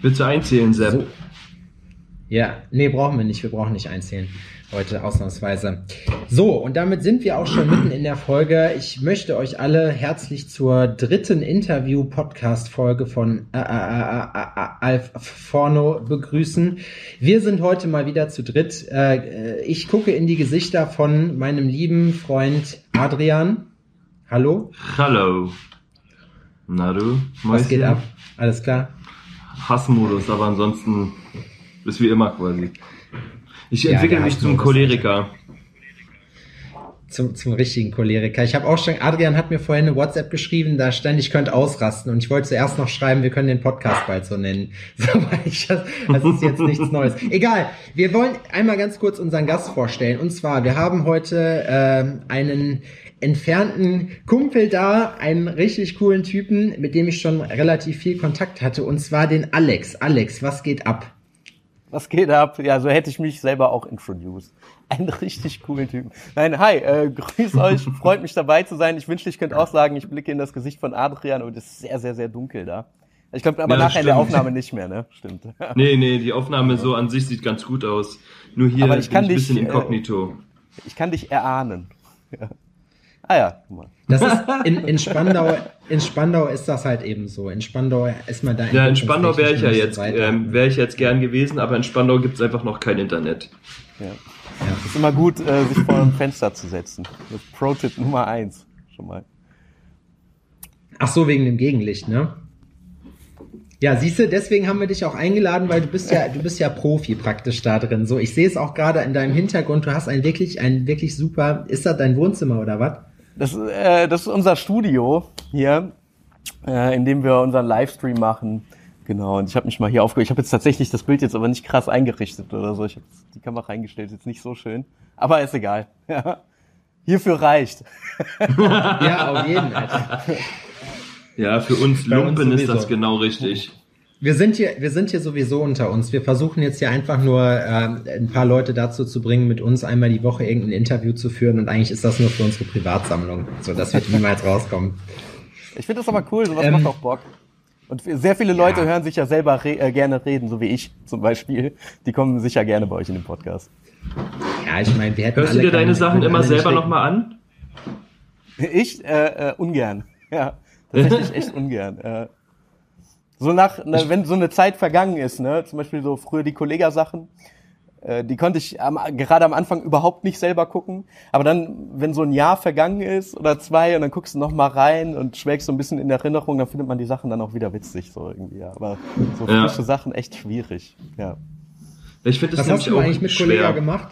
Willst du einzählen, Sepp? So. Ja, nee, brauchen wir nicht. Wir brauchen nicht einzählen. Heute ausnahmsweise. So, und damit sind wir auch schon mitten in der Folge. Ich möchte euch alle herzlich zur dritten Interview-Podcast-Folge von äh, äh, äh, Alf Forno begrüßen. Wir sind heute mal wieder zu dritt. Ich gucke in die Gesichter von meinem lieben Freund Adrian. Hallo. Hallo. Na du? Mäuschen? Was geht ab? Alles klar? Hassmodus, aber ansonsten ist wie immer quasi. Ich ja, entwickle mich zum Choleriker. Zum, zum richtigen Choleriker. Ich habe auch schon, Adrian hat mir vorhin eine WhatsApp geschrieben, da stand, ich könnte ausrasten. Und ich wollte zuerst noch schreiben, wir können den Podcast bald so nennen. So, ich, das, das ist jetzt nichts Neues. Egal, wir wollen einmal ganz kurz unseren Gast vorstellen. Und zwar, wir haben heute äh, einen entfernten Kumpel da, einen richtig coolen Typen, mit dem ich schon relativ viel Kontakt hatte, und zwar den Alex. Alex, was geht ab? Was geht ab? Ja, so hätte ich mich selber auch introduced. Ein richtig coolen Typen. Nein, hi, äh, grüß euch, freut mich dabei zu sein. Ich wünschte, ich könnte auch sagen, ich blicke in das Gesicht von Adrian und es ist sehr, sehr, sehr dunkel da. Ich glaube aber ja, nachher stimmt. in der Aufnahme nicht mehr, ne? Stimmt. Nee, nee, die Aufnahme so an sich sieht ganz gut aus. Nur hier aber ich kann ein dich, bisschen inkognito. Äh, ich kann dich erahnen. Ja. Ah ja, guck mal. Das ist in, in Spandau, in Spandau ist das halt eben so. In Spandau ist man da. Ja, in Spandau wäre ich ja jetzt, ähm, wäre ich jetzt gern gewesen, aber in Spandau gibt es einfach noch kein Internet. Ja. ja. Es ist immer gut, äh, sich vor ein Fenster zu setzen. Das Pro-Tipp Nummer eins schon mal. Ach so, wegen dem Gegenlicht, ne? Ja, siehst du, deswegen haben wir dich auch eingeladen, weil du bist ja, du bist ja Profi praktisch da drin. So, ich sehe es auch gerade in deinem Hintergrund. Du hast ein wirklich, ein wirklich super. Ist das dein Wohnzimmer oder was? Das, äh, das ist unser Studio hier, äh, in dem wir unseren Livestream machen. Genau, und ich habe mich mal hier aufgehört. Ich habe jetzt tatsächlich das Bild jetzt aber nicht krass eingerichtet oder so. Ich habe die Kamera eingestellt, jetzt nicht so schön. Aber ist egal. Ja. Hierfür reicht. ja, auf jeden Fall. Ja, für uns Lumpen uns ist das genau richtig. Wir sind hier, wir sind hier sowieso unter uns. Wir versuchen jetzt hier einfach nur äh, ein paar Leute dazu zu bringen, mit uns einmal die Woche irgendein Interview zu führen. Und eigentlich ist das nur für unsere Privatsammlung. So, das wird niemals rauskommen. Ich finde das aber cool. Sowas ähm, macht auch Bock. Und sehr viele Leute ja. hören sich ja selber re äh, gerne reden, so wie ich zum Beispiel. Die kommen sicher gerne bei euch in den Podcast. Ja, ich meine, wir hätten Hörst du dir deine Sachen immer selber nochmal an? Ich? Äh, äh, ungern. Ja, tatsächlich echt ungern. Äh, so nach, ne, wenn so eine Zeit vergangen ist, ne, zum Beispiel so früher die Kollega-Sachen, äh, die konnte ich am, gerade am Anfang überhaupt nicht selber gucken. Aber dann, wenn so ein Jahr vergangen ist oder zwei und dann guckst du noch mal rein und schwelgst so ein bisschen in Erinnerung, dann findet man die Sachen dann auch wieder witzig so irgendwie. Ja. Aber so ja. frische Sachen echt schwierig. Ja. Ich finde das was hast du eigentlich mit schwer. Kollega gemacht?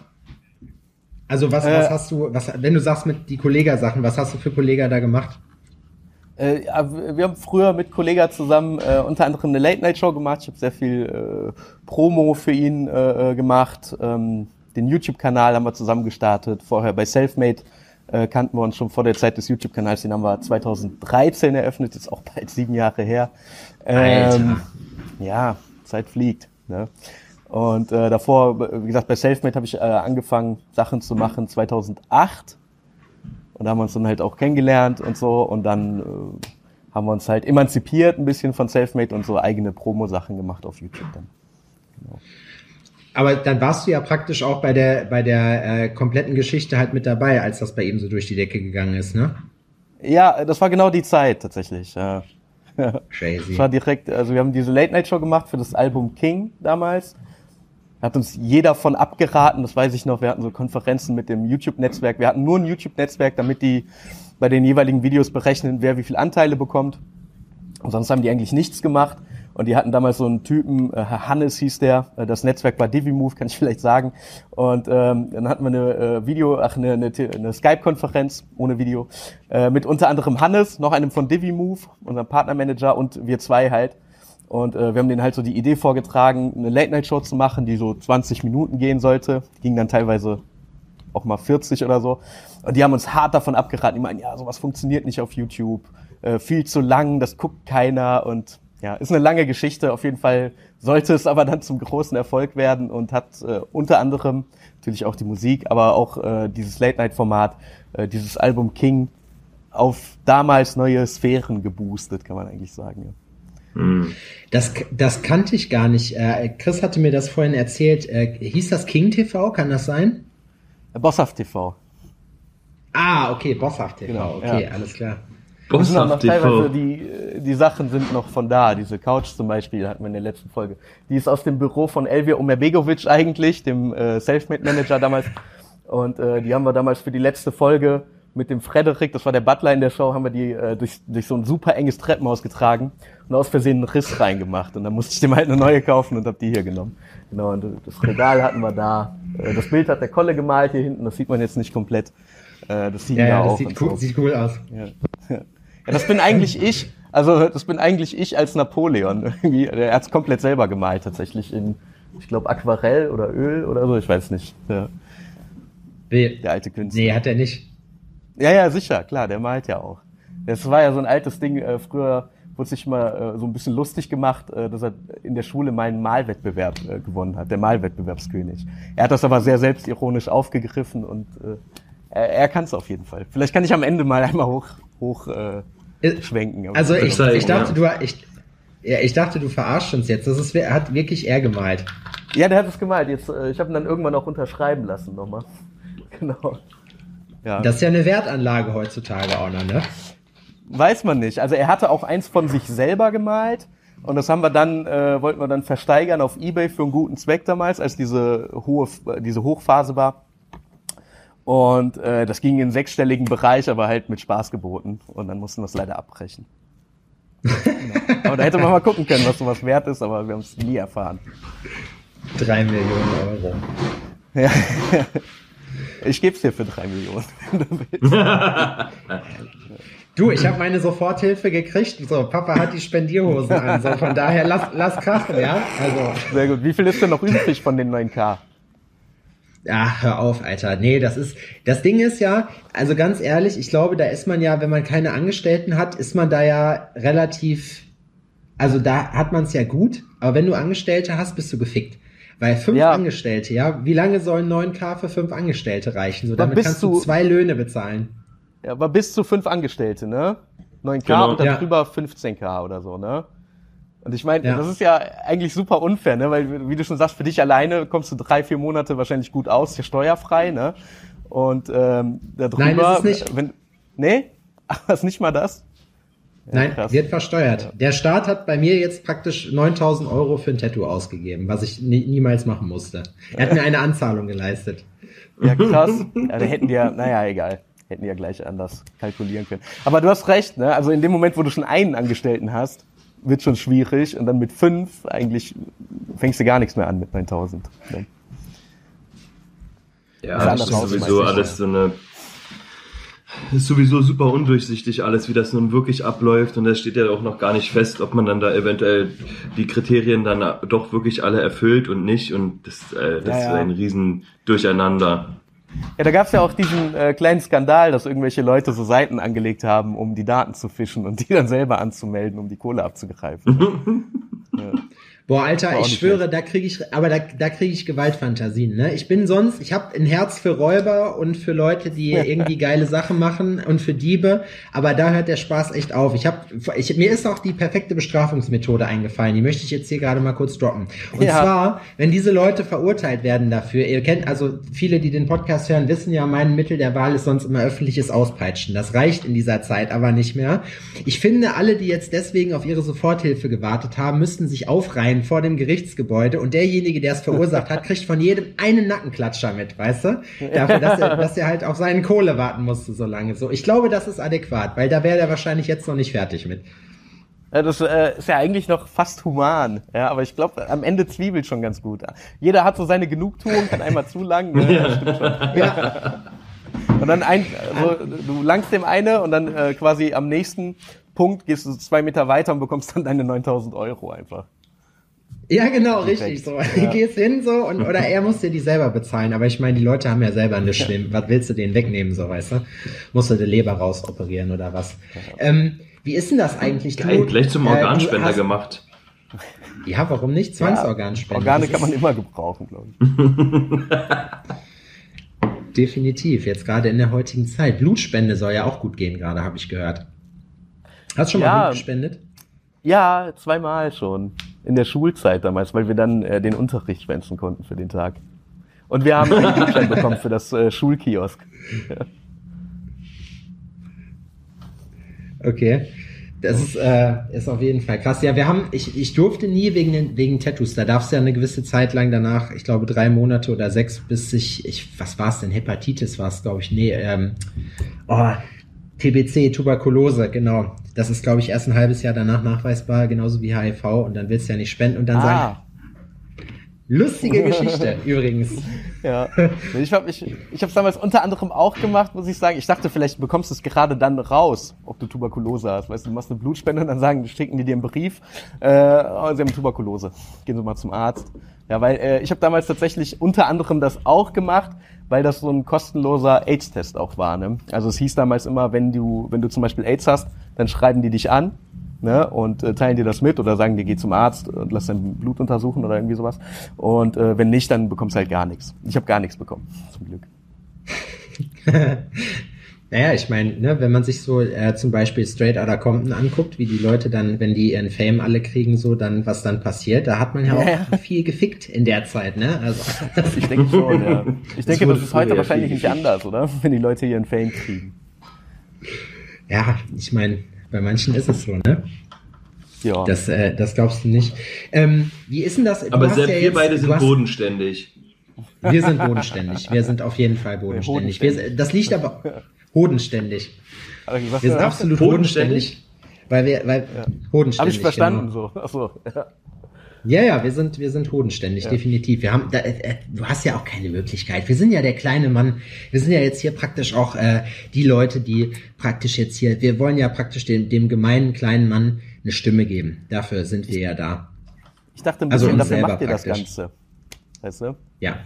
Also was, äh, was hast du, was, wenn du sagst mit die Kollega-Sachen, was hast du für Kollega da gemacht? Äh, wir haben früher mit Kollega zusammen äh, unter anderem eine Late-Night-Show gemacht. Ich habe sehr viel äh, Promo für ihn äh, äh, gemacht. Ähm, den YouTube-Kanal haben wir zusammen gestartet. Vorher bei Selfmade äh, kannten wir uns schon vor der Zeit des YouTube-Kanals. Den haben wir 2013 eröffnet, jetzt auch bald sieben Jahre her. Ähm, ja, Zeit fliegt. Ne? Und davor, wie gesagt, bei Selfmade habe ich angefangen, Sachen zu machen 2008 und da haben wir uns dann halt auch kennengelernt und so. Und dann äh, haben wir uns halt emanzipiert ein bisschen von Selfmade und so eigene Promo-Sachen gemacht auf YouTube dann. Genau. Aber dann warst du ja praktisch auch bei der, bei der äh, kompletten Geschichte halt mit dabei, als das bei ihm so durch die Decke gegangen ist, ne? Ja, das war genau die Zeit tatsächlich. Ja. Crazy. Das war direkt, also wir haben diese Late-Night-Show gemacht für das Album King damals hat uns jeder von abgeraten, das weiß ich noch, wir hatten so Konferenzen mit dem YouTube-Netzwerk. Wir hatten nur ein YouTube-Netzwerk, damit die bei den jeweiligen Videos berechnen, wer wie viel Anteile bekommt. Und sonst haben die eigentlich nichts gemacht. Und die hatten damals so einen Typen, äh, Hannes hieß der, äh, das Netzwerk war DiviMove, kann ich vielleicht sagen. Und ähm, dann hatten wir eine äh, Video, ach eine, eine, eine Skype-Konferenz ohne Video äh, mit unter anderem Hannes, noch einem von DiviMove, unserem Partnermanager und wir zwei halt. Und äh, wir haben denen halt so die Idee vorgetragen, eine Late-Night-Show zu machen, die so 20 Minuten gehen sollte. Die ging dann teilweise auch mal 40 oder so. Und die haben uns hart davon abgeraten. Die meinen, ja, sowas funktioniert nicht auf YouTube. Äh, viel zu lang, das guckt keiner. Und ja, ist eine lange Geschichte. Auf jeden Fall sollte es aber dann zum großen Erfolg werden und hat äh, unter anderem natürlich auch die Musik, aber auch äh, dieses Late-Night-Format, äh, dieses Album King auf damals neue Sphären geboostet, kann man eigentlich sagen. Ja. Mhm. Das, das kannte ich gar nicht. Äh, Chris hatte mir das vorhin erzählt. Äh, hieß das King TV? Kann das sein? Bosshaft TV. Ah, okay, Bosshaft TV. Genau, okay, ja. alles klar. Bosshaft TV. Teilweise die, die Sachen sind noch von da. Diese Couch zum Beispiel hatten wir in der letzten Folge. Die ist aus dem Büro von Elvia Umerbegovic eigentlich, dem äh, Selfmade Manager damals. Und äh, die haben wir damals für die letzte Folge mit dem Frederik, das war der Butler in der Show, haben wir die äh, durch, durch so ein super enges Treppenhaus getragen und aus Versehen einen Riss reingemacht. Und dann musste ich dem halt eine neue kaufen und hab die hier genommen. Genau, und das Regal hatten wir da. Äh, das Bild hat der Kolle gemalt hier hinten, das sieht man jetzt nicht komplett. Äh, das sieht ja, ja, das auch sieht cool, so. sieht cool aus. Ja. ja, das bin eigentlich ich. Also das bin eigentlich ich als Napoleon. Er hat's komplett selber gemalt tatsächlich in, ich glaube, Aquarell oder Öl oder so, ich weiß nicht. Ja. Nee, der alte Künstler. Nee, hat er nicht. Ja, ja, sicher, klar, der malt ja auch. Das war ja so ein altes Ding, äh, früher wurde sich mal äh, so ein bisschen lustig gemacht, äh, dass er in der Schule mal einen Malwettbewerb äh, gewonnen hat, der Malwettbewerbskönig. Er hat das aber sehr selbstironisch aufgegriffen und äh, er, er kann es auf jeden Fall. Vielleicht kann ich am Ende mal einmal hoch, hoch äh, schwenken. Also ich, ich dachte, du ich, ja, ich dachte, du verarschst uns jetzt. Das ist, er hat wirklich er gemalt. Ja, der hat es gemalt. Jetzt, äh, ich habe ihn dann irgendwann auch unterschreiben lassen nochmal. Genau. Ja. Das ist ja eine Wertanlage heutzutage auch noch, ne? Weiß man nicht. Also er hatte auch eins von sich selber gemalt. Und das haben wir dann, äh, wollten wir dann versteigern auf Ebay für einen guten Zweck damals, als diese hohe, diese Hochphase war. Und äh, das ging in sechsstelligen Bereich, aber halt mit Spaß geboten. Und dann mussten wir es leider abbrechen. genau. Aber da hätte man mal gucken können, was sowas wert ist, aber wir haben es nie erfahren. Drei Millionen Euro. Ja. Ich gebe es dir für drei Millionen, wenn du willst. Du, ich habe meine Soforthilfe gekriegt. So, Papa hat die Spendierhosen an. So, von daher lass, lass krachen, ja? Also. Sehr gut. Wie viel ist denn noch übrig von den 9K? Ja, hör auf, Alter. Nee, das ist, das Ding ist ja, also ganz ehrlich, ich glaube, da ist man ja, wenn man keine Angestellten hat, ist man da ja relativ, also da hat man es ja gut, aber wenn du Angestellte hast, bist du gefickt. Weil fünf ja. Angestellte, ja, wie lange sollen 9K für fünf Angestellte reichen? So, damit kannst du zwei Löhne bezahlen. Ja, aber bis zu fünf Angestellte, ne? 9K genau. und dann ja. drüber 15K oder so, ne? Und ich meine, ja. das ist ja eigentlich super unfair, ne? Weil, wie du schon sagst, für dich alleine kommst du drei, vier Monate wahrscheinlich gut aus, ist ja steuerfrei, ne? Und ähm, darüber, Nein, ist es nicht. Wenn, nee? Ach, ist nicht mal das? Nein, krass. wird versteuert. Ja. Der Staat hat bei mir jetzt praktisch 9000 Euro für ein Tattoo ausgegeben, was ich nie, niemals machen musste. Er hat mir eine Anzahlung geleistet. Ja, krass. Ja, da hätten die ja, naja, egal. Hätten ja gleich anders kalkulieren können. Aber du hast recht, ne? Also in dem Moment, wo du schon einen Angestellten hast, wird schon schwierig und dann mit fünf eigentlich fängst du gar nichts mehr an mit 9000. Ne? Ja, das ist sowieso alles so eine ist sowieso super undurchsichtig alles, wie das nun wirklich abläuft und da steht ja auch noch gar nicht fest, ob man dann da eventuell die Kriterien dann doch wirklich alle erfüllt und nicht und das, äh, das ja, ja. ist ein riesen Durcheinander. Ja, da gab's ja auch diesen äh, kleinen Skandal, dass irgendwelche Leute so Seiten angelegt haben, um die Daten zu fischen und die dann selber anzumelden, um die Kohle abzugreifen. ja. Boah, Alter, ich schwöre, schlecht. da kriege ich, aber da, da kriege ich Gewaltfantasien. Ne? Ich bin sonst, ich habe ein Herz für Räuber und für Leute, die irgendwie geile Sachen machen und für Diebe, aber da hört der Spaß echt auf. Ich habe, ich, mir ist auch die perfekte Bestrafungsmethode eingefallen. Die möchte ich jetzt hier gerade mal kurz droppen. Und ja. zwar, wenn diese Leute verurteilt werden dafür, ihr kennt also viele, die den Podcast hören, wissen ja, mein Mittel der Wahl ist sonst immer öffentliches Auspeitschen. Das reicht in dieser Zeit aber nicht mehr. Ich finde, alle, die jetzt deswegen auf ihre Soforthilfe gewartet haben, müssten sich aufreihen Verein vor dem Gerichtsgebäude und derjenige, der es verursacht hat, kriegt von jedem einen Nackenklatscher mit, weißt du? Dafür, dass er, dass er halt auf seinen Kohle warten musste so lange. So, ich glaube, das ist adäquat, weil da wäre er wahrscheinlich jetzt noch nicht fertig mit. Ja, das äh, ist ja eigentlich noch fast human, ja, aber ich glaube, am Ende zwiebelt schon ganz gut. Jeder hat so seine Genugtuung, kann einmal zu lang, ne? ja. stimmt schon. Ja. Und dann ein, also, du langst dem eine und dann äh, quasi am nächsten Punkt gehst du zwei Meter weiter und bekommst dann deine 9000 Euro einfach. Ja, genau, richtig. So. Ja. Gehst hin so und oder er muss dir die selber bezahlen. Aber ich meine, die Leute haben ja selber eine Schlimm. Was willst du denen wegnehmen, so weißt du? Musst du die Leber rausoperieren oder was? Ähm, wie ist denn das eigentlich? Geil, du, gleich zum äh, Organspender äh, hast, gemacht. Ja, warum nicht? Zwangsorganspender. Ja, Organe kann man immer gebrauchen, glaube ich. Definitiv, jetzt gerade in der heutigen Zeit. Blutspende soll ja auch gut gehen, gerade habe ich gehört. Hast du schon mal ja, Blut gespendet? Ja, zweimal schon. In der Schulzeit damals, weil wir dann äh, den Unterricht schwänzen konnten für den Tag. Und wir haben einen Gutschein bekommen für das äh, Schulkiosk. Okay. Das ist, äh, ist auf jeden Fall krass. Ja, wir haben, ich, ich durfte nie wegen, wegen Tattoos. Da darfst du ja eine gewisse Zeit lang danach, ich glaube drei Monate oder sechs, bis ich, ich was war es denn? Hepatitis war es, glaube ich. Nee, ähm, oh, TBC, Tuberkulose, genau. Das ist, glaube ich, erst ein halbes Jahr danach nachweisbar, genauso wie HIV. Und dann willst du ja nicht spenden und dann ah. sagen, Lustige Geschichte übrigens. Ja. Ich habe ich, ich hab's damals unter anderem auch gemacht, muss ich sagen. Ich dachte, vielleicht bekommst du es gerade dann raus, ob du Tuberkulose hast. Weißt du, du machst eine Blutspende und dann sagen, schicken die dir einen Brief, äh, oh, sie haben Tuberkulose. Gehen Sie mal zum Arzt. Ja, weil äh, ich habe damals tatsächlich unter anderem das auch gemacht, weil das so ein kostenloser AIDS-Test auch war. Ne? Also es hieß damals immer, wenn du, wenn du zum Beispiel AIDS hast, dann schreiben die dich an ne, und äh, teilen dir das mit oder sagen dir, geh zum Arzt und lass dein Blut untersuchen oder irgendwie sowas. Und äh, wenn nicht, dann bekommst du halt gar nichts. Ich habe gar nichts bekommen, zum Glück. naja, ich meine, ne, wenn man sich so äh, zum Beispiel Straight Outta Compton anguckt, wie die Leute dann, wenn die ihren Fame alle kriegen, so dann, was dann passiert, da hat man ja auch ja. viel gefickt in der Zeit, ne? Also ich denke schon, ja. Ich denke, das, das ist heute wahrscheinlich nicht anders, oder? Wenn die Leute ihren Fame kriegen. Ja, ich meine, bei manchen ist es so, ne? Ja. Das, äh, das glaubst du nicht. Ähm, wie ist denn das? Du Aber selbst ja wir beide sind hast, bodenständig. Wir sind bodenständig. Wir sind auf jeden Fall bodenständig. Wir, das liegt aber bodenständig. wir sind absolut bodenständig. Weil wir, weil, ja. bodenständig. Habe ich verstanden, genau. so. Achso, ja. Ja, ja, wir sind, wir sind hodenständig, ja. definitiv. Wir haben, da, äh, du hast ja auch keine Möglichkeit. Wir sind ja der kleine Mann. Wir sind ja jetzt hier praktisch auch äh, die Leute, die praktisch jetzt hier, wir wollen ja praktisch dem, dem gemeinen kleinen Mann eine Stimme geben. Dafür sind wir ja da. Ich dachte ein also bisschen, also dafür macht ihr das Ganze. Weißt du? Ja.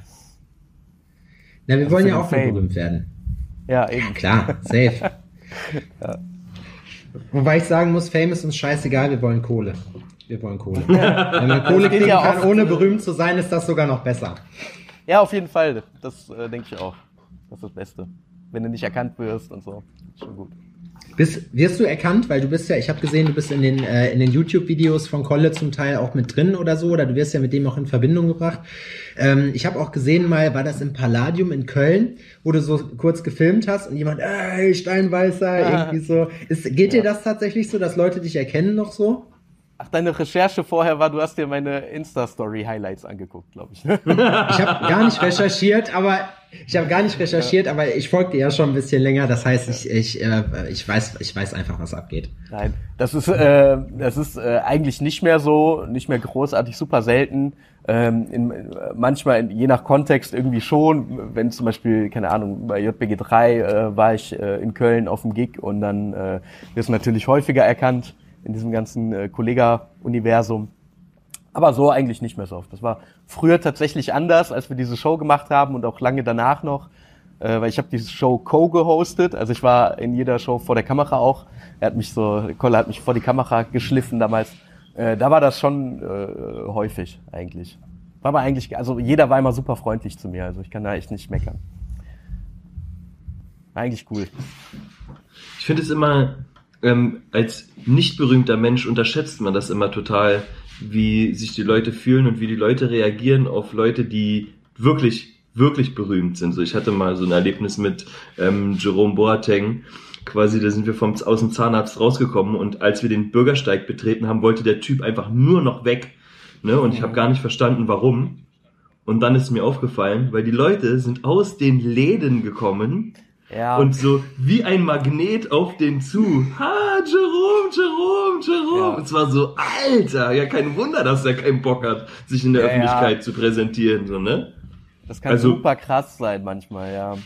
Na, wir das wollen ja auch Fame. berühmt werden. Ja, eben. Ja, klar, safe. ja. Wobei ich sagen muss, Fame ist uns scheißegal, wir wollen Kohle. Wir wollen Kohle. Wenn man Kohle kriegen ja kann, ohne berühmt zu sein, ist das sogar noch besser. Ja, auf jeden Fall. Das äh, denke ich auch. Das ist das Beste. Wenn du nicht erkannt wirst und so. Schon gut. Bist, wirst du erkannt, weil du bist ja, ich habe gesehen, du bist in den, äh, in den YouTube-Videos von Kolle zum Teil auch mit drin oder so, oder du wirst ja mit dem auch in Verbindung gebracht. Ähm, ich habe auch gesehen mal, war das im Palladium in Köln, wo du so kurz gefilmt hast und jemand, ey, Steinweißer, ah. irgendwie so. Ist, geht ja. dir das tatsächlich so, dass Leute dich erkennen noch so? Ach, deine Recherche vorher war, du hast dir meine Insta-Story-Highlights angeguckt, glaube ich. ich habe gar nicht recherchiert, aber ich habe gar nicht recherchiert, aber ich folge dir ja schon ein bisschen länger. Das heißt, ich, ich, äh, ich weiß, ich weiß einfach, was abgeht. Nein, das ist, äh, das ist äh, eigentlich nicht mehr so, nicht mehr großartig, super selten. Ähm, in, manchmal, je nach Kontext irgendwie schon. Wenn zum Beispiel, keine Ahnung, bei JBG 3 äh, war ich äh, in Köln auf dem Gig und dann äh, wirst du natürlich häufiger erkannt in diesem ganzen äh, Kollega-Universum. Aber so eigentlich nicht mehr so oft. Das war früher tatsächlich anders, als wir diese Show gemacht haben und auch lange danach noch, äh, weil ich habe diese Show co-gehostet. Also ich war in jeder Show vor der Kamera auch. Er hat mich so, Kolle hat mich vor die Kamera geschliffen damals. Äh, da war das schon äh, häufig eigentlich. War aber eigentlich, also jeder war immer super freundlich zu mir. Also ich kann da echt nicht meckern. War eigentlich cool. Ich finde es immer ähm, als nicht berühmter Mensch unterschätzt man das immer total, wie sich die Leute fühlen und wie die Leute reagieren auf Leute, die wirklich, wirklich berühmt sind. So, ich hatte mal so ein Erlebnis mit ähm, Jerome Boateng. Quasi, da sind wir vom, aus dem Zahnarzt rausgekommen und als wir den Bürgersteig betreten haben, wollte der Typ einfach nur noch weg. Ne? Und ich habe gar nicht verstanden, warum. Und dann ist mir aufgefallen, weil die Leute sind aus den Läden gekommen ja. Und so wie ein Magnet auf den zu. Ha, Jerome, Jerome, Jerome. Ja. Und zwar so, Alter, ja, kein Wunder, dass er keinen Bock hat, sich in der ja, Öffentlichkeit zu präsentieren, so, ne? Das kann also, super krass sein manchmal, ja.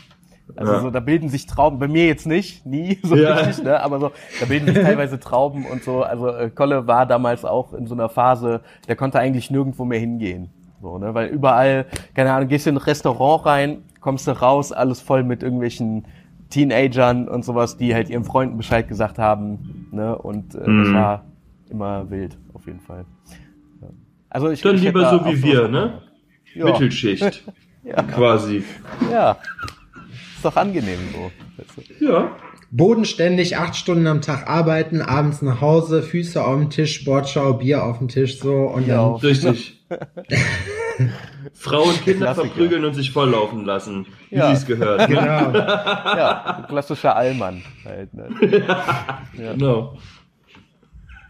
Also so, da bilden sich Trauben, bei mir jetzt nicht, nie so richtig, ne? Aber so, da bilden sich teilweise Trauben und so. Also äh, Kolle war damals auch in so einer Phase, der konnte eigentlich nirgendwo mehr hingehen. So, ne? Weil überall, keine Ahnung, gehst du in ein Restaurant rein, kommst du raus, alles voll mit irgendwelchen Teenagern und sowas, die halt ihren Freunden Bescheid gesagt haben. Ne? Und äh, mm. das mhm. war immer wild, auf jeden Fall. Ja. Also ich, Dann ich lieber so wie wir, ne? Ja. Mittelschicht. ja. Quasi. Ja. Ist doch angenehm so. Ja. bodenständig acht Stunden am Tag arbeiten, abends nach Hause, Füße auf dem Tisch, Sportschau, Bier auf dem Tisch, so und ja, dann. Richtig. Frauen, Kinder Klassiker. verprügeln und sich volllaufen lassen, wie ja. es gehört. Genau. ja, klassischer Allmann halt. Ne? ja. Genau.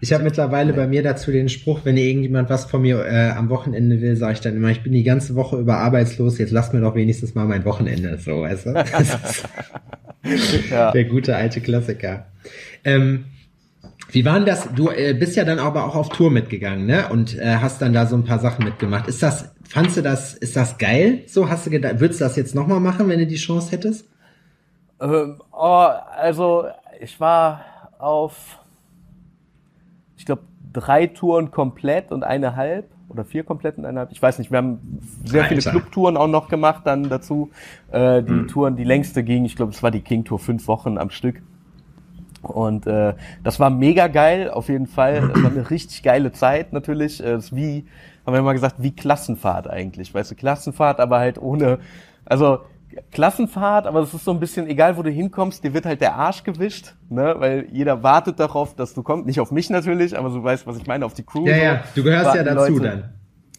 Ich habe mittlerweile bei mir dazu den Spruch, wenn irgendjemand was von mir äh, am Wochenende will, sage ich dann immer, ich bin die ganze Woche über arbeitslos, jetzt lass mir doch wenigstens mal mein Wochenende. So, weißt du? ja. Der gute alte Klassiker. Ähm, wie war denn das? Du äh, bist ja dann aber auch auf Tour mitgegangen, ne? Und äh, hast dann da so ein paar Sachen mitgemacht. Ist das, fandst du das, ist das geil? So hast du gedacht, würdest du das jetzt nochmal machen, wenn du die Chance hättest? Ähm, oh, also ich war auf, ich glaube, drei Touren komplett und eine halb oder vier komplett und eine halb. Ich weiß nicht, wir haben sehr Alter. viele Clubtouren auch noch gemacht dann dazu. Äh, die hm. Touren, die längste ging, ich glaube, es war die King Tour, fünf Wochen am Stück. Und äh, das war mega geil, auf jeden Fall. Das war eine richtig geile Zeit natürlich. Äh, das ist wie, haben wir immer gesagt, wie Klassenfahrt eigentlich. Weißt du, Klassenfahrt, aber halt ohne, also Klassenfahrt, aber es ist so ein bisschen, egal wo du hinkommst, dir wird halt der Arsch gewischt, ne? Weil jeder wartet darauf, dass du kommst. Nicht auf mich natürlich, aber du weißt, was ich meine, auf die Crew. Ja, so. ja, du gehörst ja dazu Leute. dann.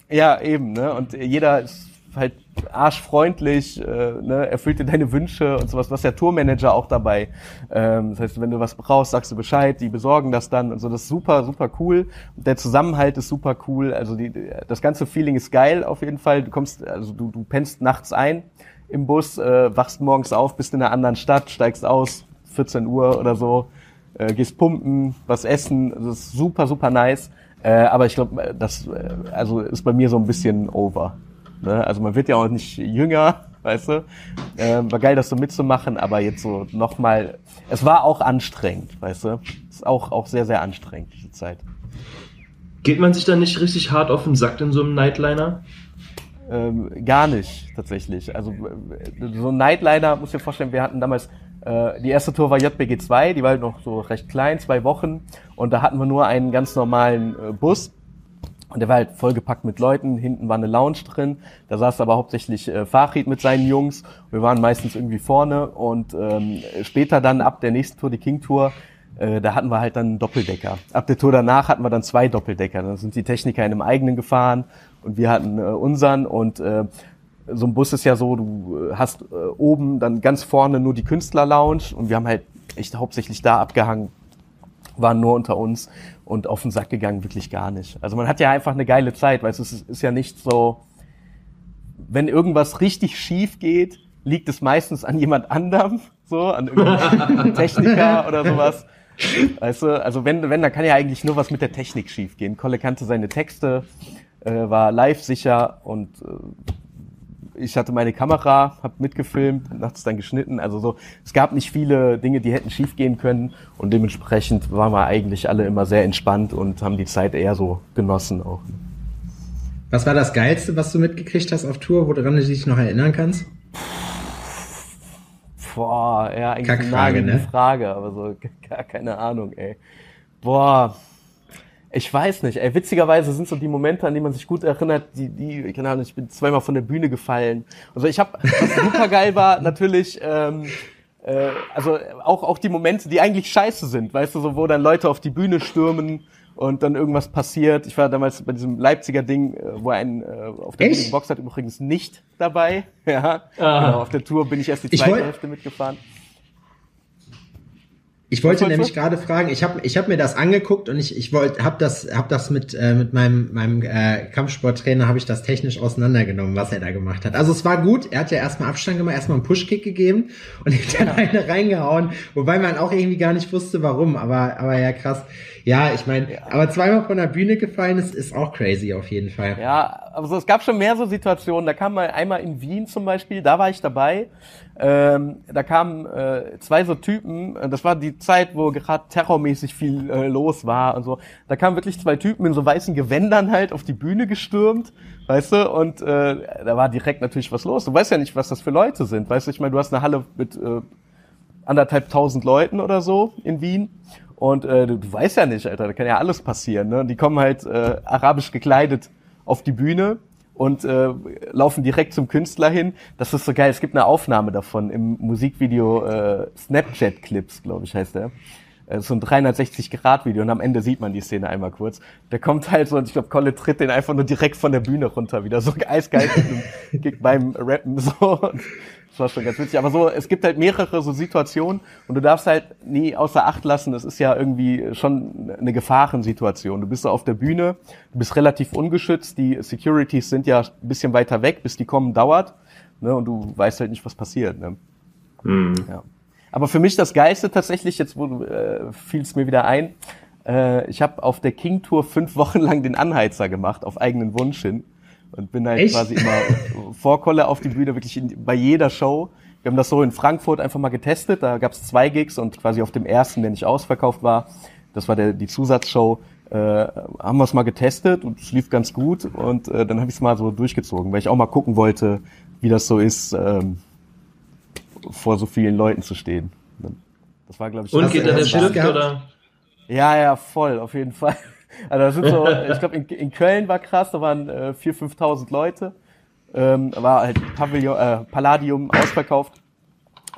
Ja, eben, ne? Und jeder ist halt arschfreundlich, äh, ne, erfüllt dir deine Wünsche und sowas, was der Tourmanager auch dabei. Ähm, das heißt, wenn du was brauchst, sagst du Bescheid, die besorgen das dann und so. Das ist super, super cool. Der Zusammenhalt ist super cool. Also die, das ganze Feeling ist geil auf jeden Fall. Du kommst, also du, du pennst nachts ein im Bus, äh, wachst morgens auf, bist in einer anderen Stadt, steigst aus, 14 Uhr oder so, äh, gehst pumpen, was essen. Das ist super, super nice. Äh, aber ich glaube, das äh, also ist bei mir so ein bisschen over. Ne? Also man wird ja auch nicht jünger, weißt du. Ähm, war geil, das so mitzumachen, aber jetzt so nochmal. Es war auch anstrengend, weißt du. Es ist auch, auch sehr, sehr anstrengend, diese Zeit. Geht man sich dann nicht richtig hart auf den Sack in so einem Nightliner? Ähm, gar nicht, tatsächlich. Also so ein Nightliner, muss ich dir vorstellen, wir hatten damals, äh, die erste Tour war JBG 2, die war halt noch so recht klein, zwei Wochen. Und da hatten wir nur einen ganz normalen äh, Bus und der war halt vollgepackt mit Leuten. Hinten war eine Lounge drin. Da saß aber hauptsächlich äh, Farid mit seinen Jungs. Wir waren meistens irgendwie vorne. Und ähm, später dann ab der nächsten Tour, die King Tour, äh, da hatten wir halt dann einen Doppeldecker. Ab der Tour danach hatten wir dann zwei Doppeldecker. Dann sind die Techniker in einem eigenen gefahren und wir hatten äh, unseren. Und äh, so ein Bus ist ja so, du äh, hast äh, oben dann ganz vorne nur die Künstler-Lounge und wir haben halt echt hauptsächlich da abgehangen, waren nur unter uns und auf den Sack gegangen wirklich gar nicht. Also man hat ja einfach eine geile Zeit, weil es ist, ist ja nicht so, wenn irgendwas richtig schief geht, liegt es meistens an jemand anderem, so, an irgendeinem Techniker oder sowas. Weißt du, also wenn, wenn, dann kann ja eigentlich nur was mit der Technik schief gehen. Kolle kannte seine Texte, äh, war live sicher und äh, ich hatte meine Kamera, habe mitgefilmt, nachts dann geschnitten. Also so, es gab nicht viele Dinge, die hätten schiefgehen können und dementsprechend waren wir eigentlich alle immer sehr entspannt und haben die Zeit eher so genossen auch. Was war das Geilste, was du mitgekriegt hast auf Tour, woran du dich noch erinnern kannst? Boah, ja, eigentlich Kackfrage, eine ne? Frage, aber so gar keine Ahnung, ey. Boah, ich weiß nicht, ey, witzigerweise sind so die Momente, an die man sich gut erinnert, die, die, keine Ahnung, ich bin zweimal von der Bühne gefallen. Also ich habe, was super geil war, natürlich, ähm, äh, also auch, auch die Momente, die eigentlich scheiße sind, weißt du, so wo dann Leute auf die Bühne stürmen und dann irgendwas passiert. Ich war damals bei diesem Leipziger Ding, äh, wo ein äh, auf der Bühne geboxt hat, übrigens nicht dabei. Ja, genau, auf der Tour bin ich erst die zweite Hälfte mitgefahren. Ich wollte nämlich gerade fragen, ich habe ich hab mir das angeguckt und ich, ich wollte habe das hab das mit äh, mit meinem meinem äh, Kampfsporttrainer habe ich das technisch auseinandergenommen, was er da gemacht hat. Also es war gut, er hat ja erstmal Abstand gemacht, erstmal einen Pushkick gegeben und dann eine reingehauen, wobei man auch irgendwie gar nicht wusste warum, aber aber ja krass. Ja, ich meine, ja. aber zweimal von der Bühne gefallen ist, ist auch crazy auf jeden Fall. Ja, also es gab schon mehr so Situationen. Da kam mal einmal in Wien zum Beispiel, da war ich dabei. Ähm, da kamen äh, zwei so Typen, äh, das war die Zeit, wo gerade terrormäßig viel äh, los war und so. Da kamen wirklich zwei Typen in so weißen Gewändern halt auf die Bühne gestürmt, weißt du, und äh, da war direkt natürlich was los. Du weißt ja nicht, was das für Leute sind, weißt du, ich meine, du hast eine Halle mit äh, anderthalb tausend Leuten oder so in Wien und äh, du, du weißt ja nicht, Alter, da kann ja alles passieren. Ne? Die kommen halt äh, arabisch gekleidet auf die Bühne und äh, laufen direkt zum Künstler hin. Das ist so geil. Es gibt eine Aufnahme davon im Musikvideo äh, Snapchat Clips, glaube ich, heißt der. Äh, so ein 360-Grad-Video und am Ende sieht man die Szene einmal kurz. Der kommt halt so und ich glaube, Kolle tritt den einfach nur direkt von der Bühne runter wieder. So eisgeil beim Rappen. So. Das war schon ganz witzig. Aber so, es gibt halt mehrere so Situationen und du darfst halt nie außer Acht lassen, das ist ja irgendwie schon eine Gefahrensituation. Du bist so auf der Bühne, du bist relativ ungeschützt, die Securities sind ja ein bisschen weiter weg, bis die kommen dauert. Ne, und du weißt halt nicht, was passiert. Ne? Mhm. Ja. Aber für mich das Geiste tatsächlich, jetzt wo, äh, fiel es mir wieder ein, äh, ich habe auf der King Tour fünf Wochen lang den Anheizer gemacht, auf eigenen Wunsch hin. Und bin halt Echt? quasi immer vor Kolle auf die Bühne, wirklich in, bei jeder Show. Wir haben das so in Frankfurt einfach mal getestet. Da gab es zwei Gigs und quasi auf dem ersten, der nicht ausverkauft war, das war der, die Zusatzshow, äh, haben wir es mal getestet und es lief ganz gut. Und äh, dann habe ich es mal so durchgezogen, weil ich auch mal gucken wollte, wie das so ist, ähm, vor so vielen Leuten zu stehen. Das war, glaube ich, Und geht da der Stift, oder? Ja, ja, voll, auf jeden Fall. Also das sind so, ich glaube, in, in, Köln war krass, da waren äh, 4.000, 5.000 Leute. Ähm, war halt Pavillon, äh, Palladium ausverkauft.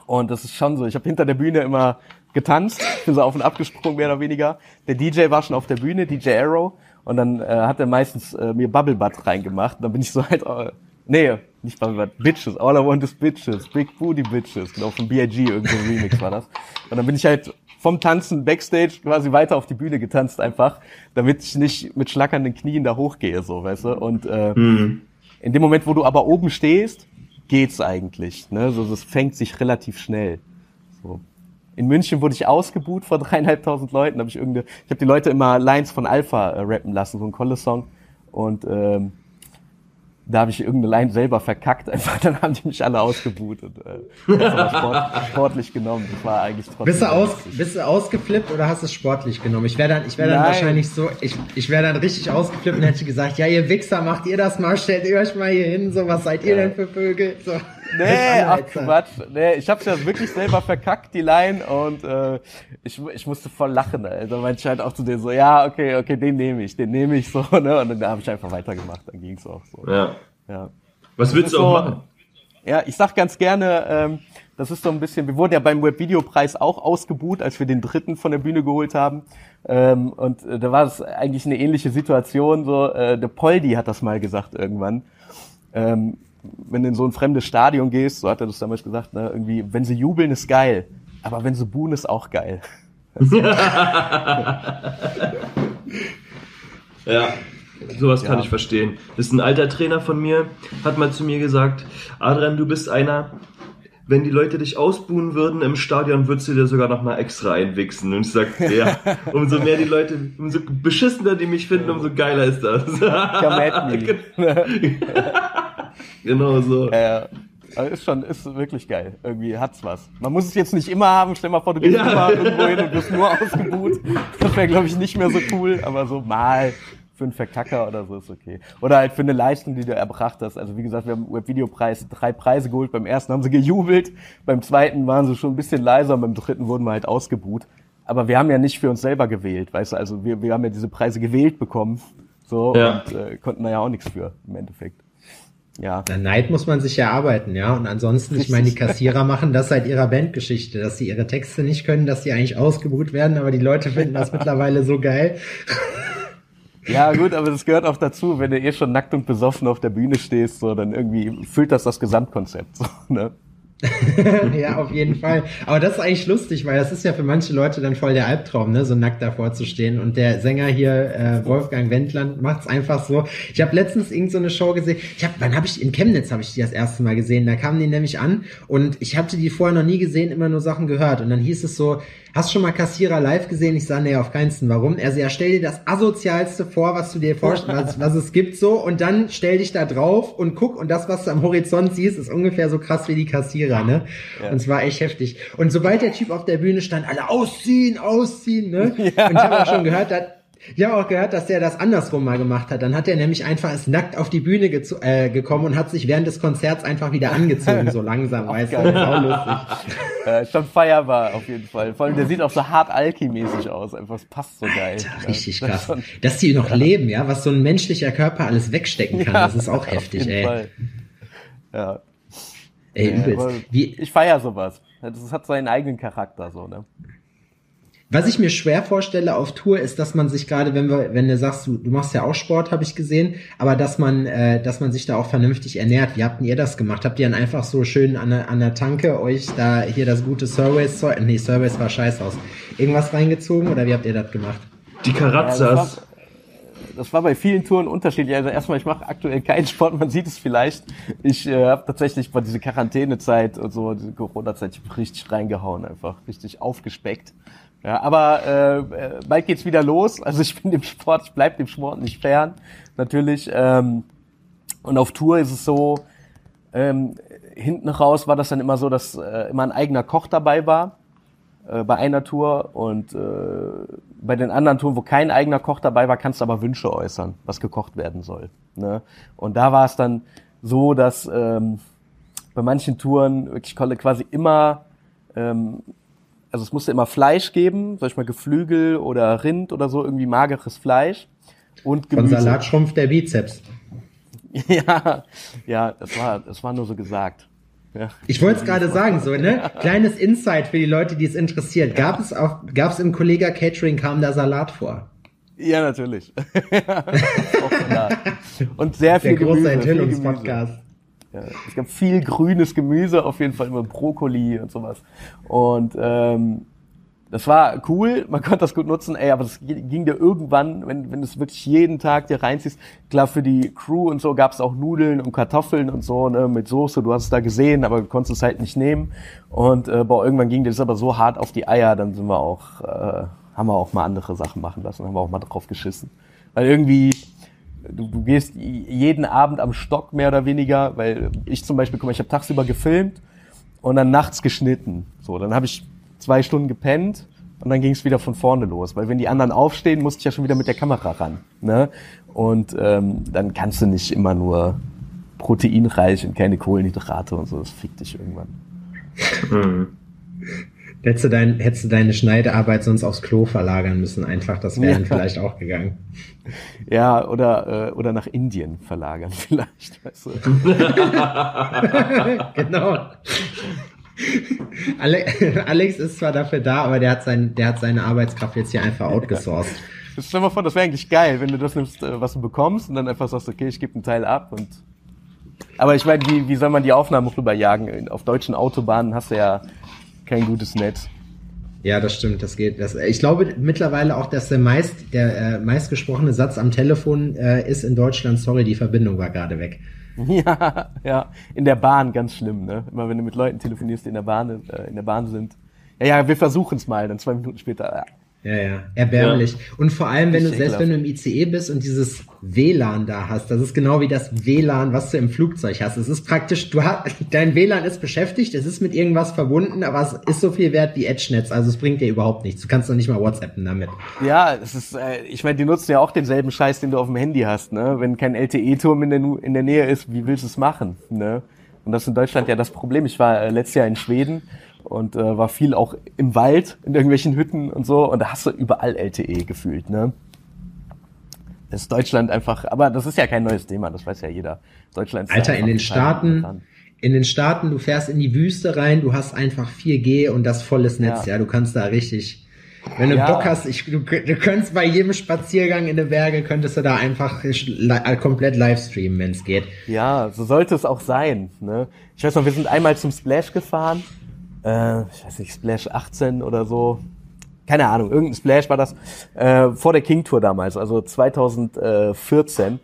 Und das ist schon so. Ich habe hinter der Bühne immer getanzt, bin so auf und abgesprungen, mehr oder weniger. Der DJ war schon auf der Bühne, DJ Arrow. Und dann äh, hat er meistens äh, mir Bubble Butt reingemacht. Und dann bin ich so halt, äh, nee, nicht Bubble Butt, Bitches. All I want is Bitches. Big Booty Bitches. Genau, von B.I.G. irgendein Remix war das. Und dann bin ich halt vom Tanzen backstage quasi weiter auf die Bühne getanzt einfach, damit ich nicht mit schlackernden Knien da hochgehe, so, weißt du? Und äh, mhm. in dem Moment, wo du aber oben stehst, geht's eigentlich. Ne? So, das fängt sich relativ schnell. So. In München wurde ich ausgebuht vor dreieinhalbtausend Leuten. Hab ich irgendeine, ich habe die Leute immer Lines von Alpha äh, rappen lassen, so ein Kolle-Song. Und ähm, da habe ich irgendeine Line selber verkackt, einfach dann haben die mich alle ausgebuht und äh, sport, sportlich genommen. Das war eigentlich trotzdem. Bist du, aus, bist du ausgeflippt oder hast du es sportlich genommen? Ich wäre dann, ich wäre dann Nein. wahrscheinlich so, ich, ich wäre dann richtig ausgeflippt und hätte gesagt, ja ihr Wichser, macht ihr das mal, stellt ihr euch mal hier hin, so was seid ihr ja. denn für Vögel? So. Nee, ach Quatsch. Nee, ich hab's ja wirklich selber verkackt, die Line, und äh, ich, ich musste voll lachen. Also meinte ich halt auch zu denen so, ja, okay, okay, den nehme ich, den nehme ich so, ne? Und dann habe ich einfach weitergemacht, dann ging's auch so. Ja. ja. Was willst du auch so, machen? Ja, ich sag ganz gerne, ähm, das ist so ein bisschen, wir wurden ja beim Webvideopreis auch ausgebuht, als wir den dritten von der Bühne geholt haben. Ähm, und äh, da war es eigentlich eine ähnliche Situation. So, äh, der Poldi hat das mal gesagt irgendwann. Ähm, wenn du in so ein fremdes Stadion gehst, so hat er das damals gesagt, ne, irgendwie, wenn sie jubeln, ist geil. Aber wenn sie buhen, ist auch geil. ja, sowas kann ja. ich verstehen. Das ist ein alter Trainer von mir, hat mal zu mir gesagt, Adrian, du bist einer, wenn die Leute dich ausbuhen würden im Stadion, würdest du dir sogar noch mal extra einwichsen. Und ich sag, ja, umso mehr die Leute, umso beschissener die mich finden, umso geiler ist das. Come me. Genau so. Ja, also ist schon, ist wirklich geil. Irgendwie hat's was. Man muss es jetzt nicht immer haben. Stell mal vor, du gehst ja. immer irgendwo hin und wirst nur ausgebuht. Das wäre, glaube ich, nicht mehr so cool. Aber so mal für einen Verkacker oder so ist okay. Oder halt für eine Leistung, die du erbracht hast. Also wie gesagt, wir haben im Webvideopreis drei Preise geholt. Beim ersten haben sie gejubelt. Beim zweiten waren sie schon ein bisschen leiser. Und beim dritten wurden wir halt ausgebuht. Aber wir haben ja nicht für uns selber gewählt, weißt du, also wir, wir haben ja diese Preise gewählt bekommen. So, ja. und äh, konnten da ja auch nichts für, im Endeffekt. Ja. Na, Neid muss man sich erarbeiten, ja. Und ansonsten, ich meine, die Kassierer machen das seit ihrer Bandgeschichte, dass sie ihre Texte nicht können, dass sie eigentlich ausgebucht werden, aber die Leute finden das mittlerweile so geil. Ja, gut, aber das gehört auch dazu, wenn du eh schon nackt und besoffen auf der Bühne stehst, so, dann irgendwie füllt das das Gesamtkonzept, so, ne? ja, auf jeden Fall. Aber das ist eigentlich lustig, weil das ist ja für manche Leute dann voll der Albtraum, ne, so nackt davor zu stehen. Und der Sänger hier, äh, Wolfgang Wendland, macht's einfach so. Ich habe letztens irgend so eine Show gesehen. Ich hab, wann habe ich in Chemnitz habe ich die das erste Mal gesehen. Da kamen die nämlich an und ich hatte die vorher noch nie gesehen, immer nur Sachen gehört. Und dann hieß es so, Hast schon mal Kassierer live gesehen? Ich sah, nee, auf keinen Warum? Er also, ja, stell dir das asozialste vor, was du dir vorstellst, was, was es gibt so, und dann stell dich da drauf und guck, und das, was du am Horizont siehst, ist ungefähr so krass wie die Kassierer, ne? Ja. Und es war echt heftig. Und sobald der Typ auf der Bühne stand, alle ausziehen, ausziehen, ne? Ja. Und ich habe auch schon gehört, dass Ich habe auch gehört, dass der das andersrum mal gemacht hat. Dann hat er nämlich einfach ist nackt auf die Bühne äh, gekommen und hat sich während des Konzerts einfach wieder angezogen, so langsam, weißt du. Auch lustig. Ja, schon feierbar auf jeden Fall. Vor allem, der sieht auch so hart alchemimäßig aus. Einfach, es passt so geil. Alter, richtig ja, krass. Dass die noch ja. leben, ja, was so ein menschlicher Körper alles wegstecken kann, das ist auch heftig, ey. Fall. Ja. Ey, übelst. Wie, ich feier sowas. Das hat seinen eigenen Charakter, so, ne? Was ich mir schwer vorstelle auf Tour ist, dass man sich gerade, wenn wir, wenn du sagst, du, du machst ja auch Sport, habe ich gesehen, aber dass man, äh, dass man sich da auch vernünftig ernährt. Wie habt ihr das gemacht? Habt ihr dann einfach so schön an der, an der Tanke euch da hier das gute Service, nee, Service war scheiß aus, irgendwas reingezogen oder wie habt ihr das gemacht? Die Karazzas. Ja, das war bei vielen Touren unterschiedlich. Also erstmal, ich mache aktuell keinen Sport, man sieht es vielleicht. Ich äh, habe tatsächlich bei dieser Quarantänezeit und so, diese Corona-Zeit richtig reingehauen, einfach richtig aufgespeckt. Ja, aber äh, äh, bald geht's wieder los. Also ich bin dem Sport, ich bleib dem Sport nicht fern, natürlich. Ähm, und auf Tour ist es so, ähm, hinten raus war das dann immer so, dass äh, immer ein eigener Koch dabei war äh, bei einer Tour und äh, bei den anderen Touren, wo kein eigener Koch dabei war, kannst du aber Wünsche äußern, was gekocht werden soll. Ne? Und da war es dann so, dass ähm, bei manchen Touren wirklich quasi immer ähm, also es musste immer Fleisch geben, sag ich mal Geflügel oder Rind oder so, irgendwie mageres Fleisch und Gemüse. Von Salat schrumpft der Bizeps. ja, ja, das war, das war nur so gesagt. Ja. Ich wollte es gerade sagen, so, ne? Kleines Insight für die Leute, die es interessiert. Gab es auch, gab es im Kollega Catering, kam da Salat vor? Ja, natürlich. Und sehr viel Der große Enthüllungspodcast. Es gab viel grünes Gemüse, auf jeden Fall immer Brokkoli und sowas. Und ähm, das war cool, man konnte das gut nutzen, ey, aber das ging dir irgendwann, wenn, wenn du es wirklich jeden Tag dir reinziehst, klar für die Crew und so gab es auch Nudeln und Kartoffeln und so, ne, mit Soße, du hast es da gesehen, aber du konntest es halt nicht nehmen. Und äh, boah, irgendwann ging dir das aber so hart auf die Eier, dann sind wir auch, äh, haben wir auch mal andere Sachen machen lassen, haben wir auch mal drauf geschissen. Weil irgendwie, du, du gehst jeden Abend am Stock mehr oder weniger, weil ich zum Beispiel, guck ich habe tagsüber gefilmt und dann nachts geschnitten. So, dann habe ich zwei Stunden gepennt und dann ging es wieder von vorne los, weil wenn die anderen aufstehen, musste ich ja schon wieder mit der Kamera ran. Ne? Und ähm, dann kannst du nicht immer nur proteinreich und keine Kohlenhydrate und so, das fickt dich irgendwann. Mhm. Hättest du, dein, hättest du deine Schneidearbeit sonst aufs Klo verlagern müssen, einfach, das wäre ja. vielleicht auch gegangen. Ja, oder, äh, oder nach Indien verlagern vielleicht, weißt du. genau. Alex ist zwar dafür da, aber der hat, sein, der hat seine Arbeitskraft jetzt hier einfach outgesourced. Ja. Stell dir mal vor, das wäre eigentlich geil, wenn du das nimmst, äh, was du bekommst und dann einfach sagst, okay, ich gebe einen Teil ab und aber ich meine, wie, wie soll man die Aufnahmen rüberjagen? Auf deutschen Autobahnen hast du ja kein gutes Netz. Ja, das stimmt, das geht. Das, ich glaube mittlerweile auch, dass der meist, der äh, meistgesprochene Satz am Telefon äh, ist in Deutschland, sorry, die Verbindung war gerade weg. Ja, ja, in der Bahn ganz schlimm, ne? Immer wenn du mit Leuten telefonierst, die in der Bahn, äh, in der Bahn sind. Ja, ja, wir versuchen es mal, dann zwei Minuten später, ja, ja, erbärmlich. Ja. Und vor allem, wenn du, selbst wenn du im ICE bist und dieses WLAN da hast, das ist genau wie das WLAN, was du im Flugzeug hast. Es ist praktisch, du hast, dein WLAN ist beschäftigt, es ist mit irgendwas verbunden, aber es ist so viel wert wie Edge-Netz, also es bringt dir überhaupt nichts. Du kannst doch nicht mal WhatsAppen damit. Ja, es ist, äh, ich meine, die nutzen ja auch denselben Scheiß, den du auf dem Handy hast, ne? Wenn kein LTE-Turm in der, in der Nähe ist, wie willst du es machen, ne? Und das ist in Deutschland ja das Problem. Ich war äh, letztes Jahr in Schweden und äh, war viel auch im Wald, in irgendwelchen Hütten und so. Und da hast du überall LTE gefühlt, ne? Das ist Deutschland einfach, aber das ist ja kein neues Thema, das weiß ja jeder. Deutschland ist Alter, in den Staaten, in den Staaten, du fährst in die Wüste rein, du hast einfach 4G und das volles Netz, ja, ja du kannst da richtig, wenn du ja. Bock hast, ich, du, du könntest bei jedem Spaziergang in den Berge, könntest du da einfach li komplett livestreamen, wenn es geht. Ja, so sollte es auch sein. Ne? Ich weiß noch, wir sind einmal zum Splash gefahren äh, ich weiß nicht, Splash 18 oder so. Keine Ahnung, irgendein Splash war das äh, vor der King Tour damals, also 2014.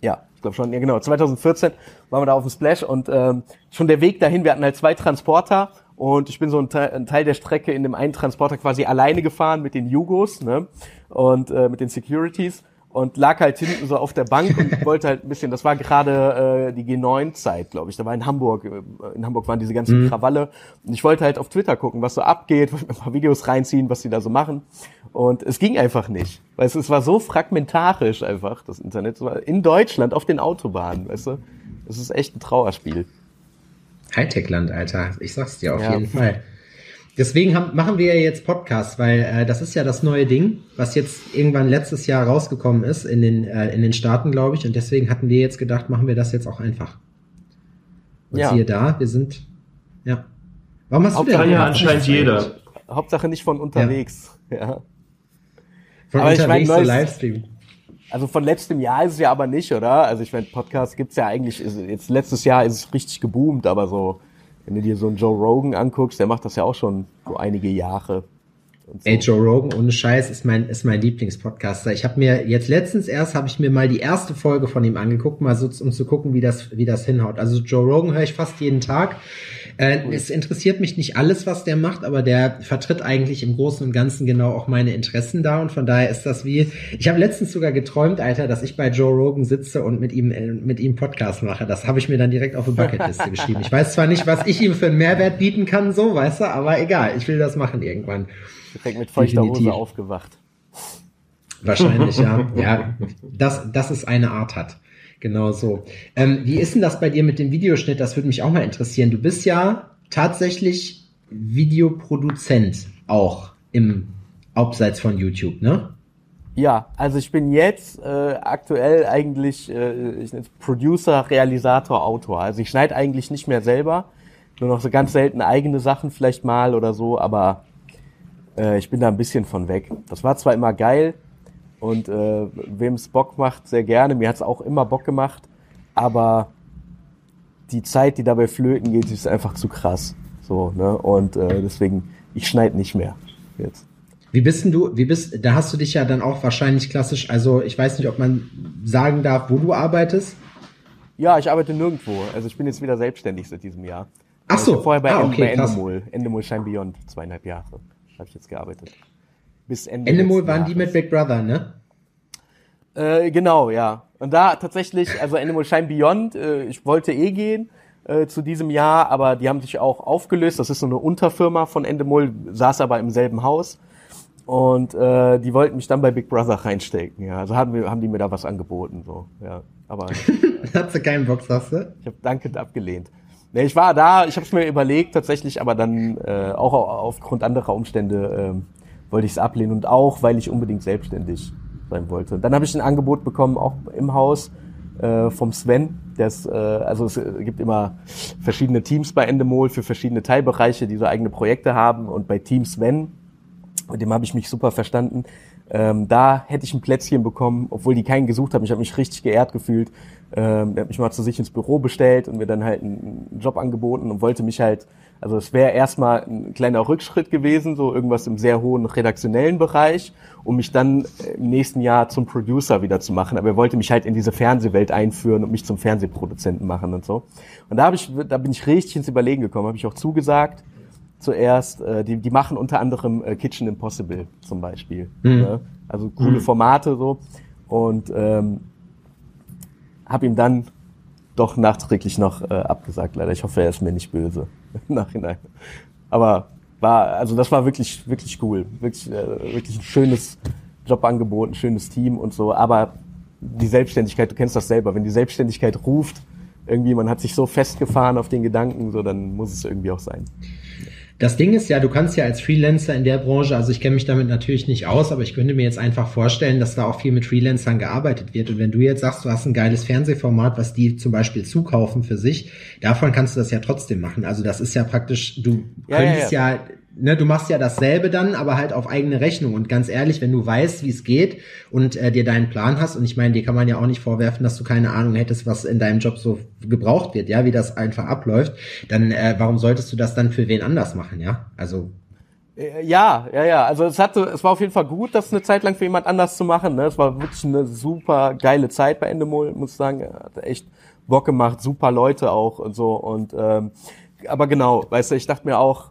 Ja, ich glaube schon, ja genau, 2014 waren wir da auf dem Splash und ähm, schon der Weg dahin, wir hatten halt zwei Transporter und ich bin so ein Teil, ein Teil der Strecke in dem einen Transporter quasi alleine gefahren mit den Jugos ne? und äh, mit den Securities und lag halt hinten so auf der Bank und wollte halt ein bisschen, das war gerade äh, die G9-Zeit, glaube ich. Da war in Hamburg, äh, in Hamburg waren diese ganzen mhm. Krawalle. Und ich wollte halt auf Twitter gucken, was so abgeht, ein paar Videos reinziehen, was die da so machen. Und es ging einfach nicht. Weil es, es war so fragmentarisch einfach, das Internet. In Deutschland auf den Autobahnen, weißt du? Es ist echt ein Trauerspiel. Hightech-Land, Alter. Ich sag's dir auf ja. jeden Fall. Deswegen haben, machen wir ja jetzt Podcasts, weil äh, das ist ja das neue Ding, was jetzt irgendwann letztes Jahr rausgekommen ist in den, äh, in den Staaten, glaube ich. Und deswegen hatten wir jetzt gedacht, machen wir das jetzt auch einfach. Und ja. siehe da, wir sind, ja. Warum hast Hauptsache, du denn ja anscheinend jeder. Hauptsache nicht von unterwegs, ja. ja. Von aber unterwegs ich mein, neues, Livestream. Also von letztem Jahr ist es ja aber nicht, oder? Also ich meine, Podcast gibt's ja eigentlich, ist, jetzt letztes Jahr ist es richtig geboomt, aber so wenn du dir so einen Joe Rogan anguckst, der macht das ja auch schon so einige Jahre. So. Ey, Joe Rogan, ohne Scheiß, ist mein, ist mein Lieblingspodcaster. Ich habe mir jetzt letztens erst, habe ich mir mal die erste Folge von ihm angeguckt, mal so, um zu gucken, wie das, wie das hinhaut. Also Joe Rogan höre ich fast jeden Tag. Äh, cool. Es interessiert mich nicht alles, was der macht, aber der vertritt eigentlich im Großen und Ganzen genau auch meine Interessen da und von daher ist das wie, ich habe letztens sogar geträumt, Alter, dass ich bei Joe Rogan sitze und mit ihm, äh, mit ihm Podcast mache. Das habe ich mir dann direkt auf eine Bucketliste geschrieben. Ich weiß zwar nicht, was ich ihm für einen Mehrwert bieten kann, so, weißt du, aber egal, ich will das machen irgendwann. Direkt mit feuchter Hose aufgewacht. Wahrscheinlich, ja. Ja, das, das ist eine Art hat. Genau so. Ähm, wie ist denn das bei dir mit dem Videoschnitt? Das würde mich auch mal interessieren. Du bist ja tatsächlich Videoproduzent auch im Abseits von YouTube, ne? Ja, also ich bin jetzt äh, aktuell eigentlich äh, ich Producer, Realisator, Autor. Also ich schneide eigentlich nicht mehr selber, nur noch so ganz selten eigene Sachen vielleicht mal oder so, aber äh, ich bin da ein bisschen von weg. Das war zwar immer geil, und äh, wem es Bock macht, sehr gerne. Mir hat es auch immer Bock gemacht. Aber die Zeit, die dabei flöten geht, ist einfach zu krass. So, ne? Und äh, deswegen, ich schneide nicht mehr jetzt. Wie bist denn du, wie bist, da hast du dich ja dann auch wahrscheinlich klassisch, also ich weiß nicht, ob man sagen darf, wo du arbeitest. Ja, ich arbeite nirgendwo. Also ich bin jetzt wieder selbstständig seit diesem Jahr. Ach so. Ich vorher bei, ah, okay, bei Endemol, Endemol Shine Beyond, zweieinhalb Jahre habe ich jetzt gearbeitet bis Ende. Endemol waren die mit Big Brother, ne? Äh, genau, ja. Und da tatsächlich, also Animal Shine Beyond, äh, ich wollte eh gehen äh, zu diesem Jahr, aber die haben sich auch aufgelöst. Das ist so eine Unterfirma von Endemol, saß aber im selben Haus. Und äh, die wollten mich dann bei Big Brother reinstecken, ja. Also haben, wir, haben die mir da was angeboten, so, ja. Aber. Hat sie keinen Bock, sagst du? Ich habe dankend abgelehnt. Nee, ich war da, ich habe es mir überlegt tatsächlich, aber dann äh, auch aufgrund anderer Umstände äh, wollte ich es ablehnen und auch, weil ich unbedingt selbstständig sein wollte. Dann habe ich ein Angebot bekommen, auch im Haus äh, vom Sven. Das, äh, also es gibt immer verschiedene Teams bei Endemol für verschiedene Teilbereiche, die so eigene Projekte haben. Und bei Team Sven, mit dem habe ich mich super verstanden, ähm, da hätte ich ein Plätzchen bekommen, obwohl die keinen gesucht haben. Ich habe mich richtig geehrt gefühlt. Ähm, der hat mich mal zu sich ins Büro bestellt und mir dann halt einen Job angeboten und wollte mich halt also es wäre erstmal ein kleiner Rückschritt gewesen, so irgendwas im sehr hohen redaktionellen Bereich, um mich dann im nächsten Jahr zum Producer wieder zu machen. Aber er wollte mich halt in diese Fernsehwelt einführen und mich zum Fernsehproduzenten machen und so. Und da habe ich, da bin ich richtig ins Überlegen gekommen, habe ich auch zugesagt. Zuerst, äh, die, die machen unter anderem äh, Kitchen Impossible zum Beispiel. Mhm. Ne? Also coole mhm. Formate so. Und ähm, habe ihm dann doch nachträglich noch äh, abgesagt, leider. Ich hoffe, er ist mir nicht böse im Nachhinein. Aber war, also das war wirklich, wirklich cool. Wirklich, äh, wirklich ein schönes Jobangebot, ein schönes Team und so. Aber die Selbstständigkeit, du kennst das selber, wenn die Selbstständigkeit ruft, irgendwie, man hat sich so festgefahren auf den Gedanken, so, dann muss es irgendwie auch sein. Das Ding ist ja, du kannst ja als Freelancer in der Branche, also ich kenne mich damit natürlich nicht aus, aber ich könnte mir jetzt einfach vorstellen, dass da auch viel mit Freelancern gearbeitet wird. Und wenn du jetzt sagst, du hast ein geiles Fernsehformat, was die zum Beispiel zukaufen für sich, davon kannst du das ja trotzdem machen. Also das ist ja praktisch, du ja, könntest ja, ja. ja ne, du machst ja dasselbe dann, aber halt auf eigene Rechnung. Und ganz ehrlich, wenn du weißt, wie es geht und äh, dir deinen Plan hast, und ich meine, dir kann man ja auch nicht vorwerfen, dass du keine Ahnung hättest, was in deinem Job so gebraucht wird, ja, wie das einfach abläuft, dann äh, warum solltest du das dann für wen anders machen, ja? Also äh, ja, ja, ja. Also es hatte, es war auf jeden Fall gut, das eine Zeit lang für jemand anders zu machen. Ne? Es war wirklich eine super geile Zeit bei Endemol, muss ich sagen. Hat echt Bock gemacht, super Leute auch und so. Und ähm, aber genau, weißt du, ich dachte mir auch,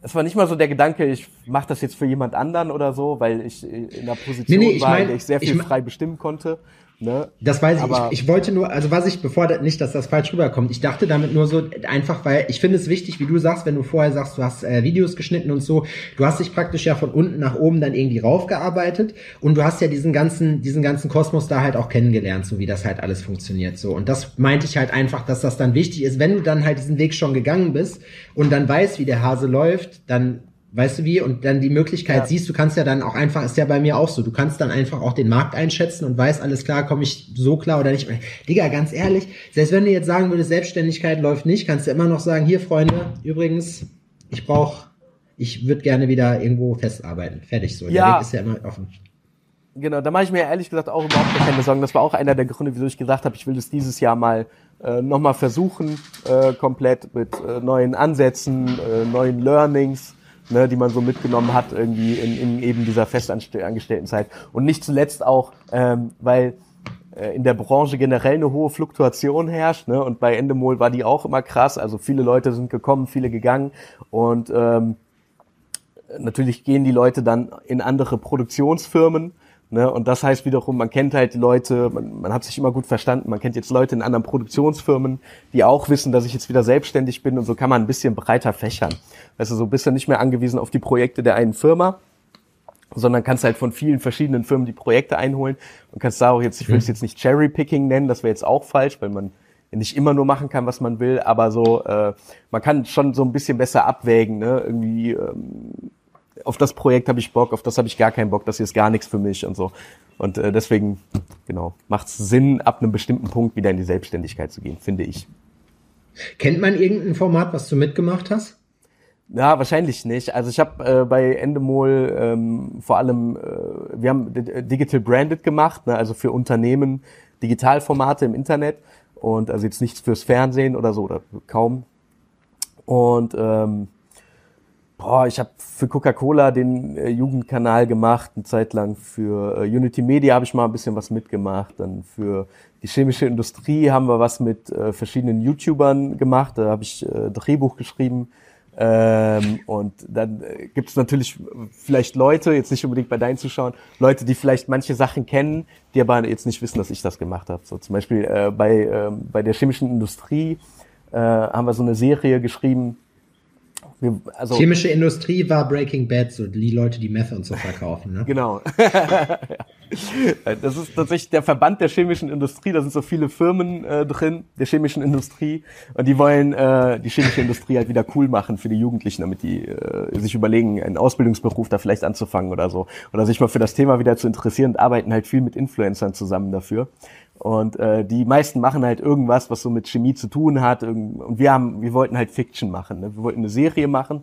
es war nicht mal so der Gedanke, ich mache das jetzt für jemand anderen oder so, weil ich in einer Position nee, nee, war, in der ich sehr viel ich frei bestimmen konnte. Ne? Das weiß ich. ich. Ich wollte nur, also was ich, bevor nicht, dass das falsch rüberkommt, ich dachte damit nur so einfach, weil ich finde es wichtig, wie du sagst, wenn du vorher sagst, du hast äh, Videos geschnitten und so, du hast dich praktisch ja von unten nach oben dann irgendwie raufgearbeitet und du hast ja diesen ganzen, diesen ganzen Kosmos da halt auch kennengelernt, so wie das halt alles funktioniert so. Und das meinte ich halt einfach, dass das dann wichtig ist, wenn du dann halt diesen Weg schon gegangen bist und dann weißt, wie der Hase läuft, dann Weißt du wie? Und dann die Möglichkeit ja. siehst, du kannst ja dann auch einfach, ist ja bei mir auch so, du kannst dann einfach auch den Markt einschätzen und weißt, alles klar, komme ich so klar oder nicht. Digga, ganz ehrlich, selbst wenn du jetzt sagen würdest, Selbstständigkeit läuft nicht, kannst du immer noch sagen, hier Freunde, übrigens, ich brauche, ich würde gerne wieder irgendwo festarbeiten. Fertig so. Ja. Der Weg ist ja immer offen. Genau, da mache ich mir ehrlich gesagt auch überhaupt keine Sorgen. Das war auch einer der Gründe, wieso ich gesagt habe, ich will das dieses Jahr mal äh, nochmal versuchen, äh, komplett mit äh, neuen Ansätzen, äh, neuen Learnings ne, die man so mitgenommen hat irgendwie in, in eben dieser festangestellten Zeit. Und nicht zuletzt auch, ähm, weil äh, in der Branche generell eine hohe Fluktuation herrscht, ne? Und bei Endemol war die auch immer krass. Also viele Leute sind gekommen, viele gegangen und ähm, natürlich gehen die Leute dann in andere Produktionsfirmen Ne? Und das heißt wiederum, man kennt halt Leute, man, man hat sich immer gut verstanden, man kennt jetzt Leute in anderen Produktionsfirmen, die auch wissen, dass ich jetzt wieder selbstständig bin und so kann man ein bisschen breiter fächern. Also so bist du nicht mehr angewiesen auf die Projekte der einen Firma, sondern kannst halt von vielen verschiedenen Firmen die Projekte einholen und kannst da auch jetzt, ich will es jetzt nicht Cherry-Picking nennen, das wäre jetzt auch falsch, weil man nicht immer nur machen kann, was man will, aber so, äh, man kann schon so ein bisschen besser abwägen, ne? irgendwie ähm, auf das Projekt habe ich Bock, auf das habe ich gar keinen Bock, das hier ist gar nichts für mich und so. Und äh, deswegen, genau, macht es Sinn, ab einem bestimmten Punkt wieder in die Selbstständigkeit zu gehen, finde ich. Kennt man irgendein Format, was du mitgemacht hast? Ja, wahrscheinlich nicht. Also ich habe äh, bei Endemol ähm, vor allem, äh, wir haben Digital Branded gemacht, ne, also für Unternehmen Digitalformate im Internet und also jetzt nichts fürs Fernsehen oder so oder kaum. Und ähm, Boah, ich habe für Coca-Cola den äh, Jugendkanal gemacht, eine Zeit lang. Für äh, Unity Media habe ich mal ein bisschen was mitgemacht. Dann für die chemische Industrie haben wir was mit äh, verschiedenen YouTubern gemacht. Da habe ich äh, Drehbuch geschrieben. Ähm, und dann äh, gibt es natürlich vielleicht Leute, jetzt nicht unbedingt bei deinen Zuschauern, Leute, die vielleicht manche Sachen kennen, die aber jetzt nicht wissen, dass ich das gemacht habe. So zum Beispiel äh, bei, äh, bei der chemischen Industrie äh, haben wir so eine Serie geschrieben, wir, also Chemische Industrie war Breaking Bad, so die Leute, die Meth und so verkaufen. Ne? Genau. das ist tatsächlich der Verband der chemischen Industrie. Da sind so viele Firmen äh, drin, der chemischen Industrie. Und die wollen äh, die chemische Industrie halt wieder cool machen für die Jugendlichen, damit die äh, sich überlegen, einen Ausbildungsberuf da vielleicht anzufangen oder so. Oder sich mal für das Thema wieder zu interessieren und arbeiten halt viel mit Influencern zusammen dafür. Und äh, die meisten machen halt irgendwas, was so mit Chemie zu tun hat. Und wir haben, wir wollten halt Fiction machen. Ne? Wir wollten eine Serie machen.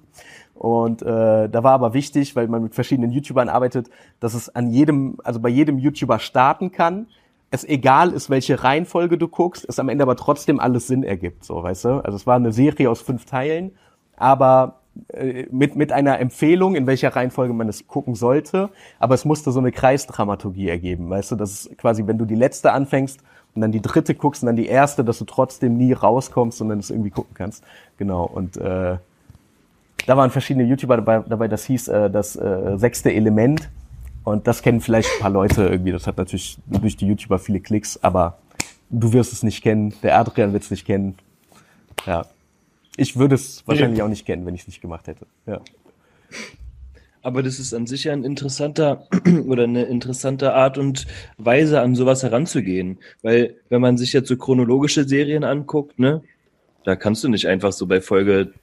Und äh, da war aber wichtig, weil man mit verschiedenen YouTubern arbeitet, dass es an jedem, also bei jedem YouTuber starten kann. Es egal ist, welche Reihenfolge du guckst, es am Ende aber trotzdem alles Sinn ergibt, so weißt du. Also es war eine Serie aus fünf Teilen, aber mit, mit einer Empfehlung, in welcher Reihenfolge man es gucken sollte, aber es musste so eine Kreisdramaturgie ergeben, weißt du, das ist quasi, wenn du die letzte anfängst und dann die dritte guckst und dann die erste, dass du trotzdem nie rauskommst und dann es irgendwie gucken kannst. Genau, und äh, da waren verschiedene YouTuber dabei, dabei. Das hieß äh, das äh, sechste Element. Und das kennen vielleicht ein paar Leute irgendwie, das hat natürlich durch die YouTuber viele Klicks, aber du wirst es nicht kennen, der Adrian wird es nicht kennen, ja. Ich würde es wahrscheinlich auch nicht kennen, wenn ich es nicht gemacht hätte. Ja. Aber das ist an sich ja ein interessanter oder eine interessante Art und Weise, an sowas heranzugehen. Weil, wenn man sich jetzt so chronologische Serien anguckt, ne, da kannst du nicht einfach so bei Folge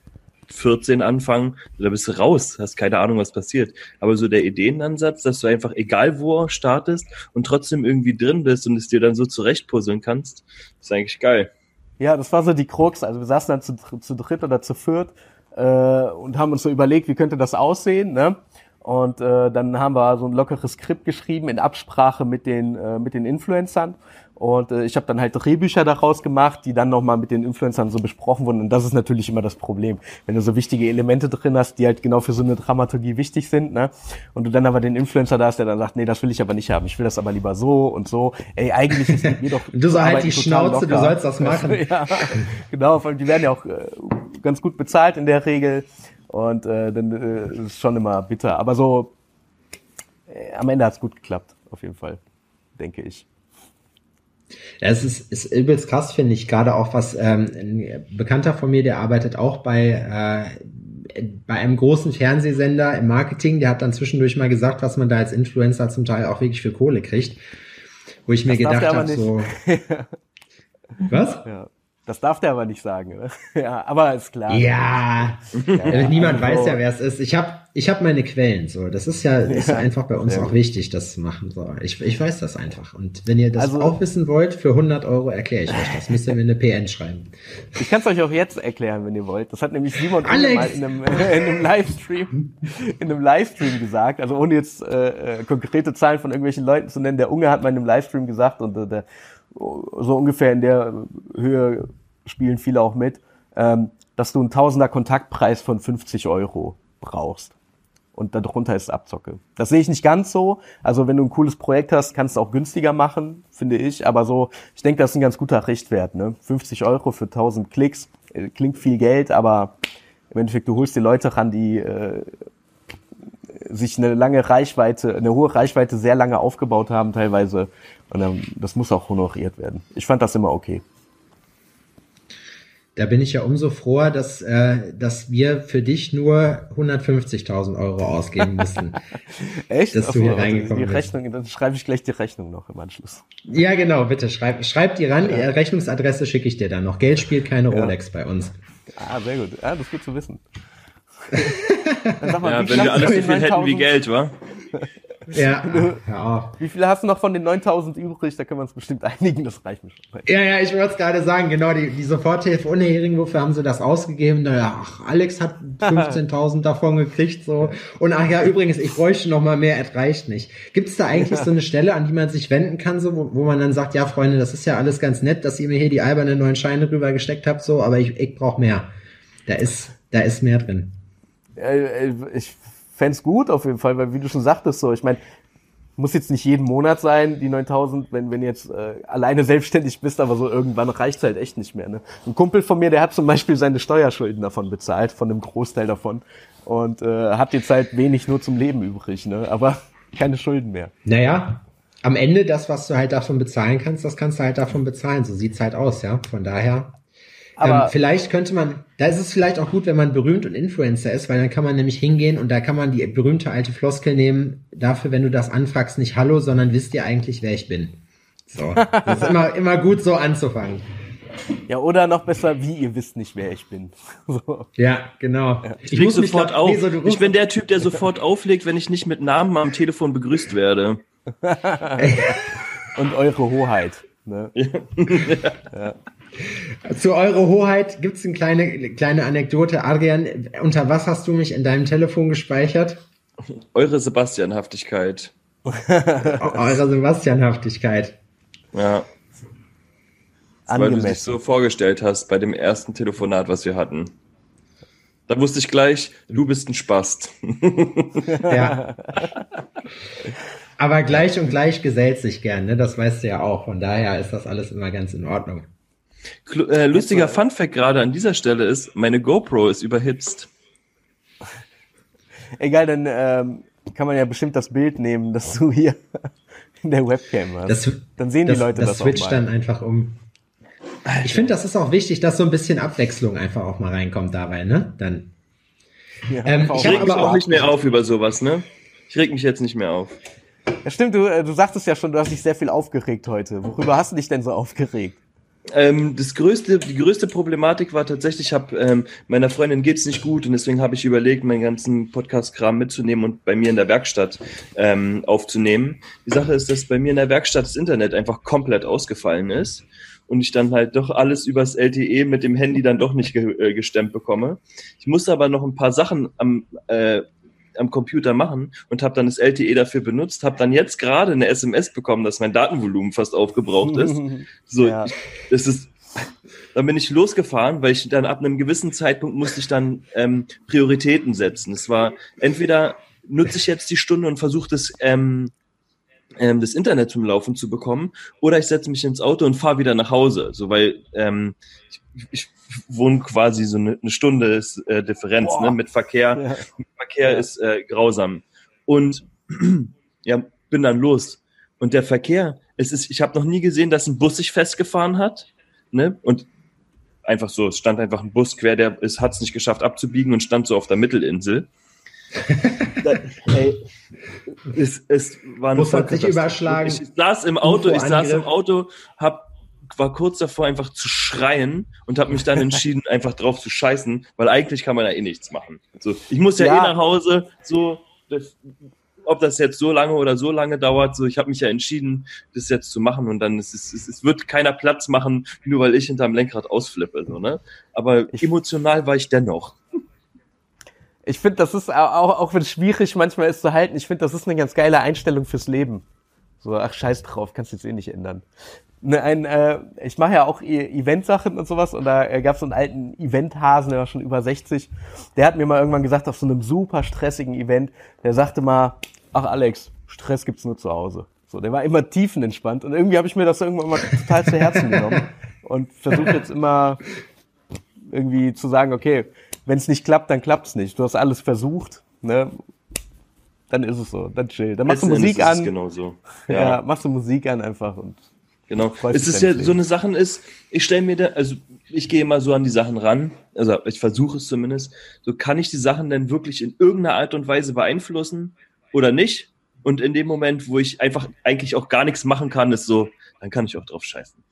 14 anfangen, da bist du raus, hast keine Ahnung, was passiert. Aber so der Ideenansatz, dass du einfach egal wo startest und trotzdem irgendwie drin bist und es dir dann so zurechtpuzzeln kannst, ist eigentlich geil. Ja, das war so die Krux. Also wir saßen dann zu, zu dritt oder zu viert äh, und haben uns so überlegt, wie könnte das aussehen. Ne? Und äh, dann haben wir so ein lockeres Skript geschrieben in Absprache mit den, äh, mit den Influencern. Und äh, ich habe dann halt Drehbücher daraus gemacht, die dann nochmal mit den Influencern so besprochen wurden. Und das ist natürlich immer das Problem, wenn du so wichtige Elemente drin hast, die halt genau für so eine Dramaturgie wichtig sind, ne? Und du dann aber den Influencer da hast, der dann sagt, nee, das will ich aber nicht haben. Ich will das aber lieber so und so. Ey, eigentlich ist mir doch. du so halt die Schnauze, locker. du sollst das machen. ja, genau, die werden ja auch äh, ganz gut bezahlt in der Regel. Und äh, dann äh, ist schon immer bitter. Aber so, äh, am Ende hat's gut geklappt, auf jeden Fall, denke ich. Ja, es ist, ist übelst krass, finde ich. Gerade auch was ähm, ein Bekannter von mir, der arbeitet auch bei äh, bei einem großen Fernsehsender im Marketing. Der hat dann zwischendurch mal gesagt, was man da als Influencer zum Teil auch wirklich für Kohle kriegt. Wo ich mir das gedacht habe, so. was? Ja. Das darf der aber nicht sagen. Ne? ja, aber ist klar. Ja, ja niemand also, weiß ja, wer es ist. Ich habe ich hab meine Quellen. So, das ist ja, ist ja einfach bei uns auch wichtig, das zu machen. So, ich, ich weiß das einfach. Und wenn ihr das also, auch wissen wollt, für 100 Euro erkläre ich euch das. Müsst ihr mir eine PN schreiben. Ich kann es euch auch jetzt erklären, wenn ihr wollt. Das hat nämlich Simon Alex. mal in einem, in einem Livestream, in einem Livestream gesagt. Also ohne jetzt äh, äh, konkrete Zahlen von irgendwelchen Leuten zu nennen. Der Unge hat mal in einem Livestream gesagt und äh, der so ungefähr in der Höhe spielen viele auch mit, ähm, dass du einen Tausender Kontaktpreis von 50 Euro brauchst. Und darunter ist Abzocke. Das sehe ich nicht ganz so. Also wenn du ein cooles Projekt hast, kannst du auch günstiger machen, finde ich. Aber so, ich denke, das ist ein ganz guter Richtwert. Ne? 50 Euro für 1000 Klicks äh, klingt viel Geld, aber im Endeffekt, du holst die Leute ran, die äh, sich eine lange Reichweite, eine hohe Reichweite sehr lange aufgebaut haben teilweise und dann, das muss auch honoriert werden. Ich fand das immer okay. Da bin ich ja umso froher, dass, äh, dass wir für dich nur 150.000 Euro ausgeben mussten. Echt? Dass Achso, du hier also reingekommen die Rechnung, bist. Dann schreibe ich gleich die Rechnung noch im Anschluss. Ja, genau, bitte schreib, schreib die ran. Ja. Rechnungsadresse schicke ich dir dann noch. Geld spielt keine ja. Rolex bei uns. Ah, sehr gut. Ah, das ist gut zu wissen. Mal, ja, wenn wir alles so viel hätten wie Geld, wa? Ja, ja. Wie viele hast du noch von den 9000 übrig? Da können wir uns bestimmt einigen, das reicht mir schon. Ja, ja, ich wollte es gerade sagen, genau, die, die Soforthilfe ohne Hering, wofür haben sie das ausgegeben? Naja, ach, Alex hat 15.000 davon gekriegt, so. Und ach ja, übrigens, ich bräuchte noch mal mehr, es reicht nicht. Gibt es da eigentlich so eine Stelle, an die man sich wenden kann, so, wo, wo man dann sagt, ja, Freunde, das ist ja alles ganz nett, dass ihr mir hier die albernen neuen Scheine rüber gesteckt habt, so, aber ich, ich brauche mehr. Da ist, da ist mehr drin. Äh, ich fände gut auf jeden Fall, weil wie du schon sagtest, so, ich meine, muss jetzt nicht jeden Monat sein, die 9000, wenn, wenn jetzt äh, alleine selbstständig bist, aber so irgendwann reicht's halt echt nicht mehr. Ne? Ein Kumpel von mir, der hat zum Beispiel seine Steuerschulden davon bezahlt, von einem Großteil davon und äh, hat jetzt halt wenig nur zum Leben übrig, ne? aber keine Schulden mehr. Naja, am Ende das, was du halt davon bezahlen kannst, das kannst du halt davon bezahlen. So sieht's halt aus, ja. Von daher aber ähm, vielleicht könnte man, da ist es vielleicht auch gut, wenn man berühmt und Influencer ist, weil dann kann man nämlich hingehen und da kann man die berühmte alte Floskel nehmen, dafür, wenn du das anfragst, nicht Hallo, sondern wisst ihr eigentlich, wer ich bin. So. Das ist immer, immer gut, so anzufangen. Ja, oder noch besser, wie ihr wisst nicht, wer ich bin. So. Ja, genau. Ja. Ich, ich muss sofort da, auf. Nee, so, ich bin der Typ, der sofort auflegt, wenn ich nicht mit Namen am Telefon begrüßt werde. und eure Hoheit. Ne? Ja. ja. Zu Eure Hoheit gibt es eine kleine, kleine Anekdote. Adrian, unter was hast du mich in deinem Telefon gespeichert? Eure Sebastianhaftigkeit. Eure Sebastianhaftigkeit. Ja. Weil du dich so vorgestellt hast bei dem ersten Telefonat, was wir hatten. Da wusste ich gleich, du bist ein Spast. ja. Aber gleich und gleich gesellt sich gern, ne? Das weißt du ja auch. Von daher ist das alles immer ganz in Ordnung. Äh, lustiger Fun Fact gerade an dieser Stelle ist, meine GoPro ist überhitzt. Egal, dann ähm, kann man ja bestimmt das Bild nehmen, das du hier in der Webcam hast. Das, dann sehen das, die Leute das, das switcht dann einfach um. Ich finde, das ist auch wichtig, dass so ein bisschen Abwechslung einfach auch mal reinkommt dabei, ne? Dann. Ja, ähm, ich reg mich auch nicht mehr auf über sowas, ne? Ich reg mich jetzt nicht mehr auf. Ja, stimmt, du, äh, du sagtest ja schon, du hast dich sehr viel aufgeregt heute. Worüber hast du dich denn so aufgeregt? Ähm, das größte, die größte Problematik war tatsächlich, ich habe ähm, meiner Freundin geht's nicht gut und deswegen habe ich überlegt, meinen ganzen Podcast-Kram mitzunehmen und bei mir in der Werkstatt ähm, aufzunehmen. Die Sache ist, dass bei mir in der Werkstatt das Internet einfach komplett ausgefallen ist und ich dann halt doch alles übers LTE mit dem Handy dann doch nicht ge äh, gestemmt bekomme. Ich musste aber noch ein paar Sachen am äh, am Computer machen und habe dann das LTE dafür benutzt, habe dann jetzt gerade eine SMS bekommen, dass mein Datenvolumen fast aufgebraucht ist. So, ja. das ist, dann bin ich losgefahren, weil ich dann ab einem gewissen Zeitpunkt musste ich dann ähm, Prioritäten setzen. Es war entweder nutze ich jetzt die Stunde und versuche das ähm, ähm, das Internet zum Laufen zu bekommen, oder ich setze mich ins Auto und fahre wieder nach Hause. So, weil ähm, ich, ich wohne quasi so eine, eine Stunde ist, äh, Differenz ne? mit Verkehr. Ja. Verkehr ja. ist äh, grausam. Und ja, bin dann los. Und der Verkehr, es ist, ich habe noch nie gesehen, dass ein Bus sich festgefahren hat. Ne? Und einfach so, es stand einfach ein Bus quer, der hat es nicht geschafft abzubiegen und stand so auf der Mittelinsel. Ey, es, es war Bus hat sich überschlagen. Ich saß im Auto, ich saß im Auto, hab, war kurz davor einfach zu schreien und habe mich dann entschieden, einfach drauf zu scheißen, weil eigentlich kann man ja eh nichts machen. So, ich muss ja, ja. eh nach Hause, so, das, ob das jetzt so lange oder so lange dauert, so ich habe mich ja entschieden, das jetzt zu machen und dann ist es, es, es wird keiner Platz machen, nur weil ich hinterm Lenkrad ausflippe, so, ne? Aber ich, emotional war ich dennoch. Ich finde, das ist auch, auch wenn es schwierig manchmal ist zu halten, ich finde, das ist eine ganz geile Einstellung fürs Leben. So, ach scheiß drauf, kannst du jetzt eh nicht ändern. Ne, ein, äh, ich mache ja auch e Event-Sachen und sowas und da äh, gab es so einen alten Event-Hasen, der war schon über 60. Der hat mir mal irgendwann gesagt, auf so einem super stressigen Event, der sagte mal, ach Alex, Stress gibt's nur zu Hause. So, der war immer tiefenentspannt und irgendwie habe ich mir das irgendwann mal total zu Herzen genommen und versuche jetzt immer irgendwie zu sagen, okay, wenn es nicht klappt, dann klappt's nicht. Du hast alles versucht, ne? Dann ist es so, dann chill. Dann machst du Musik an. Genau so. Ja. ja, machst du Musik an einfach und Genau. Es ist ja so eine Sache ist, ich stelle mir da, also ich gehe immer so an die Sachen ran, also ich versuche es zumindest, so kann ich die Sachen denn wirklich in irgendeiner Art und Weise beeinflussen oder nicht? Und in dem Moment, wo ich einfach eigentlich auch gar nichts machen kann, ist so, dann kann ich auch drauf scheißen.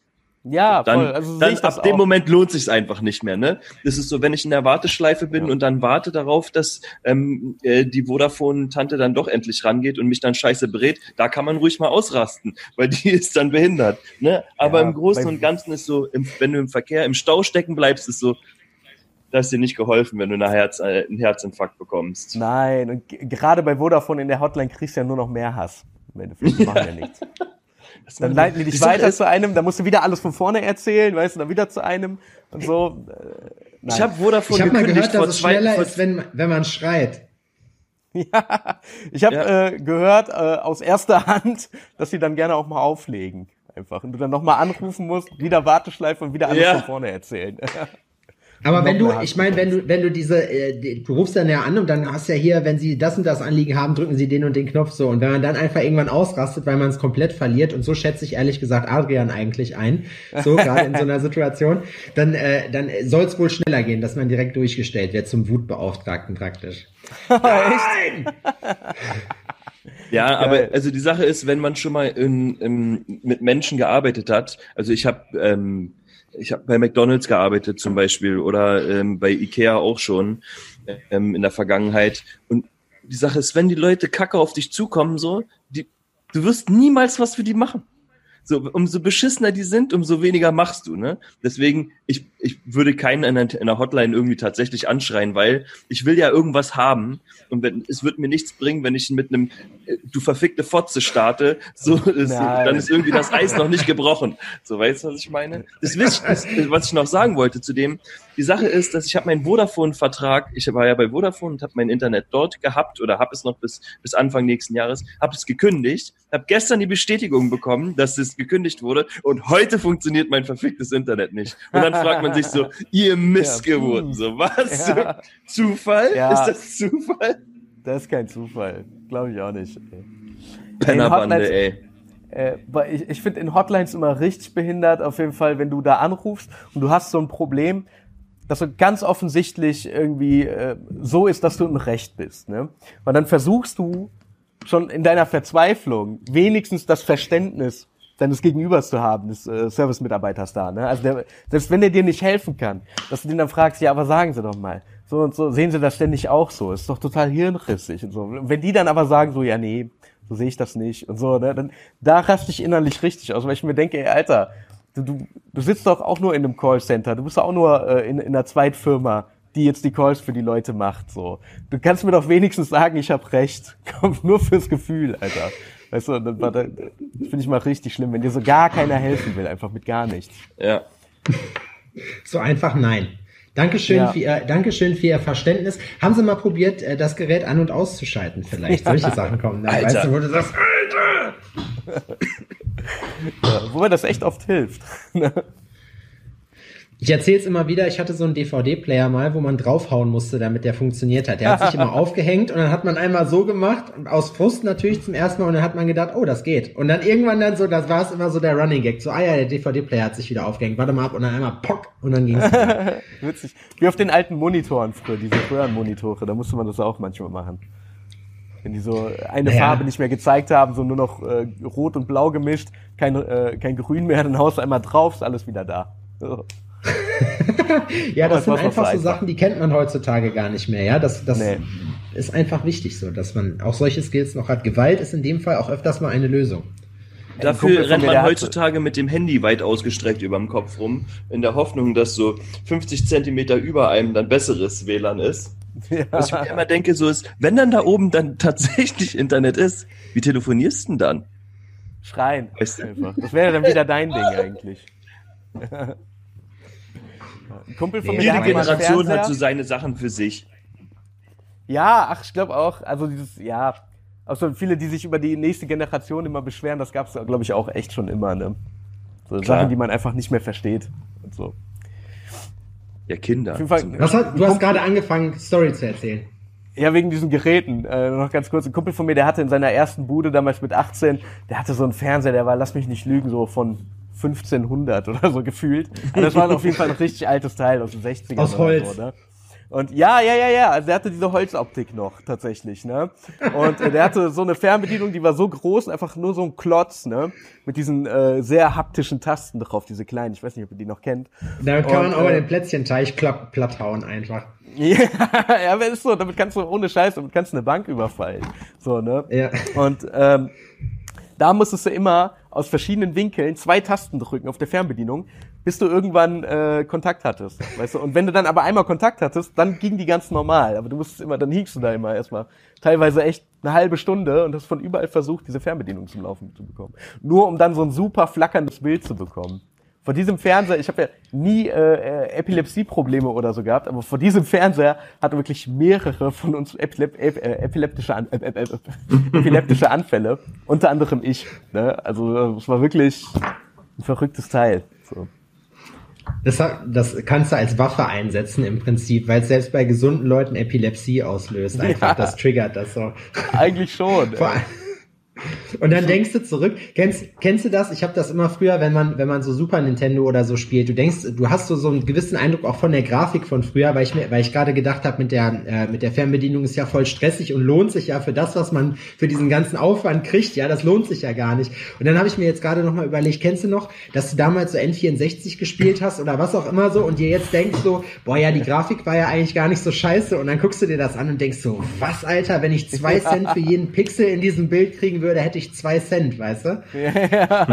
Ja, dann, voll. Also dann ab dem Moment lohnt sich einfach nicht mehr. Ne, das ist so, wenn ich in der Warteschleife bin ja. und dann warte darauf, dass ähm, äh, die Vodafone-Tante dann doch endlich rangeht und mich dann scheiße berät, da kann man ruhig mal ausrasten, weil die ist dann behindert. Ne, aber ja, im Großen und Ganzen ist so, im, wenn du im Verkehr im Stau stecken bleibst, ist so, da ist dir nicht geholfen, wenn du eine Herz, äh, einen Herzinfarkt bekommst. Nein, und gerade bei Vodafone in der Hotline kriegst du ja nur noch mehr Hass. Im Endeffekt, die machen ja nichts. Dann leiten die dich weiter zu einem, dann musst du wieder alles von vorne erzählen, weißt du, dann wieder zu einem und so. Äh, nein. Ich habe Vodafone ich hab mal gehört, dass es schneller ist, wenn, wenn man schreit. Ja, ich habe ja. äh, gehört äh, aus erster Hand, dass sie dann gerne auch mal auflegen. Einfach. Und du dann nochmal anrufen musst, wieder Warteschleife und wieder alles ja. von vorne erzählen. Aber wenn du, ich meine, wenn du, wenn du diese, äh, du rufst dann ja an und dann hast ja hier, wenn sie das und das Anliegen haben, drücken sie den und den Knopf so. Und wenn man dann einfach irgendwann ausrastet, weil man es komplett verliert, und so schätze ich ehrlich gesagt Adrian eigentlich ein, so gerade in so einer Situation, dann, äh, dann soll es wohl schneller gehen, dass man direkt durchgestellt wird zum Wutbeauftragten praktisch. Nein! Ja, aber also die Sache ist, wenn man schon mal in, in, mit Menschen gearbeitet hat, also ich habe ähm, ich habe bei McDonald's gearbeitet zum Beispiel oder ähm, bei Ikea auch schon ähm, in der Vergangenheit. Und die Sache ist, wenn die Leute kacke auf dich zukommen, so, die, du wirst niemals was für die machen. So, umso beschissener die sind, umso weniger machst du, ne? Deswegen, ich, ich würde keinen in einer Hotline irgendwie tatsächlich anschreien, weil ich will ja irgendwas haben und wenn, es wird mir nichts bringen, wenn ich mit einem äh, du verfickte Fotze starte, so, ist, dann ist irgendwie das Eis noch nicht gebrochen. So, weißt du, was ich meine? Das, das, was ich noch sagen wollte zu dem, die Sache ist, dass ich habe meinen Vodafone-Vertrag, ich war ja bei Vodafone und habe mein Internet dort gehabt oder habe es noch bis, bis Anfang nächsten Jahres, habe es gekündigt, habe gestern die Bestätigung bekommen, dass es gekündigt wurde und heute funktioniert mein verficktes Internet nicht. Und dann fragt man sich so, ihr Missgeburten, ja, so was? Ja. Zufall? Ja. Ist das Zufall? Das ist kein Zufall, glaube ich auch nicht. Pennerbande, ey. Äh, ich ich finde in Hotlines immer richtig behindert, auf jeden Fall, wenn du da anrufst und du hast so ein Problem, dass so ganz offensichtlich irgendwie äh, so ist, dass du im Recht bist. Ne? Und dann versuchst du schon in deiner Verzweiflung wenigstens das Verständnis deines Gegenübers zu haben, des äh, Service-Mitarbeiters da. Ne? Also der, selbst wenn der dir nicht helfen kann, dass du den dann fragst, ja, aber sagen Sie doch mal, so und so, sehen Sie das ständig auch so, ist doch total hirnrissig und so. Wenn die dann aber sagen so, ja, nee, so sehe ich das nicht und so, ne, dann da raste ich innerlich richtig aus, weil ich mir denke, ey, Alter, du, du, du sitzt doch auch nur in einem Callcenter, du bist doch auch nur äh, in, in einer Zweitfirma, die jetzt die Calls für die Leute macht. So, du kannst mir doch wenigstens sagen, ich habe recht. Komm, nur fürs Gefühl, Alter. Weißt du, das, das finde ich mal richtig schlimm, wenn dir so gar keiner helfen will, einfach mit gar nichts. Ja. So einfach nein. Dankeschön, ja. für ihr, Dankeschön für Ihr Verständnis. Haben Sie mal probiert, äh, das Gerät an- und auszuschalten vielleicht? Solche Sachen kommen. Alter. Weißt du, wo du sagst, Alter! ja, wobei das echt oft hilft. Ich erzähle es immer wieder, ich hatte so einen DVD-Player mal, wo man draufhauen musste, damit der funktioniert hat. Der hat sich immer aufgehängt und dann hat man einmal so gemacht, aus Frust natürlich zum ersten Mal und dann hat man gedacht, oh, das geht. Und dann irgendwann dann so, das war es immer so der Running Gag. So, ah ja, der DVD-Player hat sich wieder aufgehängt, warte mal ab und dann einmal pock und dann ging's. Witzig. Wie auf den alten Monitoren früher, diese früheren Monitore, da musste man das auch manchmal machen. Wenn die so eine ja. Farbe nicht mehr gezeigt haben, so nur noch äh, rot und blau gemischt, kein, äh, kein grün mehr, dann haust du einmal drauf, ist alles wieder da. ja, das sind einfach so einfach. Sachen, die kennt man heutzutage gar nicht mehr. Ja, das, das nee. ist einfach wichtig so, dass man auch solche Skills noch hat. Gewalt ist in dem Fall auch öfters mal eine Lösung. Dafür rennt man heutzutage mit dem Handy weit ausgestreckt über dem Kopf rum, in der Hoffnung, dass so 50 Zentimeter über einem dann besseres WLAN ist. Ja. Was ich mir immer denke, so ist, wenn dann da oben dann tatsächlich Internet ist, wie telefonierst du denn dann? Schreien. Weißt du? einfach. Das wäre dann wieder dein Ding eigentlich. Ein Kumpel von nee, mir, Jede Generation hat so seine Sachen für sich. Ja, ach, ich glaube auch, also dieses, ja, also viele, die sich über die nächste Generation immer beschweren, das gab es, glaube ich, auch echt schon immer, ne? So Klar. Sachen, die man einfach nicht mehr versteht und so. Ja, Kinder. Was hat, du hast gerade angefangen, Story zu erzählen. Ja, wegen diesen Geräten. Äh, noch ganz kurz. Ein Kumpel von mir, der hatte in seiner ersten Bude damals mit 18, der hatte so einen Fernseher, der war, lass mich nicht lügen, so von 1500 oder so gefühlt. Also das war auf jeden Fall ein richtig altes Teil aus den 60ern. Aus Holz. So, ne? Und ja, ja, ja, ja, also der hatte diese Holzoptik noch tatsächlich, ne? Und äh, der hatte so eine Fernbedienung, die war so groß, einfach nur so ein Klotz, ne? Mit diesen äh, sehr haptischen Tasten drauf, diese kleinen, ich weiß nicht, ob ihr die noch kennt. Damit kann und, man auch äh, den Plätzchenteich platt, platt hauen einfach. ja, ja, aber ist so, damit kannst du ohne Scheiß, damit kannst du eine Bank überfallen. So, ne? Ja. Und ähm, da musstest du immer aus verschiedenen Winkeln zwei Tasten drücken auf der Fernbedienung, bis du irgendwann äh, Kontakt hattest. Weißt du? Und wenn du dann aber einmal Kontakt hattest, dann ging die ganz normal. Aber du musstest immer, dann hiegst du da immer erstmal teilweise echt eine halbe Stunde und hast von überall versucht, diese Fernbedienung zum Laufen zu bekommen. Nur um dann so ein super flackerndes Bild zu bekommen vor diesem Fernseher, ich habe ja nie äh, Epilepsie-Probleme oder so gehabt, aber vor diesem Fernseher hatten wirklich mehrere von uns Epilep äh, epileptische, An äh, äh, äh, epileptische Anfälle, unter anderem ich. Ne? Also es war wirklich ein verrücktes Teil. So. Das, das kannst du als Waffe einsetzen im Prinzip, weil es selbst bei gesunden Leuten Epilepsie auslöst. Einfach, ja. das triggert das so. Eigentlich schon. Vor, und dann denkst du zurück, kennst, kennst du das? Ich habe das immer früher, wenn man, wenn man so Super Nintendo oder so spielt. Du denkst, du hast so, so einen gewissen Eindruck auch von der Grafik von früher, weil ich mir, weil ich gerade gedacht habe, mit der, äh, mit der Fernbedienung ist ja voll stressig und lohnt sich ja für das, was man für diesen ganzen Aufwand kriegt, ja, das lohnt sich ja gar nicht. Und dann habe ich mir jetzt gerade nochmal überlegt, kennst du noch, dass du damals so N64 gespielt hast oder was auch immer so und dir jetzt denkst so, boah ja, die Grafik war ja eigentlich gar nicht so scheiße und dann guckst du dir das an und denkst so, was Alter, wenn ich zwei Cent für jeden Pixel in diesem Bild kriegen würde, hätte ich zwei Cent, weißt du? Ja,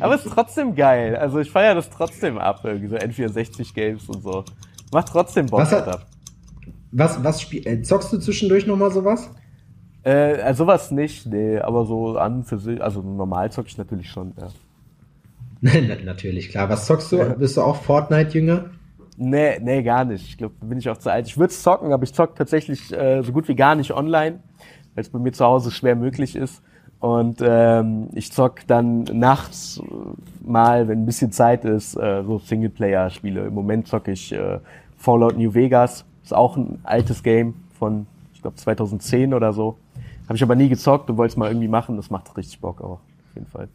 aber es ist trotzdem geil. Also ich feiere das trotzdem ab, irgendwie so N64-Games und so. Macht trotzdem Bock was, hat, was, was spiel, äh, zockst du zwischendurch nochmal sowas? Äh, also sowas nicht, nee, aber so an für sich, also normal zock ich natürlich schon, ja. natürlich, klar. Was zockst du? Bist du auch Fortnite-Jünger? Nee, nee, gar nicht. Ich glaube, bin ich auch zu alt. Ich würde zocken, aber ich zock tatsächlich äh, so gut wie gar nicht online, weil es bei mir zu Hause schwer möglich ist. Und ähm, ich zock dann nachts mal, wenn ein bisschen Zeit ist, äh, so Singleplayer-Spiele. Im Moment zocke ich äh, Fallout New Vegas. Ist auch ein altes Game von, ich glaube, 2010 oder so. Habe ich aber nie gezockt und wollte es mal irgendwie machen. Das macht richtig Bock auch, auf jeden Fall.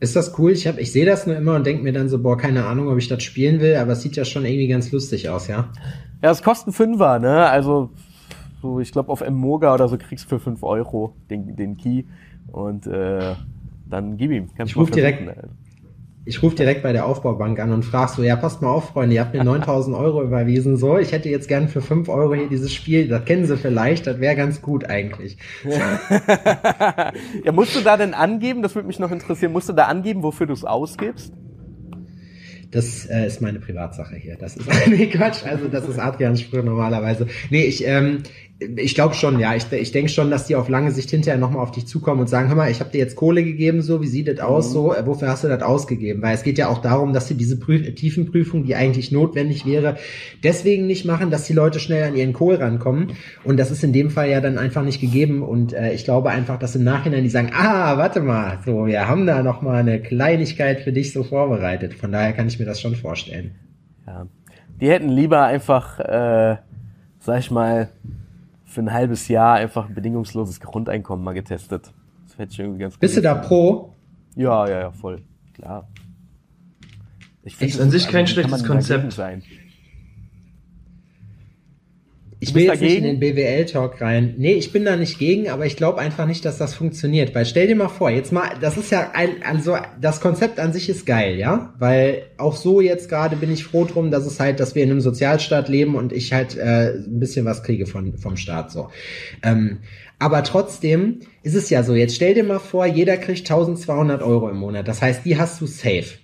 Ist das cool? Ich, hab, ich sehe das nur immer und denke mir dann so, boah, keine Ahnung, ob ich das spielen will, aber es sieht ja schon irgendwie ganz lustig aus, ja? Ja, es kostet Fünfer, ne? Also so, ich glaube, auf Moga oder so kriegst du für 5 Euro den, den Key und äh, dann gib ihm. Kannst ich rufe direkt, ich ruf direkt bei der Aufbaubank an und frag so, ja, passt mal auf, Freunde, ihr habt mir 9000 Euro überwiesen, so, ich hätte jetzt gern für 5 Euro hier dieses Spiel, das kennen sie vielleicht, das wäre ganz gut eigentlich. ja, musst du da denn angeben, das würde mich noch interessieren, musst du da angeben, wofür du es ausgibst? Das äh, ist meine Privatsache hier. Das ist nee, Quatsch. Also das ist Adrians Spruch normalerweise. Nee, ich ähm, ich glaube schon, ja. Ich, ich denke schon, dass die auf lange Sicht hinterher nochmal auf dich zukommen und sagen, hör mal, ich habe dir jetzt Kohle gegeben, so, wie sieht das aus, mhm. so, äh, wofür hast du das ausgegeben? Weil es geht ja auch darum, dass sie diese Prüf Tiefenprüfung, die eigentlich notwendig wäre, deswegen nicht machen, dass die Leute schnell an ihren Kohl rankommen. Und das ist in dem Fall ja dann einfach nicht gegeben. Und äh, ich glaube einfach, dass im Nachhinein die sagen, ah, warte mal, so, wir haben da nochmal eine Kleinigkeit für dich so vorbereitet. Von daher kann ich mir das schon vorstellen. Ja. Die hätten lieber einfach, äh, sag ich mal, für ein halbes Jahr einfach ein bedingungsloses Grundeinkommen mal getestet. Das hätte ich irgendwie ganz Bist du da pro? Ja, ja, ja, voll. Klar. Ich finde an sich kein also, schlechtes Konzept sein. Ich will jetzt dagegen? nicht in den BWL-Talk rein. Nee, ich bin da nicht gegen, aber ich glaube einfach nicht, dass das funktioniert. Weil stell dir mal vor, jetzt mal, das ist ja ein, also das Konzept an sich ist geil, ja? Weil auch so jetzt gerade bin ich froh drum, dass es halt, dass wir in einem Sozialstaat leben und ich halt äh, ein bisschen was kriege von, vom Staat so. Ähm, aber trotzdem ist es ja so, jetzt stell dir mal vor, jeder kriegt 1200 Euro im Monat. Das heißt, die hast du safe.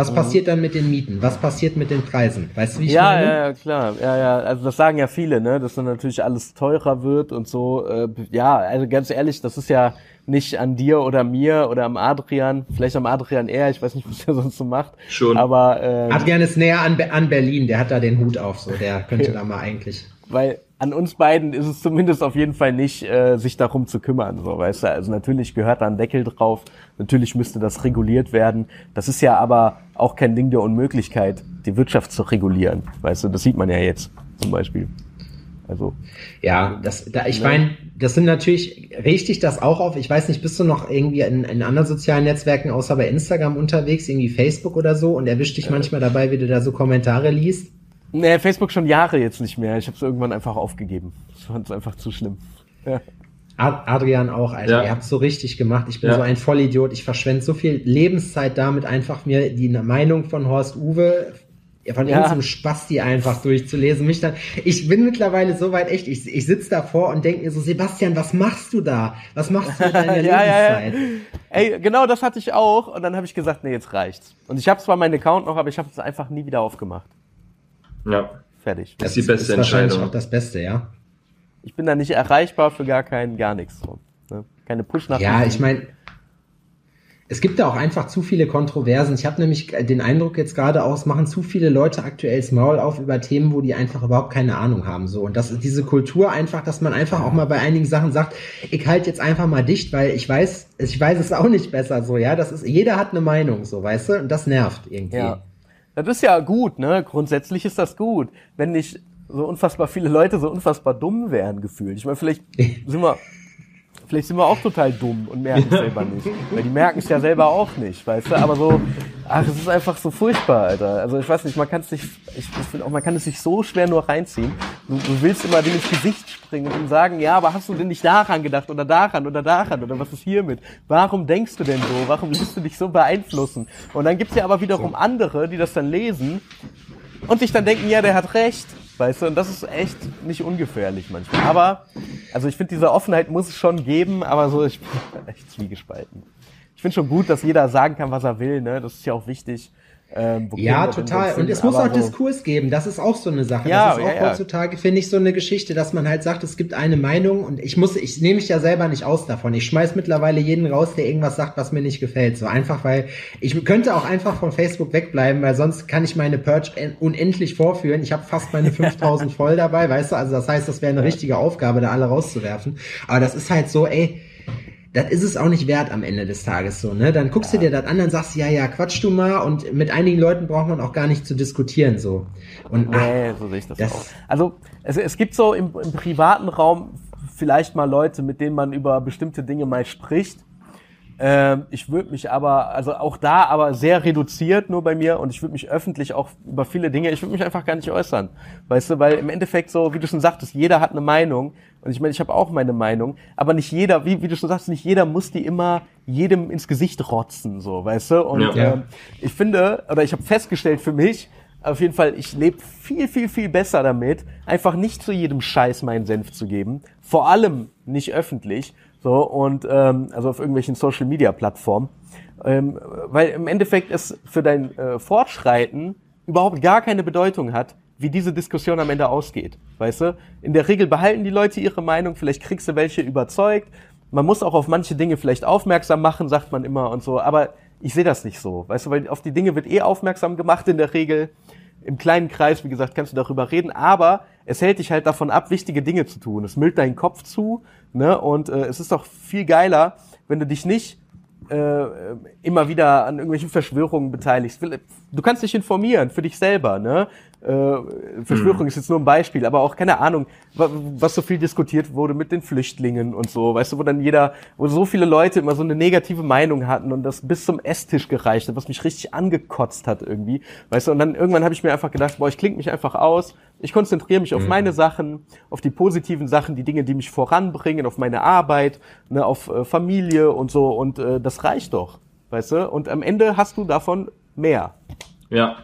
Was mhm. passiert dann mit den Mieten? Was passiert mit den Preisen? Weißt du, wie ich ja, meine? Ja, ja, klar. Ja, ja. Also das sagen ja viele, ne, dass dann natürlich alles teurer wird und so. Äh, ja, also ganz ehrlich, das ist ja nicht an dir oder mir oder am Adrian, vielleicht am Adrian eher, ich weiß nicht, was er sonst so macht. Schon. Aber ähm, Adrian ist näher an, an Berlin, der hat da den Hut auf, so der könnte da mal eigentlich. Weil an uns beiden ist es zumindest auf jeden Fall nicht, äh, sich darum zu kümmern, so weißt du. Also natürlich gehört da ein Deckel drauf, natürlich müsste das reguliert werden. Das ist ja aber auch kein Ding der Unmöglichkeit, die Wirtschaft zu regulieren, weißt du. Das sieht man ja jetzt zum Beispiel. Also ja, das, da, ich meine, das sind natürlich richtig das auch auf. Ich weiß nicht, bist du noch irgendwie in, in anderen sozialen Netzwerken außer bei Instagram unterwegs, irgendwie Facebook oder so und erwischt dich äh. manchmal dabei, wie du da so Kommentare liest? Nee, Facebook schon Jahre jetzt nicht mehr. Ich habe es irgendwann einfach aufgegeben. Ich fand es einfach zu schlimm. Ja. Adrian auch, Alter. Ja. Ihr habt so richtig gemacht. Ich bin ja. so ein Vollidiot. Ich verschwende so viel Lebenszeit damit, einfach mir die Meinung von Horst Uwe von ja. irgendeinem Spasti einfach durchzulesen. Mich dann, ich bin mittlerweile so weit echt, ich, ich sitze davor und denke mir so, Sebastian, was machst du da? Was machst du mit deiner ja, Lebenszeit? Ja, ja. Ey, genau das hatte ich auch und dann habe ich gesagt, nee, jetzt reicht's. Und ich habe zwar meinen Account noch, aber ich habe es einfach nie wieder aufgemacht. Ja. Fertig. Das, ist die beste ist Entscheidung. auch das Beste, ja. Ich bin da nicht erreichbar für gar keinen, gar nichts. So, ne? Keine Push-Nachrichten. Ja, ich meine, es gibt da auch einfach zu viele Kontroversen. Ich habe nämlich den Eindruck jetzt gerade aus, machen zu viele Leute aktuell das Maul auf über Themen, wo die einfach überhaupt keine Ahnung haben. So und das ist diese Kultur einfach, dass man einfach auch mal bei einigen Sachen sagt, ich halte jetzt einfach mal dicht, weil ich weiß, ich weiß es auch nicht besser. So ja, das ist jeder hat eine Meinung, so weißt du, und das nervt irgendwie. Ja. Das ist ja gut, ne? Grundsätzlich ist das gut. Wenn nicht so unfassbar viele Leute so unfassbar dumm wären gefühlt. Ich meine, vielleicht sind wir, vielleicht sind wir auch total dumm und merken es selber nicht. Weil die merken es ja selber auch nicht, weißt du? Aber so, ach, es ist einfach so furchtbar, Alter. Also ich weiß nicht, man kann es sich, ich, ich finde auch, man kann es sich so schwer nur reinziehen. Du, du willst immer dem ins Gesicht springen und sagen, ja, aber hast du denn nicht daran gedacht oder daran oder daran oder was ist hiermit? Warum denkst du denn so? Warum lässt du dich so beeinflussen? Und dann gibt's ja aber wiederum andere, die das dann lesen und sich dann denken, ja, der hat recht. Weißt du, und das ist echt nicht ungefährlich manchmal. Aber, also ich finde, diese Offenheit muss es schon geben, aber so, ich bin echt zwiegespalten. Ich finde schon gut, dass jeder sagen kann, was er will, ne? Das ist ja auch wichtig. Ähm, ja, total. Und es muss auch so Diskurs geben. Das ist auch so eine Sache. Ja, das ist auch ja, heutzutage, finde ich, so eine Geschichte, dass man halt sagt, es gibt eine Meinung und ich muss, ich nehme mich ja selber nicht aus davon. Ich schmeiß mittlerweile jeden raus, der irgendwas sagt, was mir nicht gefällt. So einfach, weil ich könnte auch einfach von Facebook wegbleiben, weil sonst kann ich meine Purge unendlich vorführen. Ich habe fast meine 5000 voll dabei, weißt du? Also das heißt, das wäre eine richtige Aufgabe, da alle rauszuwerfen. Aber das ist halt so, ey, das ist es auch nicht wert am Ende des Tages so, ne? Dann guckst ja. du dir das an, dann sagst du, ja, ja, quatsch du mal und mit einigen Leuten braucht man auch gar nicht zu diskutieren so. Und nee, so sehe ich das, das auch. Also es, es gibt so im, im privaten Raum vielleicht mal Leute, mit denen man über bestimmte Dinge mal spricht ähm, ich würde mich aber, also auch da aber sehr reduziert nur bei mir und ich würde mich öffentlich auch über viele Dinge, ich würde mich einfach gar nicht äußern. Weißt du, weil im Endeffekt so, wie du schon sagtest, jeder hat eine Meinung und ich meine, ich habe auch meine Meinung, aber nicht jeder, wie, wie du schon sagst, nicht jeder muss die immer jedem ins Gesicht rotzen, so, weißt du? Und ja. ähm, ich finde, oder ich habe festgestellt für mich, auf jeden Fall, ich lebe viel, viel, viel besser damit, einfach nicht zu jedem Scheiß meinen Senf zu geben. Vor allem nicht öffentlich. So, und ähm, also auf irgendwelchen Social Media Plattformen. Ähm, weil im Endeffekt es für dein äh, Fortschreiten überhaupt gar keine Bedeutung hat, wie diese Diskussion am Ende ausgeht. Weißt du? In der Regel behalten die Leute ihre Meinung, vielleicht kriegst du welche überzeugt. Man muss auch auf manche Dinge vielleicht aufmerksam machen, sagt man immer und so. Aber ich sehe das nicht so. Weißt du, weil auf die Dinge wird eh aufmerksam gemacht in der Regel. Im kleinen Kreis, wie gesagt, kannst du darüber reden, aber es hält dich halt davon ab, wichtige Dinge zu tun. Es müllt deinen Kopf zu, ne? Und äh, es ist doch viel geiler, wenn du dich nicht äh, immer wieder an irgendwelchen Verschwörungen beteiligst. Du kannst dich informieren für dich selber, ne? Äh, Verschwörung hm. ist jetzt nur ein Beispiel, aber auch keine Ahnung, was so viel diskutiert wurde mit den Flüchtlingen und so, weißt du, wo dann jeder, wo so viele Leute immer so eine negative Meinung hatten und das bis zum Esstisch gereicht hat, was mich richtig angekotzt hat irgendwie, weißt du, und dann irgendwann habe ich mir einfach gedacht, boah, ich klinge mich einfach aus, ich konzentriere mich auf mhm. meine Sachen, auf die positiven Sachen, die Dinge, die mich voranbringen, auf meine Arbeit, ne, auf äh, Familie und so und äh, das reicht doch, weißt du, und am Ende hast du davon mehr. Ja,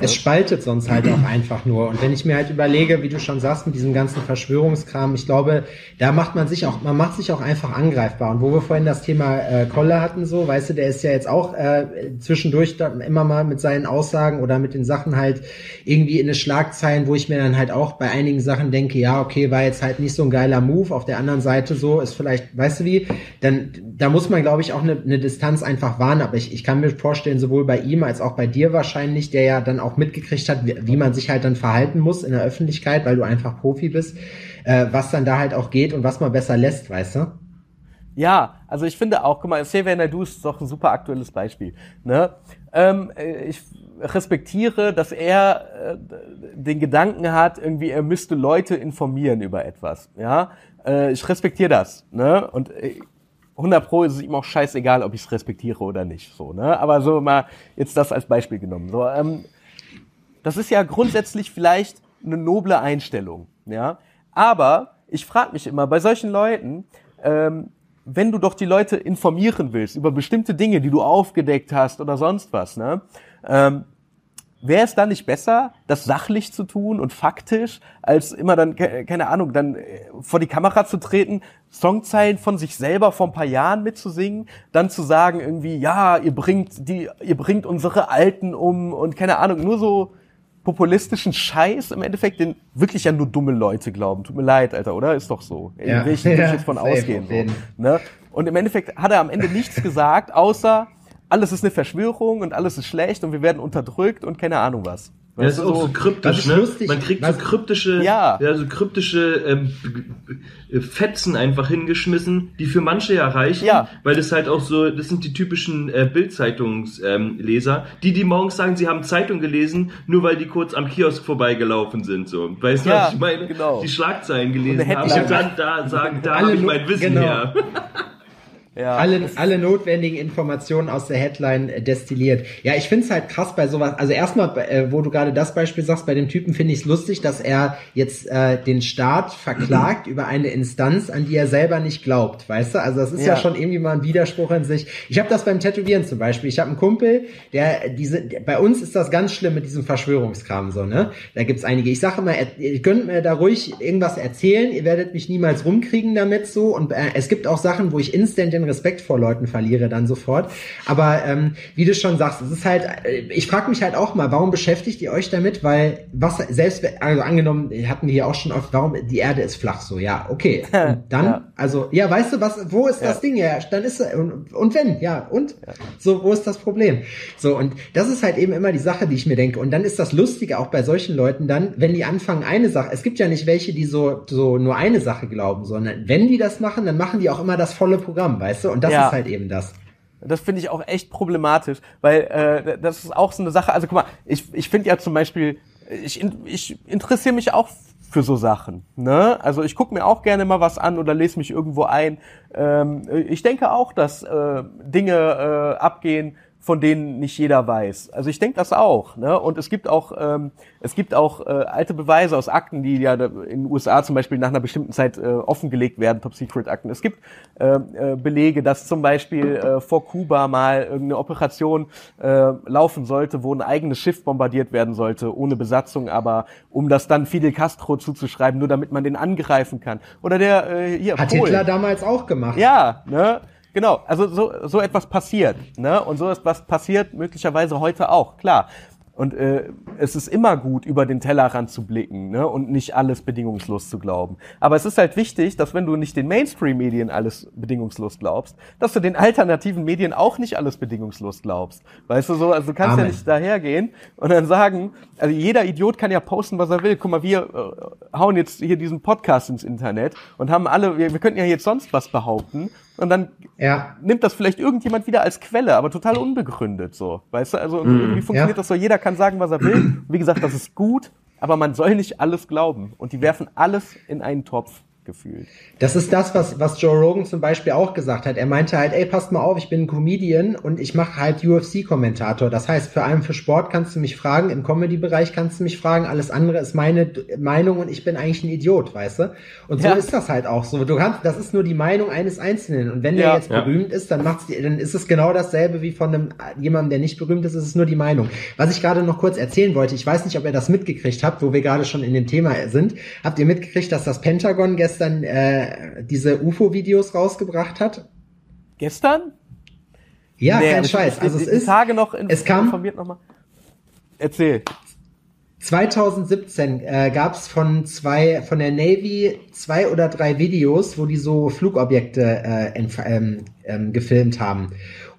es spaltet sonst halt auch einfach nur. Und wenn ich mir halt überlege, wie du schon sagst, mit diesem ganzen Verschwörungskram, ich glaube, da macht man sich auch, man macht sich auch einfach angreifbar. Und wo wir vorhin das Thema äh, Kolle hatten, so, weißt du, der ist ja jetzt auch äh, zwischendurch immer mal mit seinen Aussagen oder mit den Sachen halt irgendwie in eine Schlagzeilen, wo ich mir dann halt auch bei einigen Sachen denke, ja, okay, war jetzt halt nicht so ein geiler Move. Auf der anderen Seite so ist vielleicht, weißt du wie, dann da muss man, glaube ich, auch eine, eine Distanz einfach wahren. Aber ich, ich kann mir vorstellen, sowohl bei ihm als auch bei dir wahrscheinlich, der ja dann auch mitgekriegt hat, wie, wie man sich halt dann verhalten muss in der Öffentlichkeit, weil du einfach Profi bist, äh, was dann da halt auch geht und was man besser lässt, weißt du? Ja, also ich finde auch, guck mal, Xavier Naidu ist doch ein super aktuelles Beispiel. Ne? Ähm, äh, ich respektiere, dass er äh, den Gedanken hat, irgendwie er müsste Leute informieren über etwas. Ja, äh, ich respektiere das. Ne? Und äh, 100 Pro ist es ihm auch scheißegal, ob ich es respektiere oder nicht. So, ne? Aber so mal jetzt das als Beispiel genommen. So, ähm, das ist ja grundsätzlich vielleicht eine noble Einstellung, ja. Aber ich frage mich immer bei solchen Leuten, ähm, wenn du doch die Leute informieren willst über bestimmte Dinge, die du aufgedeckt hast oder sonst was, ne? Ähm, wäre es dann nicht besser, das sachlich zu tun und faktisch, als immer dann, keine Ahnung, dann äh, vor die Kamera zu treten, Songzeilen von sich selber vor ein paar Jahren mitzusingen, dann zu sagen irgendwie, ja, ihr bringt die, ihr bringt unsere Alten um und keine Ahnung, nur so populistischen Scheiß im Endeffekt, den wirklich ja nur dumme Leute glauben. Tut mir leid, Alter, oder? Ist doch so. Ja. Will ich, will ich jetzt von ausgehen. So, ne? Und im Endeffekt hat er am Ende nichts gesagt, außer alles ist eine Verschwörung und alles ist schlecht und wir werden unterdrückt und keine Ahnung was. Ja, das ist auch so, kryptisch, ne? Man kriegt so kryptische, ja. ja, so kryptische ähm, Fetzen einfach hingeschmissen, die für manche ja reichen, ja. weil das halt auch so, das sind die typischen äh, Bildzeitungsleser, ähm, die die morgens sagen, sie haben Zeitung gelesen, nur weil die kurz am Kiosk vorbeigelaufen sind, so. Weißt du, ja, was ich meine? Genau. Die Schlagzeilen gelesen haben und dann da sagen, da habe ich mein Wissen genau. her. Ja, alle, alle notwendigen Informationen aus der Headline destilliert. Ja, ich finde es halt krass bei sowas. Also erstmal, äh, wo du gerade das Beispiel sagst, bei dem Typen finde ich es lustig, dass er jetzt äh, den Staat verklagt über eine Instanz, an die er selber nicht glaubt. Weißt du? Also das ist ja, ja schon irgendwie mal ein Widerspruch in sich. Ich habe das beim Tätowieren zum Beispiel. Ich habe einen Kumpel, der diese, der, bei uns ist das ganz schlimm mit diesem Verschwörungskram so, ne? Da gibt's einige. Ich sage immer, ihr könnt mir da ruhig irgendwas erzählen, ihr werdet mich niemals rumkriegen damit so. Und äh, es gibt auch Sachen, wo ich instant den Respekt vor Leuten verliere dann sofort. Aber ähm, wie du schon sagst, es ist halt, äh, ich frage mich halt auch mal, warum beschäftigt ihr euch damit? Weil was selbst, also angenommen, hatten wir hier auch schon oft, warum die Erde ist flach so, ja, okay. Und dann, ja. also, ja, weißt du, was, wo ist ja. das Ding? Ja, dann ist und, und wenn, ja, und ja. so, wo ist das Problem? So, und das ist halt eben immer die Sache, die ich mir denke. Und dann ist das Lustige auch bei solchen Leuten dann, wenn die anfangen, eine Sache, es gibt ja nicht welche, die so, so nur eine Sache glauben, sondern wenn die das machen, dann machen die auch immer das volle Programm, weißt du? Und das ja. ist halt eben das. Das finde ich auch echt problematisch, weil äh, das ist auch so eine Sache. Also guck mal, ich, ich finde ja zum Beispiel, ich, ich interessiere mich auch für so Sachen. Ne? Also ich gucke mir auch gerne mal was an oder lese mich irgendwo ein. Ähm, ich denke auch, dass äh, Dinge äh, abgehen, von denen nicht jeder weiß. Also ich denke das auch. Ne? Und es gibt auch, ähm, es gibt auch äh, alte Beweise aus Akten, die ja in den USA zum Beispiel nach einer bestimmten Zeit äh, offengelegt werden, Top-Secret-Akten. Es gibt äh, äh, Belege, dass zum Beispiel äh, vor Kuba mal irgendeine Operation äh, laufen sollte, wo ein eigenes Schiff bombardiert werden sollte, ohne Besatzung, aber um das dann Fidel Castro zuzuschreiben, nur damit man den angreifen kann. Oder der äh, hier. Hat Polen. Hitler damals auch gemacht. Ja, ne? Genau, also so, so etwas passiert. Ne? Und so ist was passiert möglicherweise heute auch, klar. Und äh, es ist immer gut, über den Tellerrand zu blicken ne? und nicht alles bedingungslos zu glauben. Aber es ist halt wichtig, dass wenn du nicht den Mainstream-Medien alles bedingungslos glaubst, dass du den alternativen Medien auch nicht alles bedingungslos glaubst. Weißt du so, also du kannst Amen. ja nicht dahergehen und dann sagen, also jeder Idiot kann ja posten, was er will. Guck mal, wir äh, hauen jetzt hier diesen Podcast ins Internet und haben alle, wir, wir könnten ja jetzt sonst was behaupten und dann ja. nimmt das vielleicht irgendjemand wieder als Quelle, aber total unbegründet so. Weißt du, also mhm. irgendwie funktioniert ja. das so, jeder kann sagen, was er will. Wie gesagt, das ist gut, aber man soll nicht alles glauben. Und die werfen alles in einen Topf gefühlt. Das ist das, was, was Joe Rogan zum Beispiel auch gesagt hat. Er meinte halt, ey, passt mal auf, ich bin ein Comedian und ich mache halt UFC-Kommentator. Das heißt, für einen für Sport kannst du mich fragen, im Comedy-Bereich kannst du mich fragen, alles andere ist meine Meinung und ich bin eigentlich ein Idiot, weißt du? Und so ja. ist das halt auch so. Du kannst, das ist nur die Meinung eines Einzelnen. Und wenn der ja, jetzt ja. berühmt ist, dann macht's, dann ist es genau dasselbe wie von einem, jemandem, der nicht berühmt ist, ist es nur die Meinung. Was ich gerade noch kurz erzählen wollte, ich weiß nicht, ob ihr das mitgekriegt habt, wo wir gerade schon in dem Thema sind. Habt ihr mitgekriegt, dass das Pentagon gestern gestern äh, diese UFO-Videos rausgebracht hat? Gestern? Ja, nee, kein Scheiß. Also es ist Tage noch in, es kam informiert noch mal. Erzähl. 2017 äh, gab es von zwei von der Navy zwei oder drei Videos, wo die so Flugobjekte äh, ähm, ähm, gefilmt haben.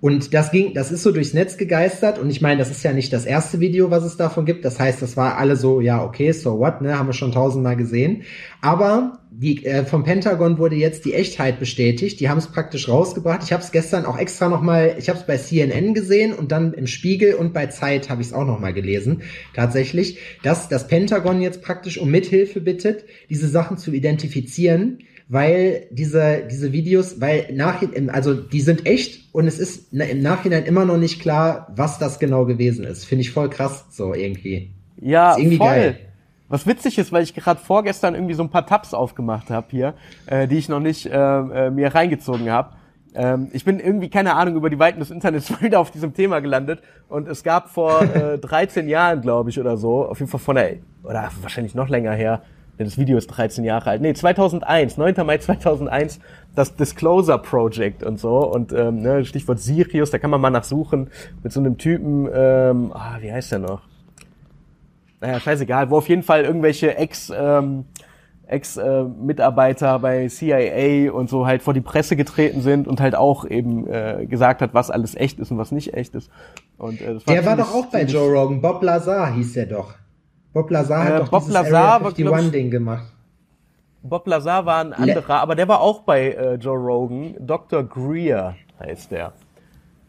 Und das ging, das ist so durchs Netz gegeistert. Und ich meine, das ist ja nicht das erste Video, was es davon gibt. Das heißt, das war alle so, ja, okay, so what, ne, haben wir schon tausendmal gesehen. Aber die, äh, vom Pentagon wurde jetzt die Echtheit bestätigt. Die haben es praktisch rausgebracht. Ich habe es gestern auch extra nochmal, ich habe es bei CNN gesehen und dann im Spiegel und bei Zeit habe ich es auch nochmal gelesen. Tatsächlich, dass das Pentagon jetzt praktisch um Mithilfe bittet, diese Sachen zu identifizieren weil diese, diese Videos, weil nach, also die sind echt und es ist im Nachhinein immer noch nicht klar, was das genau gewesen ist. Finde ich voll krass, so irgendwie. Ja, ist irgendwie voll. geil. Was witzig ist, weil ich gerade vorgestern irgendwie so ein paar Tabs aufgemacht habe hier, äh, die ich noch nicht äh, äh, mir reingezogen habe. Ähm, ich bin irgendwie, keine Ahnung, über die Weiten des Internets wieder auf diesem Thema gelandet. Und es gab vor äh, 13 Jahren, glaube ich, oder so, auf jeden Fall von der, oder wahrscheinlich noch länger her, das Video ist 13 Jahre alt. Nee, 2001, 9. Mai 2001, das Disclosure Project und so. Und ähm, ne, Stichwort Sirius, da kann man mal nachsuchen mit so einem Typen, ähm, ah, wie heißt der noch? Naja, scheißegal, wo auf jeden Fall irgendwelche Ex... Ähm, Ex-Mitarbeiter bei CIA und so halt vor die Presse getreten sind und halt auch eben äh, gesagt hat, was alles echt ist und was nicht echt ist. Und, äh, das war der war doch auch bei Joe Rogan. Bob Lazar hieß der doch. Bob Lazar hat äh, doch Bob dieses Lazar Area 51 Ding gemacht. Bob Lazar war ein anderer, aber der war auch bei äh, Joe Rogan. Dr. Greer heißt der.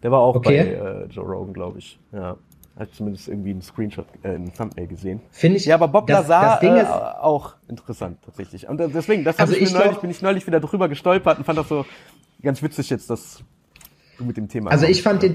Der war auch okay. bei äh, Joe Rogan, glaube ich. Ja. Hat zumindest irgendwie einen Screenshot, äh, einen Thumbnail gesehen. Finde ich. Ja, aber Bob das, Lazar das Ding äh, ist, auch interessant tatsächlich. Und äh, deswegen, das also ich mir neulich, bin ich neulich wieder drüber gestolpert und fand das so ganz witzig jetzt, dass du mit dem Thema. Also ich fand den,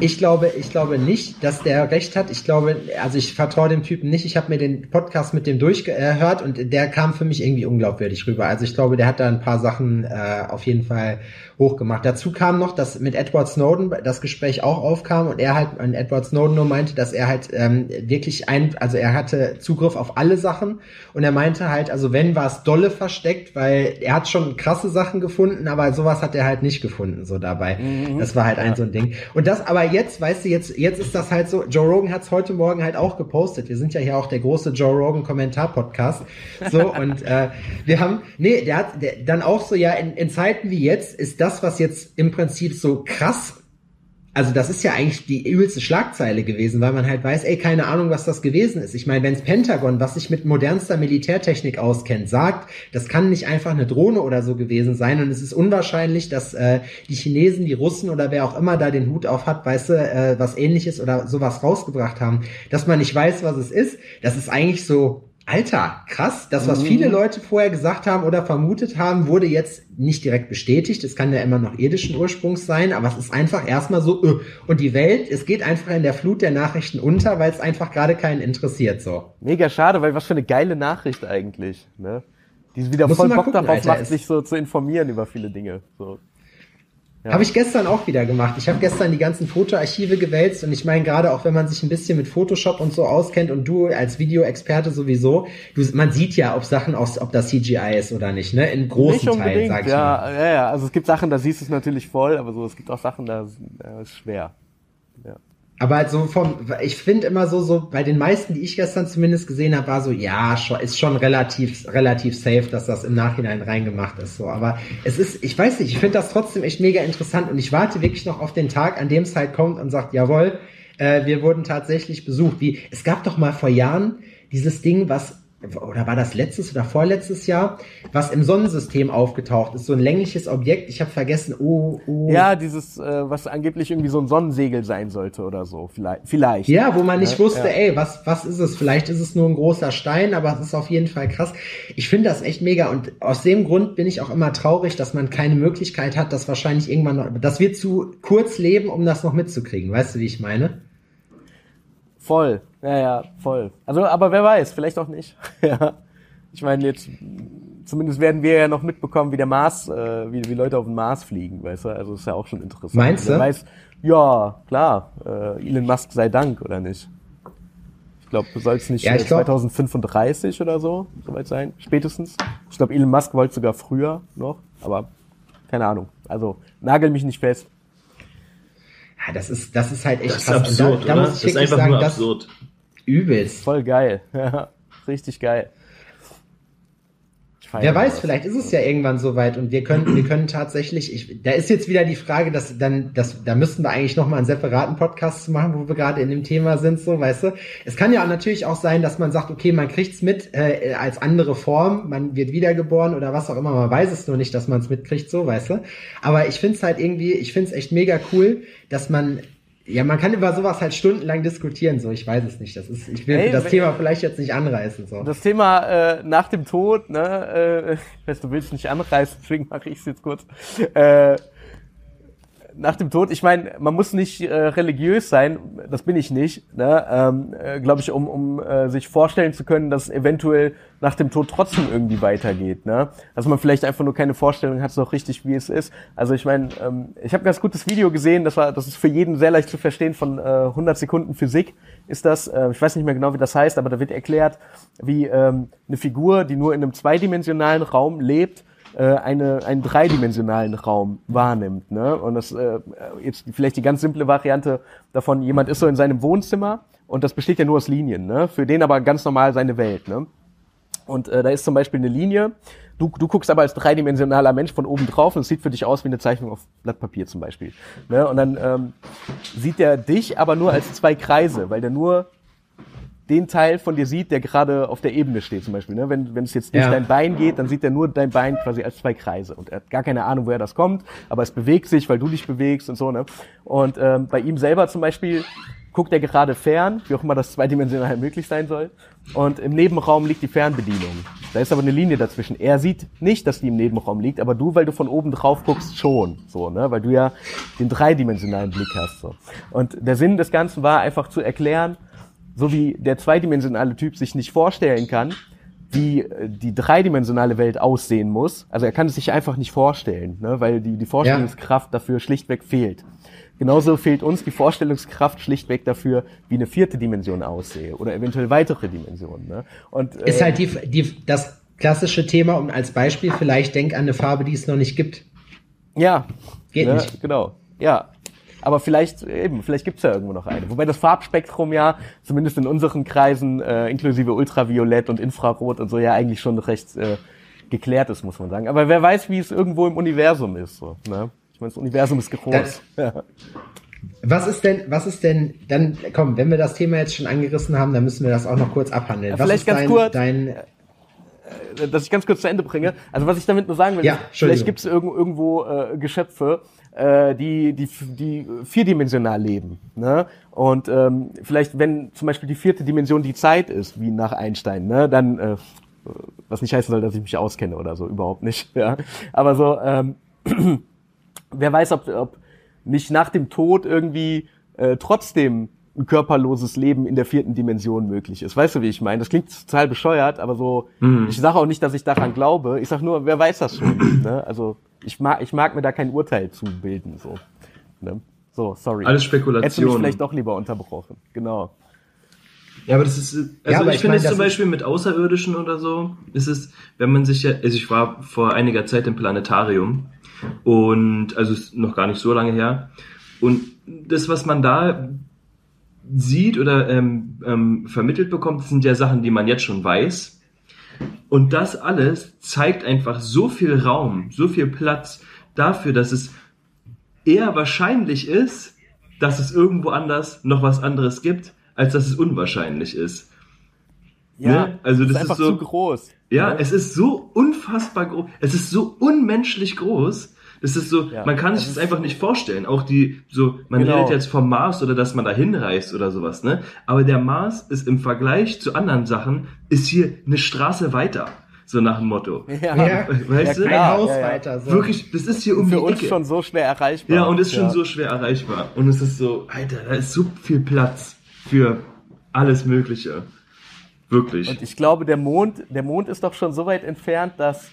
ich glaube, ich glaube nicht, dass der recht hat. Ich glaube, also ich vertraue dem Typen nicht. Ich habe mir den Podcast mit dem durchgehört und der kam für mich irgendwie unglaubwürdig rüber. Also ich glaube, der hat da ein paar Sachen äh, auf jeden Fall hochgemacht. Dazu kam noch, dass mit Edward Snowden das Gespräch auch aufkam und er halt, und Edward Snowden nur meinte, dass er halt ähm, wirklich ein, also er hatte Zugriff auf alle Sachen und er meinte halt, also wenn war es dolle versteckt, weil er hat schon krasse Sachen gefunden, aber sowas hat er halt nicht gefunden so dabei. Mhm. Das war halt ein so ein Ding. Und das aber jetzt, weißt du, jetzt, jetzt ist das halt so, Joe Rogan hat es heute Morgen halt auch gepostet. Wir sind ja hier auch der große Joe Rogan Kommentar-Podcast. So, und äh, wir haben, nee, der hat der, dann auch so, ja, in, in Zeiten wie jetzt ist das, was jetzt im Prinzip so krass also das ist ja eigentlich die übelste Schlagzeile gewesen, weil man halt weiß, ey, keine Ahnung, was das gewesen ist. Ich meine, wenns Pentagon, was sich mit modernster Militärtechnik auskennt, sagt, das kann nicht einfach eine Drohne oder so gewesen sein und es ist unwahrscheinlich, dass äh, die Chinesen, die Russen oder wer auch immer da den Hut auf hat, weißt du, äh, was ähnliches oder sowas rausgebracht haben, dass man nicht weiß, was es ist, das ist eigentlich so Alter, krass. Das, was viele mhm. Leute vorher gesagt haben oder vermutet haben, wurde jetzt nicht direkt bestätigt. Es kann ja immer noch irdischen Ursprungs sein, aber es ist einfach erstmal so, öh. und die Welt, es geht einfach in der Flut der Nachrichten unter, weil es einfach gerade keinen interessiert, so. Mega schade, weil was für eine geile Nachricht eigentlich, ne? Die wieder Muss voll Bock gucken, darauf Alter, macht, sich so zu informieren über viele Dinge, so. Ja. Habe ich gestern auch wieder gemacht. Ich habe gestern die ganzen Fotoarchive gewälzt und ich meine gerade auch, wenn man sich ein bisschen mit Photoshop und so auskennt und du als Videoexperte sowieso, du, man sieht ja, ob Sachen aus, ob das CGI ist oder nicht, ne? In großen Teilen, sag ich ja, mal. Ja, ja, also es gibt Sachen, da siehst du es natürlich voll, aber so es gibt auch Sachen, da äh, ist schwer. Ja. Aber so vom, ich finde immer so, so bei den meisten, die ich gestern zumindest gesehen habe, war so, ja, ist schon relativ, relativ safe, dass das im Nachhinein reingemacht ist. So, aber es ist, ich weiß nicht, ich finde das trotzdem echt mega interessant und ich warte wirklich noch auf den Tag, an dem es halt kommt und sagt, jawohl, äh, wir wurden tatsächlich besucht. Wie, es gab doch mal vor Jahren dieses Ding, was oder war das letztes oder vorletztes Jahr, was im Sonnensystem aufgetaucht ist, so ein längliches Objekt, ich habe vergessen, oh, oh. Ja, dieses, äh, was angeblich irgendwie so ein Sonnensegel sein sollte oder so, vielleicht. vielleicht. Ja, wo man nicht ja, wusste, ja. ey, was, was ist es? Vielleicht ist es nur ein großer Stein, aber es ist auf jeden Fall krass. Ich finde das echt mega und aus dem Grund bin ich auch immer traurig, dass man keine Möglichkeit hat, das wahrscheinlich irgendwann noch, dass wir zu kurz leben, um das noch mitzukriegen. Weißt du, wie ich meine? Voll, ja, ja, voll. Also, aber wer weiß, vielleicht auch nicht. ja. Ich meine, jetzt, zumindest werden wir ja noch mitbekommen, wie der Mars, äh, wie, wie Leute auf den Mars fliegen, weißt du? Also ist ja auch schon interessant. Meinst du? Weiß, ja, klar, äh, Elon Musk sei Dank, oder nicht? Ich glaube, du sollst nicht ja, 2035 oder so soweit sein, spätestens. Ich glaube, Elon Musk wollte sogar früher noch, aber keine Ahnung. Also nagel mich nicht fest. Ja, das ist, das ist halt echt das krass. Ist absurd, da, da muss ich das ist einfach sagen, nur absurd. Übelst. Voll geil. Ja, richtig geil. Wer weiß, vielleicht ist es ja irgendwann soweit und wir können, wir können tatsächlich, ich, da ist jetzt wieder die Frage, dass dann, dass, da müssten wir eigentlich nochmal einen separaten Podcast machen, wo wir gerade in dem Thema sind, so, weißt du. Es kann ja natürlich auch sein, dass man sagt, okay, man kriegt's mit äh, als andere Form, man wird wiedergeboren oder was auch immer, man weiß es nur nicht, dass man es mitkriegt, so, weißt du. Aber ich find's halt irgendwie, ich find's echt mega cool, dass man ja, man kann über sowas halt stundenlang diskutieren, so ich weiß es nicht. Das ist, ich will hey, das Thema vielleicht jetzt nicht anreißen. So. Das Thema äh, nach dem Tod, ne, äh, du willst nicht anreißen, deswegen mache ich es jetzt kurz. Äh, nach dem Tod, ich meine, man muss nicht äh, religiös sein, das bin ich nicht, ne, ähm, äh, glaube ich, um, um äh, sich vorstellen zu können, dass eventuell nach dem Tod trotzdem irgendwie weitergeht, ne? Dass man vielleicht einfach nur keine Vorstellung hat, so richtig wie es ist. Also ich meine, ähm, ich habe ein ganz gutes Video gesehen, das war, das ist für jeden sehr leicht zu verstehen von äh, 100 Sekunden Physik ist das. Äh, ich weiß nicht mehr genau, wie das heißt, aber da wird erklärt, wie ähm, eine Figur, die nur in einem zweidimensionalen Raum lebt, äh, eine, einen dreidimensionalen Raum wahrnimmt. Ne? Und das äh, jetzt vielleicht die ganz simple Variante davon, jemand ist so in seinem Wohnzimmer und das besteht ja nur aus Linien, ne? für den aber ganz normal seine Welt. Ne? Und äh, da ist zum Beispiel eine Linie, du, du guckst aber als dreidimensionaler Mensch von oben drauf und es sieht für dich aus wie eine Zeichnung auf Blatt Papier zum Beispiel. Ne? Und dann ähm, sieht er dich aber nur als zwei Kreise, weil der nur den Teil von dir sieht, der gerade auf der Ebene steht zum Beispiel. Ne? Wenn, wenn es jetzt durch ja. dein Bein geht, dann sieht er nur dein Bein quasi als zwei Kreise. Und er hat gar keine Ahnung, woher das kommt, aber es bewegt sich, weil du dich bewegst und so. Ne? Und ähm, bei ihm selber zum Beispiel guckt er gerade fern, wie auch immer das zweidimensional möglich sein soll. Und im Nebenraum liegt die Fernbedienung. Da ist aber eine Linie dazwischen. Er sieht nicht, dass die im Nebenraum liegt, aber du, weil du von oben drauf guckst, schon. So, ne? Weil du ja den dreidimensionalen Blick hast. So. Und der Sinn des Ganzen war einfach zu erklären, so wie der zweidimensionale Typ sich nicht vorstellen kann, wie äh, die dreidimensionale Welt aussehen muss. Also er kann es sich einfach nicht vorstellen, ne? weil die, die Vorstellungskraft ja. dafür schlichtweg fehlt. Genauso fehlt uns die Vorstellungskraft schlichtweg dafür, wie eine vierte Dimension aussehe oder eventuell weitere Dimensionen. Ne? Und, äh, ist halt die, die, das klassische Thema und als Beispiel vielleicht denk an eine Farbe, die es noch nicht gibt. Ja, geht ne? nicht. Genau. Ja, aber vielleicht eben, vielleicht gibt's ja irgendwo noch eine. Wobei das Farbspektrum ja, zumindest in unseren Kreisen, äh, inklusive Ultraviolett und Infrarot und so, ja eigentlich schon recht äh, geklärt ist, muss man sagen. Aber wer weiß, wie es irgendwo im Universum ist. So, ne? Ich meine, das Universum ist groß. ja. Was ist denn, was ist denn, dann, komm, wenn wir das Thema jetzt schon angerissen haben, dann müssen wir das auch noch kurz abhandeln. Ja, vielleicht ganz dein, kurz, dein, äh, dass ich ganz kurz zu Ende bringe. Also was ich damit nur sagen will, ja, vielleicht gibt es irgendwo, irgendwo äh, Geschöpfe, äh, die, die, die vierdimensional leben. Ne? Und ähm, vielleicht, wenn zum Beispiel die vierte Dimension die Zeit ist, wie nach Einstein, ne, dann äh, was nicht heißen soll, dass ich mich auskenne oder so, überhaupt nicht. Ja. Aber so, ähm, wer weiß, ob, ob nicht nach dem Tod irgendwie äh, trotzdem ein körperloses Leben in der vierten Dimension möglich ist. Weißt du, wie ich meine? Das klingt total bescheuert, aber so, mhm. ich sage auch nicht, dass ich daran glaube. Ich sage nur, wer weiß das schon. Ne? Also ich mag, ich mag mir da kein Urteil zu bilden. So, ne? so sorry. Alles Spekulation. Hättest du mich vielleicht doch lieber unterbrochen. Genau. Ja, aber das ist, also ja, ich, ich finde es zum Beispiel mit Außerirdischen oder so, ist es, wenn man sich ja, also ich war vor einiger Zeit im Planetarium und, also ist noch gar nicht so lange her und das, was man da sieht oder ähm, ähm, vermittelt bekommt, sind ja Sachen, die man jetzt schon weiß. Und das alles zeigt einfach so viel Raum, so viel Platz dafür, dass es eher wahrscheinlich ist, dass es irgendwo anders noch was anderes gibt, als dass es unwahrscheinlich ist. Ja, ne? also das ist, einfach ist so zu groß. Ja, ja, es ist so unfassbar groß. Es ist so unmenschlich groß. Das ist so, ja, man kann sich das einfach nicht vorstellen. Auch die, so, man genau. redet jetzt vom Mars oder dass man da hinreist oder sowas, ne? Aber der Mars ist im Vergleich zu anderen Sachen, ist hier eine Straße weiter. So nach dem Motto. Ja, ja. weißt ja, du? Ein Haus weiter. So. Wirklich, das ist hier um Für die uns schon so schwer erreichbar. Ja, und ist schon so schwer erreichbar. Und es ist so, Alter, da ist so viel Platz für alles Mögliche. Wirklich. Und ich glaube, der Mond, der Mond ist doch schon so weit entfernt, dass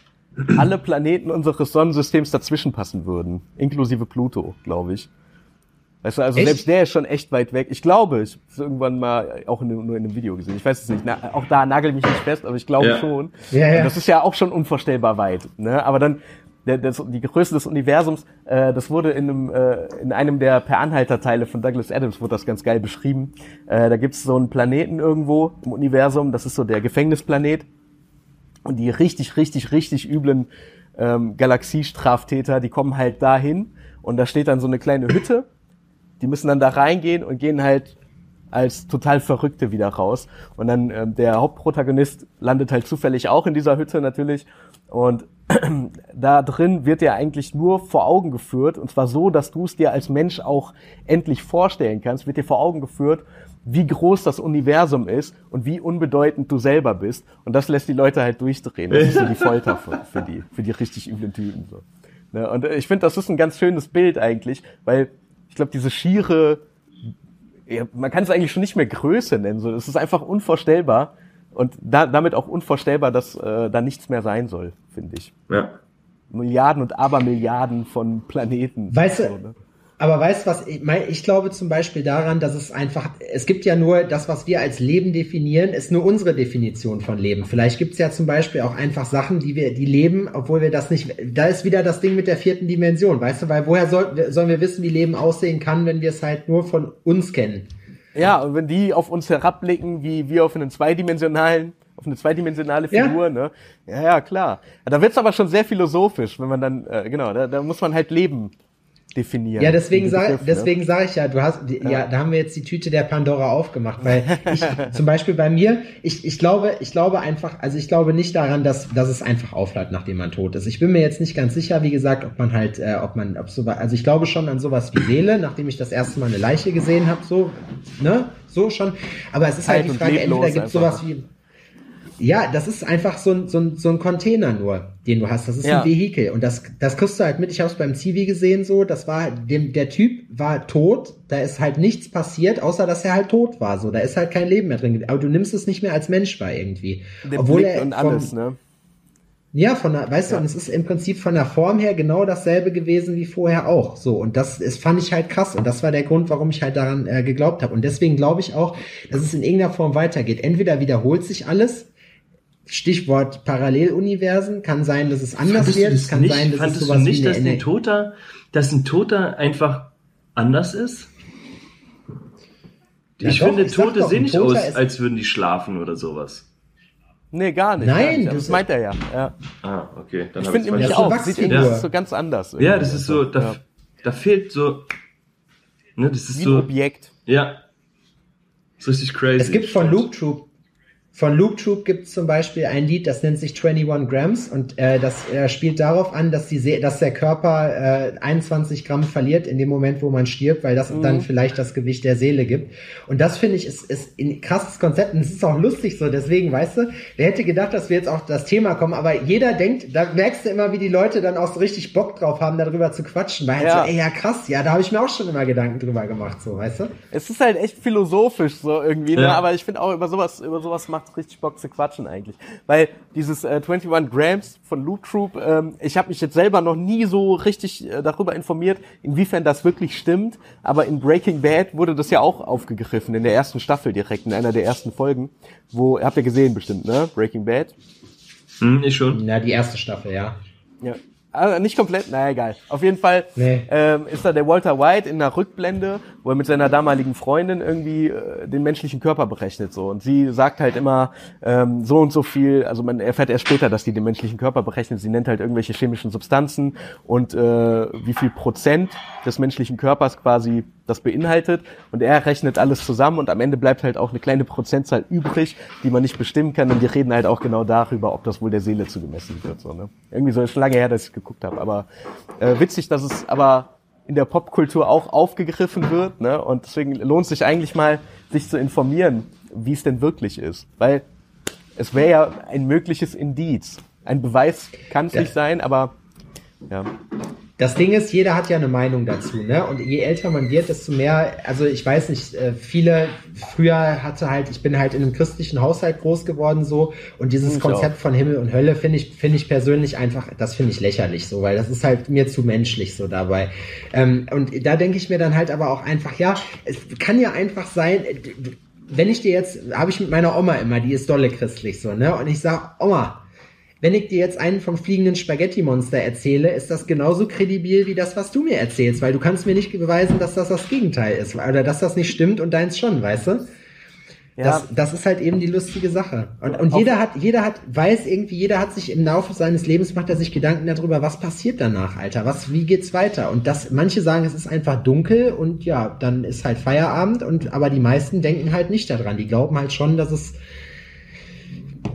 alle Planeten unseres Sonnensystems dazwischen passen würden. Inklusive Pluto, glaube ich. Weißt du, also echt? selbst der ist schon echt weit weg. Ich glaube, ich habe es irgendwann mal auch in, nur in einem Video gesehen. Ich weiß es nicht. Na, auch da nagel mich nicht fest, aber ich glaube ja. schon. Ja, ja. Das ist ja auch schon unvorstellbar weit. Ne? Aber dann der, das, die Größe des Universums, äh, das wurde in einem, äh, in einem der Per Anhalter-Teile von Douglas Adams, wurde das ganz geil beschrieben. Äh, da gibt's so einen Planeten irgendwo im Universum, das ist so der Gefängnisplanet. Und die richtig, richtig, richtig üblen ähm, Galaxiestraftäter, die kommen halt dahin und da steht dann so eine kleine Hütte. Die müssen dann da reingehen und gehen halt als total Verrückte wieder raus. Und dann ähm, der Hauptprotagonist landet halt zufällig auch in dieser Hütte natürlich. Und da drin wird dir eigentlich nur vor Augen geführt, und zwar so, dass du es dir als Mensch auch endlich vorstellen kannst, wird dir vor Augen geführt, wie groß das Universum ist und wie unbedeutend du selber bist. Und das lässt die Leute halt durchdrehen. Das ist so die Folter für, für die, für die richtig üblen Typen. So. Ne? Und ich finde, das ist ein ganz schönes Bild eigentlich, weil ich glaube, diese schiere, ja, man kann es eigentlich schon nicht mehr Größe nennen. So, es ist einfach unvorstellbar, und da, damit auch unvorstellbar, dass äh, da nichts mehr sein soll, finde ich. Ja. Milliarden und Abermilliarden von Planeten. Weißt du, so, ne? Aber weißt du was, ich, mein, ich glaube zum Beispiel daran, dass es einfach, es gibt ja nur das, was wir als Leben definieren, ist nur unsere Definition von Leben. Vielleicht gibt es ja zum Beispiel auch einfach Sachen, die wir, die leben, obwohl wir das nicht, da ist wieder das Ding mit der vierten Dimension, weißt du, weil woher soll, sollen wir wissen, wie Leben aussehen kann, wenn wir es halt nur von uns kennen? Ja, und wenn die auf uns herabblicken, wie wir auf einen zweidimensionalen, auf eine zweidimensionale Figur, ja. ne? Ja, ja, klar. Da wird's aber schon sehr philosophisch, wenn man dann, äh, genau, da, da muss man halt leben definieren. Ja, deswegen sage deswegen sag ich ja, du hast, ja. ja. da haben wir jetzt die Tüte der Pandora aufgemacht, weil ich, zum Beispiel bei mir, ich, ich glaube, ich glaube einfach, also ich glaube nicht daran, dass, dass es einfach aufhört, nachdem man tot ist. Ich bin mir jetzt nicht ganz sicher, wie gesagt, ob man halt, äh, ob man, ob so, also ich glaube schon an sowas wie Seele, nachdem ich das erste Mal eine Leiche gesehen habe, so, ne, so schon. Aber es ist halt, halt die Frage, entweder gibt es sowas wie, ja, das ist einfach so ein, so ein, so ein Container nur, den du hast. Das ist ja. ein Vehikel. Und das, das kriegst du halt mit. Ich habe es beim Zivi gesehen so. Das war, dem, der Typ war tot. Da ist halt nichts passiert, außer dass er halt tot war. So, da ist halt kein Leben mehr drin. Aber du nimmst es nicht mehr als Mensch wahr irgendwie. Den Obwohl Blick er und alles, vom, ne? Ja, von der, weißt ja. du, und es ist im Prinzip von der Form her genau dasselbe gewesen wie vorher auch. So, und das ist, fand ich halt krass. Und das war der Grund, warum ich halt daran äh, geglaubt habe. Und deswegen glaube ich auch, dass es in irgendeiner Form weitergeht. Entweder wiederholt sich alles, Stichwort Paralleluniversen. Kann sein, dass es anders Fandest wird. Kann nicht, sein, dass Fandest es sowas du nicht, wie dass ein Toter, dass ein Toter einfach anders ist? Ja, ich doch, finde, ich Tote doch, sehen nicht aus, als würden die schlafen oder sowas. Nee, gar nicht. Nein, das, das meint er ja. ja. Ah, okay. Dann ich finde nämlich auch, sieht ja. so ganz anders. Ja, das ist so, da, ja. da fehlt so, ne, das ist Wie so. Ein Objekt. Ja. Das ist richtig crazy. Es gibt von Loop Troop von Loop Troop gibt es zum Beispiel ein Lied, das nennt sich 21 Grams und äh, das äh, spielt darauf an, dass, die dass der Körper äh, 21 Gramm verliert in dem Moment, wo man stirbt, weil das mhm. dann vielleicht das Gewicht der Seele gibt. Und das finde ich ist, ist ein krasses Konzept und es ist auch lustig so. Deswegen, weißt du, wer hätte gedacht, dass wir jetzt auch das Thema kommen, aber jeder denkt, da merkst du immer, wie die Leute dann auch so richtig Bock drauf haben, darüber zu quatschen. Weil halt ja. so, ey, ja krass, ja, da habe ich mir auch schon immer Gedanken drüber gemacht, so, weißt du? Es ist halt echt philosophisch so irgendwie, ne? ja. ne? aber ich finde auch über sowas, über sowas macht macht richtig Bock zu quatschen eigentlich. Weil dieses äh, 21 Grams von Loot Troop, ähm, ich habe mich jetzt selber noch nie so richtig äh, darüber informiert, inwiefern das wirklich stimmt. Aber in Breaking Bad wurde das ja auch aufgegriffen, in der ersten Staffel direkt, in einer der ersten Folgen. Wo, habt ihr gesehen bestimmt, ne? Breaking Bad? Hm, ich schon. Na, die erste Staffel, ja. Ja. Also nicht komplett, naja, egal. Auf jeden Fall nee. ähm, ist da der Walter White in einer Rückblende, wo er mit seiner damaligen Freundin irgendwie äh, den menschlichen Körper berechnet. so Und sie sagt halt immer ähm, so und so viel, also man erfährt erst später, dass die den menschlichen Körper berechnet. Sie nennt halt irgendwelche chemischen Substanzen und äh, wie viel Prozent des menschlichen Körpers quasi das beinhaltet. Und er rechnet alles zusammen und am Ende bleibt halt auch eine kleine Prozentzahl übrig, die man nicht bestimmen kann. Und die reden halt auch genau darüber, ob das wohl der Seele zugemessen wird. So, ne? Irgendwie so ist schon lange her, dass ich geguckt habe. Aber äh, witzig, dass es aber in der Popkultur auch aufgegriffen wird. Ne? Und deswegen lohnt sich eigentlich mal, sich zu informieren, wie es denn wirklich ist. Weil es wäre ja ein mögliches Indiz. Ein Beweis kann es nicht sein, aber ja. Das Ding ist, jeder hat ja eine Meinung dazu, ne? Und je älter man wird, desto mehr, also ich weiß nicht, äh, viele, früher hatte halt, ich bin halt in einem christlichen Haushalt groß geworden so und dieses ich Konzept auch. von Himmel und Hölle finde ich, finde ich persönlich einfach, das finde ich lächerlich so, weil das ist halt mir zu menschlich so dabei. Ähm, und da denke ich mir dann halt aber auch einfach, ja, es kann ja einfach sein, äh, wenn ich dir jetzt, habe ich mit meiner Oma immer, die ist dolle christlich so, ne? Und ich sag, Oma, wenn ich dir jetzt einen vom fliegenden Spaghetti-Monster erzähle, ist das genauso kredibil wie das, was du mir erzählst, weil du kannst mir nicht beweisen, dass das das Gegenteil ist oder dass das nicht stimmt und deins schon, weißt du? Ja. Das, das ist halt eben die lustige Sache. Und, und jeder hat, jeder hat, weiß irgendwie, jeder hat sich im Laufe seines Lebens macht er sich Gedanken darüber, was passiert danach, Alter, was, wie geht's weiter? Und das, manche sagen, es ist einfach dunkel und ja, dann ist halt Feierabend und, aber die meisten denken halt nicht daran. Die glauben halt schon, dass es,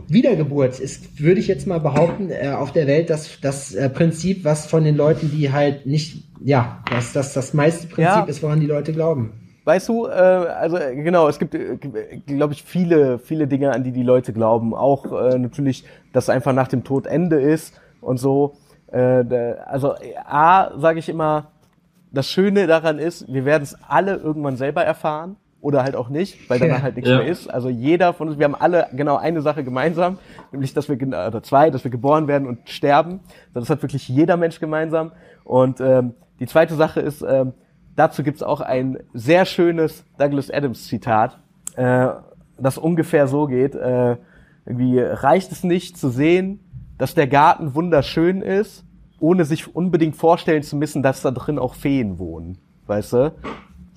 Wiedergeburt ist, würde ich jetzt mal behaupten, äh, auf der Welt das, das äh, Prinzip, was von den Leuten, die halt nicht, ja, was das, das meiste Prinzip ja. ist, woran die Leute glauben. Weißt du, äh, also äh, genau, es gibt, äh, glaube ich, viele, viele Dinge, an die die Leute glauben. Auch äh, natürlich, dass einfach nach dem Tod Ende ist und so. Äh, also A, sage ich immer, das Schöne daran ist, wir werden es alle irgendwann selber erfahren oder halt auch nicht, weil danach halt nichts ja. mehr ist. Also jeder von uns, wir haben alle genau eine Sache gemeinsam, nämlich dass wir oder zwei, dass wir geboren werden und sterben. Das hat wirklich jeder Mensch gemeinsam. Und ähm, die zweite Sache ist, ähm, dazu gibt's auch ein sehr schönes Douglas Adams Zitat, äh, das ungefähr so geht: äh, Irgendwie reicht es nicht zu sehen, dass der Garten wunderschön ist, ohne sich unbedingt vorstellen zu müssen, dass da drin auch Feen wohnen. Weißt du?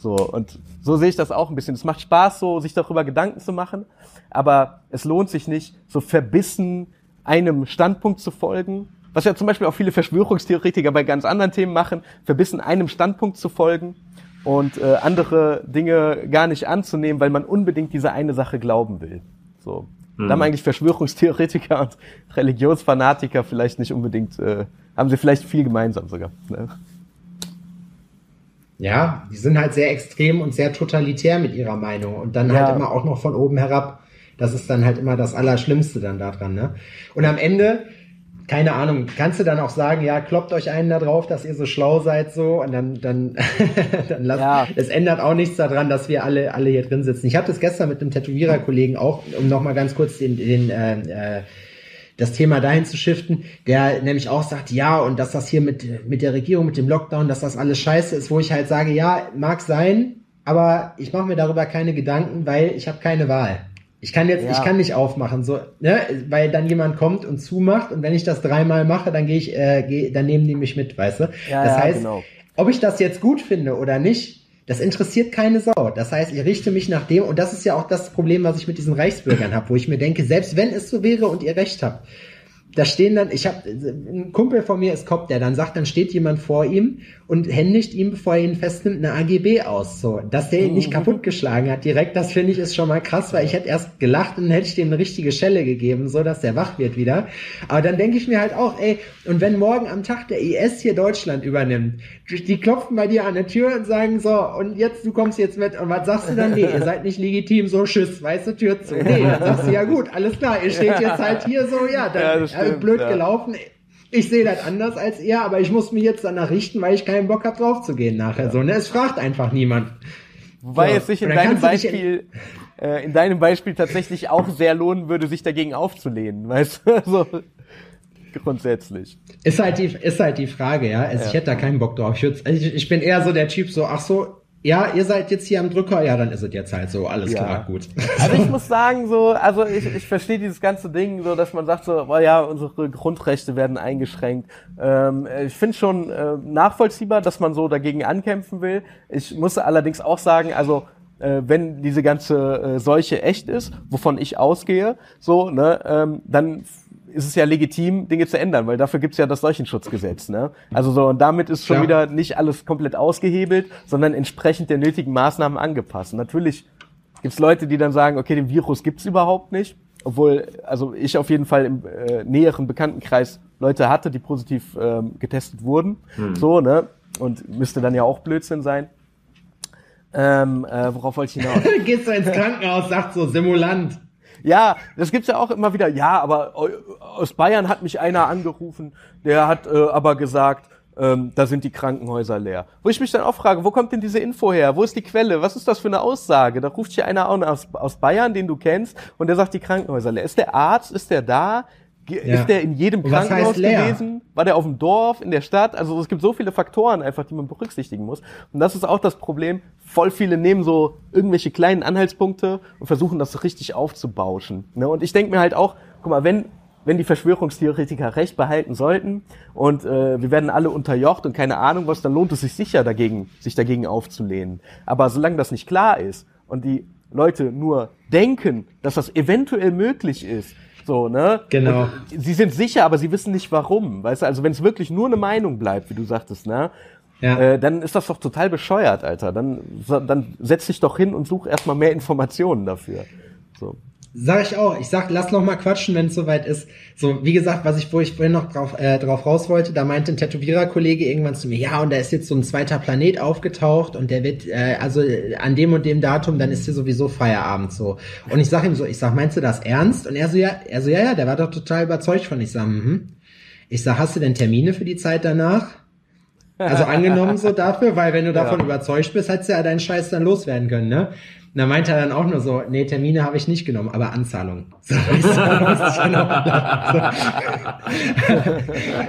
So, und so sehe ich das auch ein bisschen. Es macht Spaß, so sich darüber Gedanken zu machen, aber es lohnt sich nicht, so verbissen einem Standpunkt zu folgen. Was ja zum Beispiel auch viele Verschwörungstheoretiker bei ganz anderen Themen machen, verbissen einem Standpunkt zu folgen und äh, andere Dinge gar nicht anzunehmen, weil man unbedingt diese eine Sache glauben will. So. Mhm. Da haben eigentlich Verschwörungstheoretiker und Religionsfanatiker vielleicht nicht unbedingt, äh, haben sie vielleicht viel gemeinsam sogar. Ne? Ja, die sind halt sehr extrem und sehr totalitär mit ihrer Meinung und dann ja. halt immer auch noch von oben herab. Das ist dann halt immer das Allerschlimmste dann daran, ne? Und am Ende, keine Ahnung, kannst du dann auch sagen, ja, kloppt euch einen da drauf, dass ihr so schlau seid so und dann, dann, dann lasst, ja. es ändert auch nichts daran, dass wir alle, alle hier drin sitzen. Ich hatte es gestern mit einem Tätowierer-Kollegen auch, um nochmal ganz kurz den, den äh, äh, das Thema dahin zu shiften, der nämlich auch sagt, ja, und dass das hier mit, mit der Regierung, mit dem Lockdown, dass das alles scheiße ist, wo ich halt sage, ja, mag sein, aber ich mache mir darüber keine Gedanken, weil ich habe keine Wahl. Ich kann jetzt, ja. ich kann nicht aufmachen, so, ne, weil dann jemand kommt und zumacht und wenn ich das dreimal mache, dann gehe ich, äh, geh, dann nehmen die mich mit, weißt du? Ja, das heißt, genau. ob ich das jetzt gut finde oder nicht, das interessiert keine Sau. Das heißt, ich richte mich nach dem, und das ist ja auch das Problem, was ich mit diesen Reichsbürgern habe, wo ich mir denke, selbst wenn es so wäre und ihr recht habt, da stehen dann, ich habe ein Kumpel von mir ist Kopf, der dann sagt, dann steht jemand vor ihm und händigt ihm, bevor er ihn festnimmt, eine AGB aus. So, dass der ihn nicht mhm. kaputtgeschlagen hat direkt, das finde ich ist schon mal krass, weil ich hätte erst gelacht und dann hätte ich dem eine richtige Schelle gegeben, so dass der wach wird wieder. Aber dann denke ich mir halt auch, ey, und wenn morgen am Tag der IS hier Deutschland übernimmt, die klopfen bei dir an der Tür und sagen so, und jetzt, du kommst jetzt mit, und was sagst du dann? Nee, ihr seid nicht legitim, so tschüss, weiße Tür zu. Nee, dann sagst du, ja gut, alles klar, ihr steht jetzt halt hier so, ja, dann, ja, stimmt, blöd ja. gelaufen. Ich sehe das anders als ihr, aber ich muss mich jetzt danach richten, weil ich keinen Bock habe, drauf zu gehen nachher. Ja. So, ne? Es fragt einfach niemand. Wobei so. es sich in deinem Beispiel, äh, in deinem Beispiel tatsächlich auch sehr lohnen würde, sich dagegen aufzulehnen, weißt du? so, grundsätzlich. Ist halt die, ist halt die Frage, ja. Also ja. Ich hätte da keinen Bock drauf. Ich, würd, also ich, ich bin eher so der Typ, so, ach so, ja, ihr seid jetzt hier am Drücker, ja, dann ist es jetzt halt so, alles ja. klar, gut. Also ich muss sagen, so, also ich, ich verstehe dieses ganze Ding, so, dass man sagt so, oh ja, unsere Grundrechte werden eingeschränkt. Ähm, ich finde schon äh, nachvollziehbar, dass man so dagegen ankämpfen will. Ich muss allerdings auch sagen, also äh, wenn diese ganze äh, Seuche echt ist, wovon ich ausgehe, so, ne, ähm, dann ist es ja legitim, Dinge zu ändern, weil dafür gibt's ja das Seuchenschutzgesetz. Ne? Also so, und damit ist schon ja. wieder nicht alles komplett ausgehebelt, sondern entsprechend der nötigen Maßnahmen angepasst. natürlich gibt's Leute, die dann sagen, okay, den Virus gibt's überhaupt nicht, obwohl, also ich auf jeden Fall im äh, näheren Bekanntenkreis Leute hatte, die positiv ähm, getestet wurden. Hm. So, ne? Und müsste dann ja auch Blödsinn sein. Ähm, äh, worauf wollte ich hinaus? Gehst du ins Krankenhaus, sagt so, Simulant. Ja, das gibt's ja auch immer wieder. Ja, aber aus Bayern hat mich einer angerufen, der hat äh, aber gesagt, ähm, da sind die Krankenhäuser leer. Wo ich mich dann auch frage, wo kommt denn diese Info her? Wo ist die Quelle? Was ist das für eine Aussage? Da ruft hier einer aus, aus Bayern, den du kennst, und der sagt, die Krankenhäuser leer. Ist der Arzt? Ist der da? Ja. Ist der in jedem Krankenhaus gewesen? War der auf dem Dorf, in der Stadt? Also es gibt so viele Faktoren einfach, die man berücksichtigen muss. Und das ist auch das Problem voll viele nehmen so irgendwelche kleinen Anhaltspunkte und versuchen das richtig aufzubauschen. Ne? Und ich denke mir halt auch, guck mal, wenn wenn die Verschwörungstheoretiker recht behalten sollten und äh, wir werden alle unterjocht und keine Ahnung was, dann lohnt es sich sicher dagegen, sich dagegen aufzulehnen. Aber solange das nicht klar ist und die Leute nur denken, dass das eventuell möglich ist, so, ne? Genau. Und sie sind sicher, aber sie wissen nicht warum. Weißt du, also wenn es wirklich nur eine Meinung bleibt, wie du sagtest, ne? ja. äh, dann ist das doch total bescheuert, Alter. Dann, dann setz dich doch hin und such erstmal mehr Informationen dafür. So. Sag ich auch. Ich sag, lass noch mal quatschen, wenn es soweit ist. So, wie gesagt, was ich, wo ich vorhin noch drauf, äh, drauf raus wollte, da meinte ein Tätowierer-Kollege irgendwann zu mir, ja, und da ist jetzt so ein zweiter Planet aufgetaucht und der wird, äh, also an dem und dem Datum, dann ist hier sowieso Feierabend so. Und ich sag ihm so, ich sag, meinst du das ernst? Und er so, ja, er so, ja, ja, der war doch total überzeugt von. Ich sag, mhm. Ich sag, hast du denn Termine für die Zeit danach? Also angenommen so dafür, weil wenn du davon ja. überzeugt bist, hättest du ja deinen Scheiß dann loswerden können, ne? Da meinte er dann auch nur so, nee, Termine habe ich nicht genommen, aber Anzahlung. So, ich so, hat,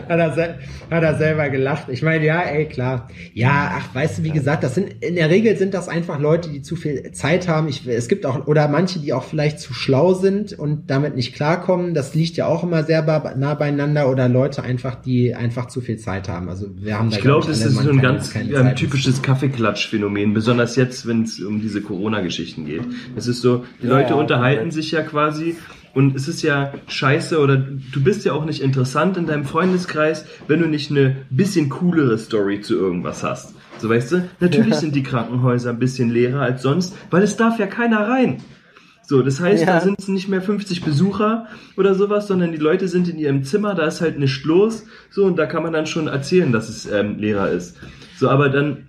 er, hat er selber gelacht. Ich meine, ja, ey, klar. Ja, ach, weißt du, wie gesagt, das sind, in der Regel sind das einfach Leute, die zu viel Zeit haben. Ich, es gibt auch, oder manche, die auch vielleicht zu schlau sind und damit nicht klarkommen. Das liegt ja auch immer sehr nah beieinander oder Leute einfach, die einfach zu viel Zeit haben. Also wir haben da, Ich glaube, das ist so ein ganz ein typisches Kaffeeklatsch-Phänomen, besonders jetzt, wenn es um diese Corona Geschichten geht. Es ist so, die ja, Leute ja, unterhalten ja. sich ja quasi und es ist ja scheiße oder du bist ja auch nicht interessant in deinem Freundeskreis, wenn du nicht eine bisschen coolere Story zu irgendwas hast. So weißt du, natürlich sind die Krankenhäuser ein bisschen leerer als sonst, weil es darf ja keiner rein. So, das heißt, ja. da sind es nicht mehr 50 Besucher oder sowas, sondern die Leute sind in ihrem Zimmer, da ist halt nicht los, so, und da kann man dann schon erzählen, dass es ähm, leerer ist. So, aber dann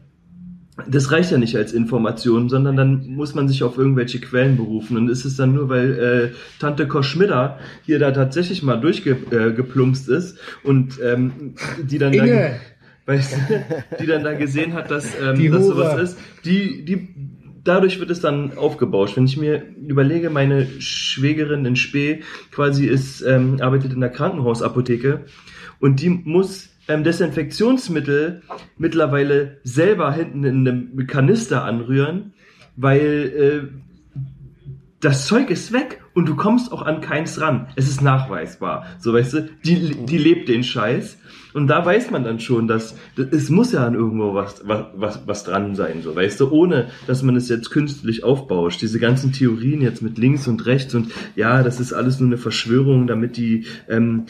das reicht ja nicht als Information, sondern dann muss man sich auf irgendwelche Quellen berufen. Und ist es dann nur, weil äh, Tante Koschmidder hier da tatsächlich mal durchgeplumpst äh, ist und ähm, die dann Inge. da, weißt die dann da gesehen hat, dass, ähm, dass sowas ist, die, die dadurch wird es dann aufgebauscht. Wenn ich mir überlege, meine Schwägerin in Spee quasi ist, ähm, arbeitet in der Krankenhausapotheke und die muss ähm, Desinfektionsmittel mittlerweile selber hinten in einem Kanister anrühren, weil äh, das Zeug ist weg und du kommst auch an keins ran. Es ist nachweisbar. So weißt du, die, die lebt den Scheiß. Und da weiß man dann schon, dass, dass es muss ja an irgendwo was, was, was, was dran sein, so weißt du, ohne dass man es jetzt künstlich aufbauscht. Diese ganzen Theorien jetzt mit links und rechts und ja, das ist alles nur eine Verschwörung, damit die ähm,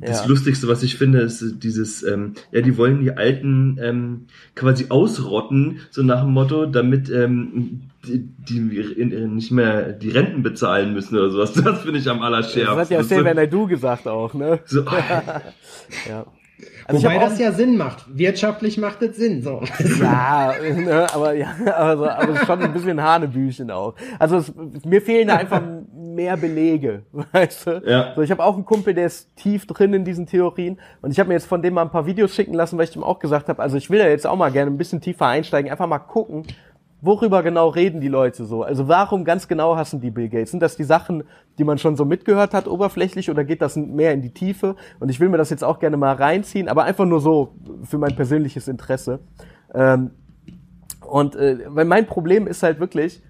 das ja. Lustigste, was ich finde, ist dieses, ähm, ja, die wollen die Alten ähm, quasi ausrotten, so nach dem Motto, damit ähm, die, die nicht mehr die Renten bezahlen müssen oder sowas. Das finde ich am allerschärfsten. Das hat ja Xavier Du gesagt auch, ne? So. ja. Also Wobei das ja Sinn macht. Wirtschaftlich macht es Sinn. So. Ja, ne, aber ja, aber, aber es ist schon ein bisschen Hanebüchen auch. Also es, mir fehlen da einfach mehr Belege, weißt du? Ja. So, ich habe auch einen Kumpel, der ist tief drin in diesen Theorien und ich habe mir jetzt von dem mal ein paar Videos schicken lassen, weil ich ihm auch gesagt habe, also ich will ja jetzt auch mal gerne ein bisschen tiefer einsteigen, einfach mal gucken, worüber genau reden die Leute so? Also warum ganz genau hassen die Bill Gates? Sind das die Sachen, die man schon so mitgehört hat, oberflächlich, oder geht das mehr in die Tiefe? Und ich will mir das jetzt auch gerne mal reinziehen, aber einfach nur so für mein persönliches Interesse. Ähm, Und äh, weil mein Problem ist halt wirklich,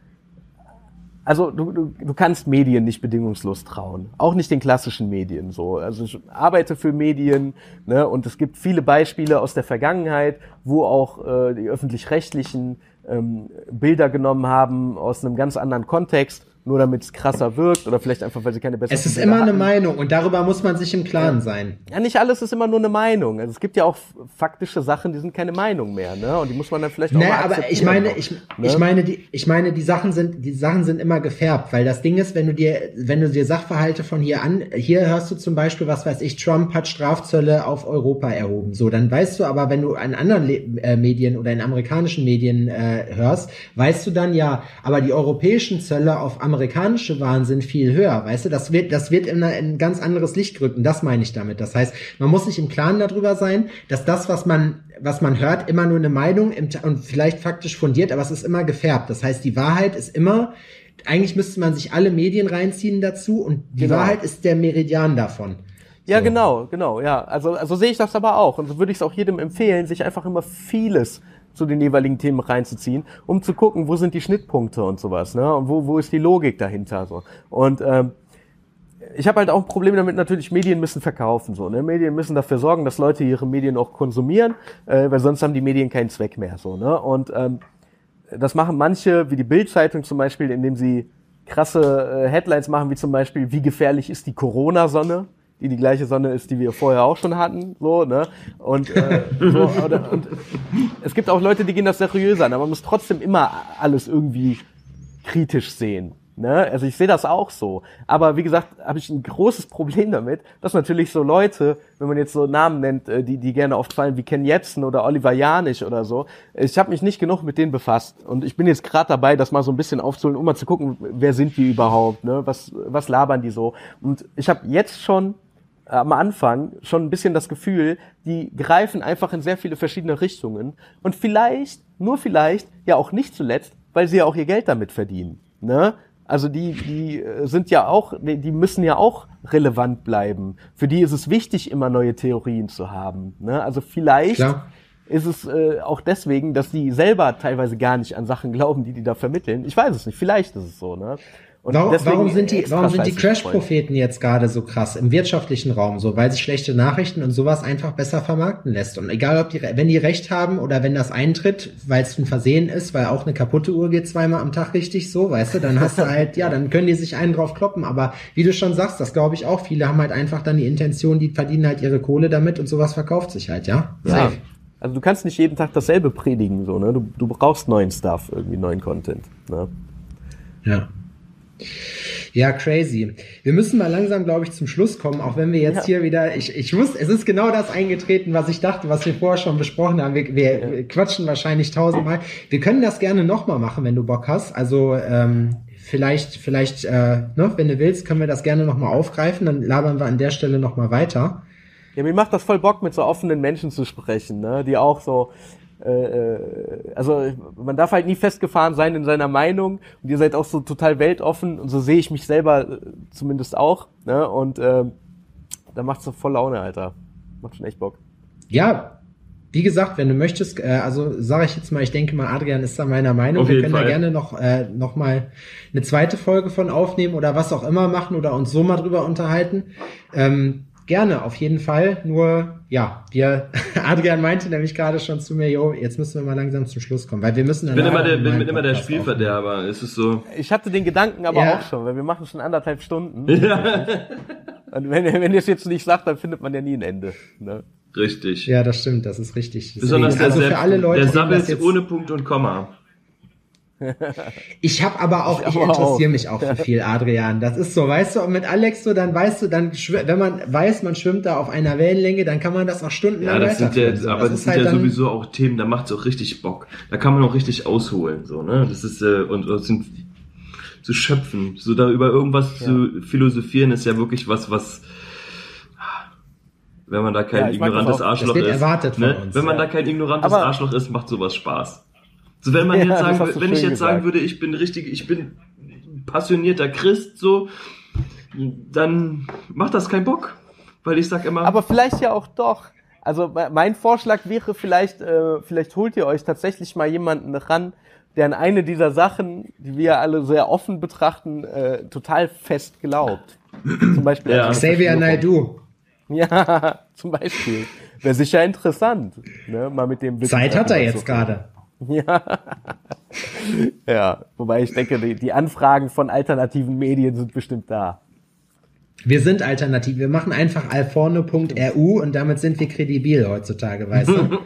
also du, du, du kannst Medien nicht bedingungslos trauen, auch nicht den klassischen Medien so. Also ich arbeite für Medien ne, und es gibt viele Beispiele aus der Vergangenheit, wo auch äh, die öffentlich-rechtlichen ähm, Bilder genommen haben aus einem ganz anderen Kontext nur damit es krasser wirkt oder vielleicht einfach, weil sie keine bessere Es ist immer hatten. eine Meinung und darüber muss man sich im Klaren ja. sein. Ja, nicht alles ist immer nur eine Meinung. Also es gibt ja auch faktische Sachen, die sind keine Meinung mehr, ne? Und die muss man dann vielleicht auch naja, mal aber ich meine, ich, ne? ich meine, die, ich meine, die Sachen sind, die Sachen sind immer gefärbt, weil das Ding ist, wenn du dir, wenn du dir Sachverhalte von hier an, hier hörst du zum Beispiel, was weiß ich, Trump hat Strafzölle auf Europa erhoben. So, dann weißt du aber, wenn du in anderen Le äh, Medien oder in amerikanischen Medien äh, hörst, weißt du dann ja, aber die europäischen Zölle auf Amerikaner amerikanische Waren sind viel höher, weißt du, das wird, das wird in, ein ganz anderes Licht gerückt und das meine ich damit. Das heißt, man muss sich im Klaren darüber sein, dass das, was man, was man hört, immer nur eine Meinung und vielleicht faktisch fundiert, aber es ist immer gefärbt. Das heißt, die Wahrheit ist immer, eigentlich müsste man sich alle Medien reinziehen dazu und die genau. Wahrheit ist der Meridian davon. Ja, so. genau, genau, ja. Also, also sehe ich das aber auch. Und so würde ich es auch jedem empfehlen, sich einfach immer vieles zu den jeweiligen Themen reinzuziehen, um zu gucken, wo sind die Schnittpunkte und sowas, ne? Und wo, wo ist die Logik dahinter so. Und ähm, ich habe halt auch ein Problem damit, natürlich, Medien müssen verkaufen. so ne? Medien müssen dafür sorgen, dass Leute ihre Medien auch konsumieren, äh, weil sonst haben die Medien keinen Zweck mehr. so ne? Und ähm, das machen manche, wie die Bild-Zeitung zum Beispiel, indem sie krasse äh, Headlines machen, wie zum Beispiel, wie gefährlich ist die Corona-Sonne? Die die gleiche Sonne ist, die wir vorher auch schon hatten, so, ne? Und, äh, so, oder, und es gibt auch Leute, die gehen das seriös an, aber man muss trotzdem immer alles irgendwie kritisch sehen. Ne? Also ich sehe das auch so. Aber wie gesagt, habe ich ein großes Problem damit, dass natürlich so Leute, wenn man jetzt so Namen nennt, äh, die, die gerne oft fallen, wie Ken Jebsen oder Oliver Janich oder so, ich habe mich nicht genug mit denen befasst. Und ich bin jetzt gerade dabei, das mal so ein bisschen aufzuholen, um mal zu gucken, wer sind die überhaupt, ne? was, was labern die so. Und ich habe jetzt schon am Anfang schon ein bisschen das Gefühl, die greifen einfach in sehr viele verschiedene Richtungen und vielleicht, nur vielleicht, ja auch nicht zuletzt, weil sie ja auch ihr Geld damit verdienen. Ne? Also die, die äh, sind ja auch, die müssen ja auch relevant bleiben. Für die ist es wichtig, immer neue Theorien zu haben. Ne? Also vielleicht Klar. ist es äh, auch deswegen, dass die selber teilweise gar nicht an Sachen glauben, die die da vermitteln. Ich weiß es nicht. Vielleicht ist es so. Ne? Und warum, warum sind die, warum sind die Crash-Propheten jetzt gerade so krass im wirtschaftlichen Raum so? Weil sich schlechte Nachrichten und sowas einfach besser vermarkten lässt. Und egal, ob die, wenn die recht haben oder wenn das eintritt, weil es ein Versehen ist, weil auch eine kaputte Uhr geht zweimal am Tag richtig so, weißt du, dann hast du halt, ja, dann können die sich einen drauf kloppen. Aber wie du schon sagst, das glaube ich auch, viele haben halt einfach dann die Intention, die verdienen halt ihre Kohle damit und sowas verkauft sich halt, ja? Ja. Also du kannst nicht jeden Tag dasselbe predigen, so, ne? Du, du brauchst neuen Stuff, irgendwie neuen Content, ne? Ja. Ja, crazy. Wir müssen mal langsam, glaube ich, zum Schluss kommen, auch wenn wir jetzt ja. hier wieder, ich, ich wusste, es ist genau das eingetreten, was ich dachte, was wir vorher schon besprochen haben. Wir, wir ja. quatschen wahrscheinlich tausendmal. Wir können das gerne nochmal machen, wenn du Bock hast. Also, ähm, vielleicht, vielleicht, äh, ne, wenn du willst, können wir das gerne nochmal aufgreifen, dann labern wir an der Stelle nochmal weiter. Ja, mir macht das voll Bock, mit so offenen Menschen zu sprechen, ne? die auch so, äh, äh, also man darf halt nie festgefahren sein in seiner Meinung und ihr seid auch so total weltoffen und so sehe ich mich selber äh, zumindest auch, ne? Und äh, da macht's so voll Laune, Alter. Macht schon echt Bock. Ja, wie gesagt, wenn du möchtest, äh, also sage ich jetzt mal, ich denke mal, Adrian ist da meiner Meinung. Wir können Fall. da gerne noch äh, noch mal eine zweite Folge von aufnehmen oder was auch immer machen oder uns so mal drüber unterhalten. Ähm, Gerne, auf jeden Fall. Nur, ja, wir, Adrian meinte nämlich gerade schon zu mir, jo, jetzt müssen wir mal langsam zum Schluss kommen, weil wir müssen dann. Ich bin immer der, bin, bin immer der Spielverderber, ist es so. Ich hatte den Gedanken aber ja. auch schon, weil wir machen schon anderthalb Stunden. Ja. Und wenn, wenn ihr es jetzt nicht sagt, dann findet man ja nie ein Ende. Ne? Richtig. Ja, das stimmt, das ist richtig. Besonders Deswegen, der, also für alle Leute, der Sabbels ohne Punkt und Komma. Ich habe aber auch, ich, ich interessiere mich auch für viel, Adrian. Das ist so, weißt du, und mit Alex so, dann weißt du, dann wenn man weiß, man schwimmt da auf einer Wellenlänge, dann kann man das auch stundenlang Ja, das sind ja, aber das, das sind halt ja sowieso auch Themen, da macht es auch richtig Bock. Da kann man auch richtig ausholen, so, ne? Das ist, äh, und, und sind zu schöpfen, so da über irgendwas ja. zu philosophieren, ist ja wirklich was, was, wenn man da kein ja, ignorantes Arschloch ist. Ne? Uns, wenn man ja. da kein ignorantes aber Arschloch ist, macht sowas Spaß. So, wenn man ja, jetzt sagen, wenn ich jetzt gesagt. sagen würde, ich bin richtig, ich bin passionierter Christ, so, dann macht das keinen Bock. Weil ich sag immer. Aber vielleicht ja auch doch. Also mein Vorschlag wäre vielleicht, äh, vielleicht holt ihr euch tatsächlich mal jemanden ran, der an eine dieser Sachen, die wir alle sehr offen betrachten, äh, total fest glaubt. Zum Beispiel ja. Xavier Naidoo. Ja, zum Beispiel. Wäre sicher interessant. Ne? Mal mit dem Zeit hat er jetzt gerade. Ja. ja, wobei ich denke, die, die Anfragen von alternativen Medien sind bestimmt da. Wir sind alternativ. Wir machen einfach alforno.ru und damit sind wir kredibil heutzutage, weißt du?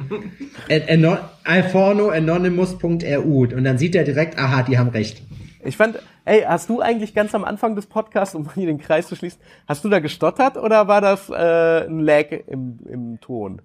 alforno anonymous.ru und dann sieht er direkt, aha, die haben recht. Ich fand, ey, hast du eigentlich ganz am Anfang des Podcasts, um hier den Kreis zu schließen, hast du da gestottert oder war das äh, ein Lag im, im Ton?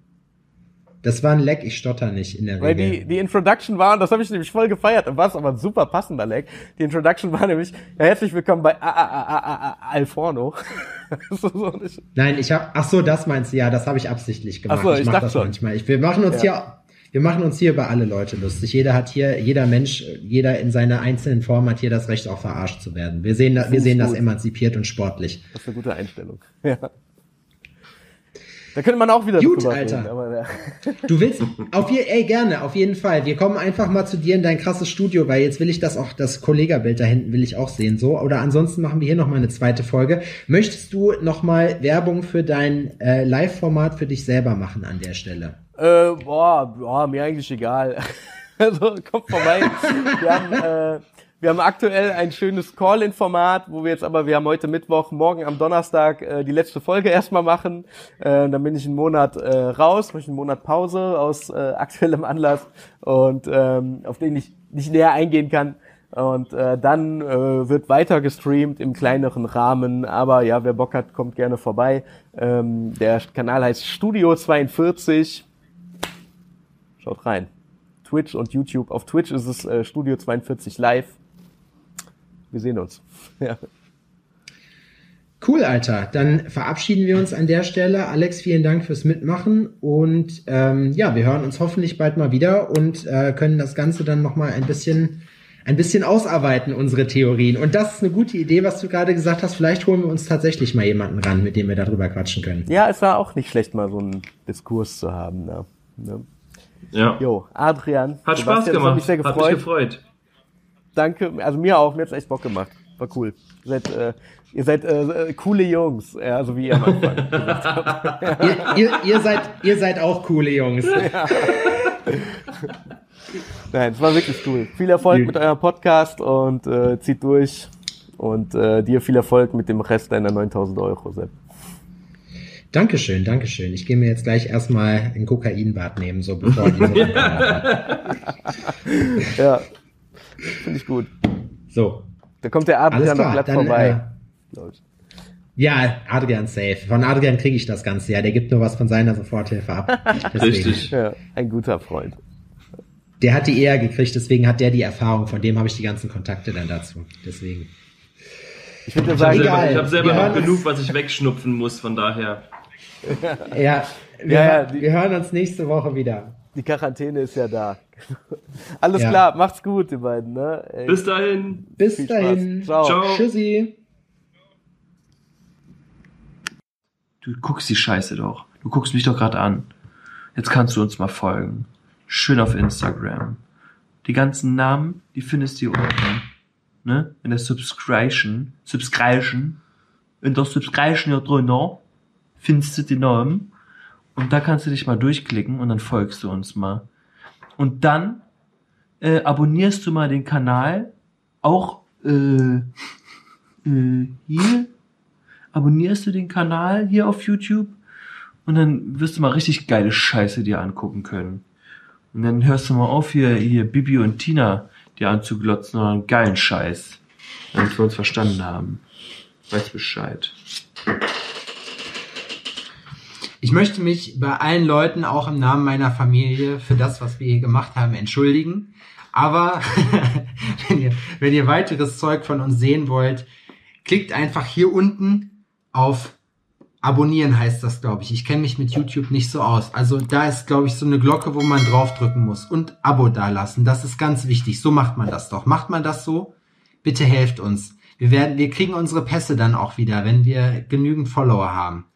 Das war ein Lag, ich stotter nicht in der Weil Regel. Weil die, die Introduction war, und das habe ich nämlich voll gefeiert, und war aber ein super passender Lag. Die Introduction war nämlich, ja, herzlich willkommen bei A -A -A -A -A Alforno. so, Nein, ich habe, ach so, das meinst du, ja, das habe ich absichtlich gemacht. Ach so, ich, ich mach das schon. manchmal. Ich, wir machen uns ja. hier wir machen uns hier über alle Leute lustig. Jeder hat hier, jeder Mensch, jeder in seiner einzelnen Form hat hier das Recht, auch verarscht zu werden. Wir sehen, wir sehen das emanzipiert und sportlich. Das ist eine gute Einstellung. Ja. Da könnte man auch wieder Gut, Alter. Reden, aber, ja. Du willst auf je, ey gerne, auf jeden Fall. Wir kommen einfach mal zu dir in dein krasses Studio, weil jetzt will ich das auch das Kollegabild da hinten will ich auch sehen so oder ansonsten machen wir hier noch mal eine zweite Folge. Möchtest du noch mal Werbung für dein äh, Live Format für dich selber machen an der Stelle? Äh, boah, boah, mir eigentlich egal. also kommt vorbei. Wir haben äh, wir haben aktuell ein schönes Call-in-Format, wo wir jetzt aber, wir haben heute Mittwoch, morgen am Donnerstag äh, die letzte Folge erstmal machen. Äh, dann bin ich einen Monat äh, raus, mache ich einen Monat Pause aus äh, aktuellem Anlass und ähm, auf den ich nicht näher eingehen kann. Und äh, dann äh, wird weiter gestreamt im kleineren Rahmen. Aber ja, wer Bock hat, kommt gerne vorbei. Ähm, der Kanal heißt Studio 42. Schaut rein. Twitch und YouTube. Auf Twitch ist es äh, Studio 42 Live wir sehen uns. ja. Cool, Alter. Dann verabschieden wir uns an der Stelle. Alex, vielen Dank fürs Mitmachen und ähm, ja, wir hören uns hoffentlich bald mal wieder und äh, können das Ganze dann noch mal ein bisschen ein bisschen ausarbeiten unsere Theorien. Und das ist eine gute Idee, was du gerade gesagt hast. Vielleicht holen wir uns tatsächlich mal jemanden ran, mit dem wir darüber quatschen können. Ja, es war auch nicht schlecht, mal so einen Diskurs zu haben. Ne? ne? Ja. Jo, Adrian. Hat Spaß gemacht. Hat mich sehr gefreut. Hat mich gefreut danke. Also mir auch, mir hat's echt Bock gemacht. War cool. Ihr seid, äh, ihr seid äh, coole Jungs, ja, so wie ihr am Anfang gesagt habt. ihr, ihr, ihr, seid, ihr seid auch coole Jungs. Ja. Nein, es war wirklich cool. Viel Erfolg mit eurem Podcast und äh, zieht durch. Und äh, dir viel Erfolg mit dem Rest deiner 9000 Euro, Sepp. Dankeschön, Dankeschön. Ich gehe mir jetzt gleich erstmal ein Kokainbad nehmen, so bevor die Ja, Finde ich gut. So. Da kommt der Adrian noch glatt dann, vorbei. Äh, ja, Adrian safe. Von Adrian kriege ich das Ganze ja. Der gibt nur was von seiner Soforthilfe ab. Richtig. Ja, ein guter Freund. Der hat die eher gekriegt, deswegen hat der die Erfahrung. Von dem habe ich die ganzen Kontakte dann dazu. Deswegen. Ich würde sagen, ich habe selber, ich hab selber noch genug, was ich wegschnupfen muss, von daher. ja, wir, ja, ja, wir hören uns nächste Woche wieder. Die Quarantäne ist ja da. Alles ja. klar, macht's gut, ihr beiden. Ne? Ey. Bis dahin. Bis dahin. Ciao. Ciao. Tschüssi. Du guckst die Scheiße doch. Du guckst mich doch gerade an. Jetzt kannst du uns mal folgen. Schön auf Instagram. Die ganzen Namen, die findest du hier unten. Ne? In der Subscription. Subscription. In der Subscription hier drunter findest du die Namen. Und da kannst du dich mal durchklicken und dann folgst du uns mal. Und dann äh, abonnierst du mal den Kanal. Auch äh, äh, hier. Abonnierst du den Kanal hier auf YouTube. Und dann wirst du mal richtig geile Scheiße dir angucken können. Und dann hörst du mal auf, hier, hier Bibi und Tina dir anzuglotzen, sondern geilen Scheiß. Damit wir uns verstanden haben. Weiß Bescheid. Ich möchte mich bei allen Leuten, auch im Namen meiner Familie, für das, was wir hier gemacht haben, entschuldigen. Aber wenn, ihr, wenn ihr weiteres Zeug von uns sehen wollt, klickt einfach hier unten auf Abonnieren heißt das, glaube ich. Ich kenne mich mit YouTube nicht so aus. Also da ist, glaube ich, so eine Glocke, wo man draufdrücken muss. Und Abo dalassen. Das ist ganz wichtig. So macht man das doch. Macht man das so? Bitte helft uns. Wir werden, wir kriegen unsere Pässe dann auch wieder, wenn wir genügend Follower haben.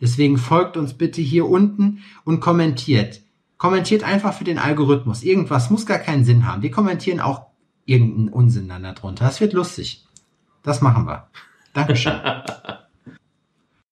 Deswegen folgt uns bitte hier unten und kommentiert. Kommentiert einfach für den Algorithmus. Irgendwas muss gar keinen Sinn haben. Wir kommentieren auch irgendeinen Unsinn dann darunter. Das wird lustig. Das machen wir. Dankeschön.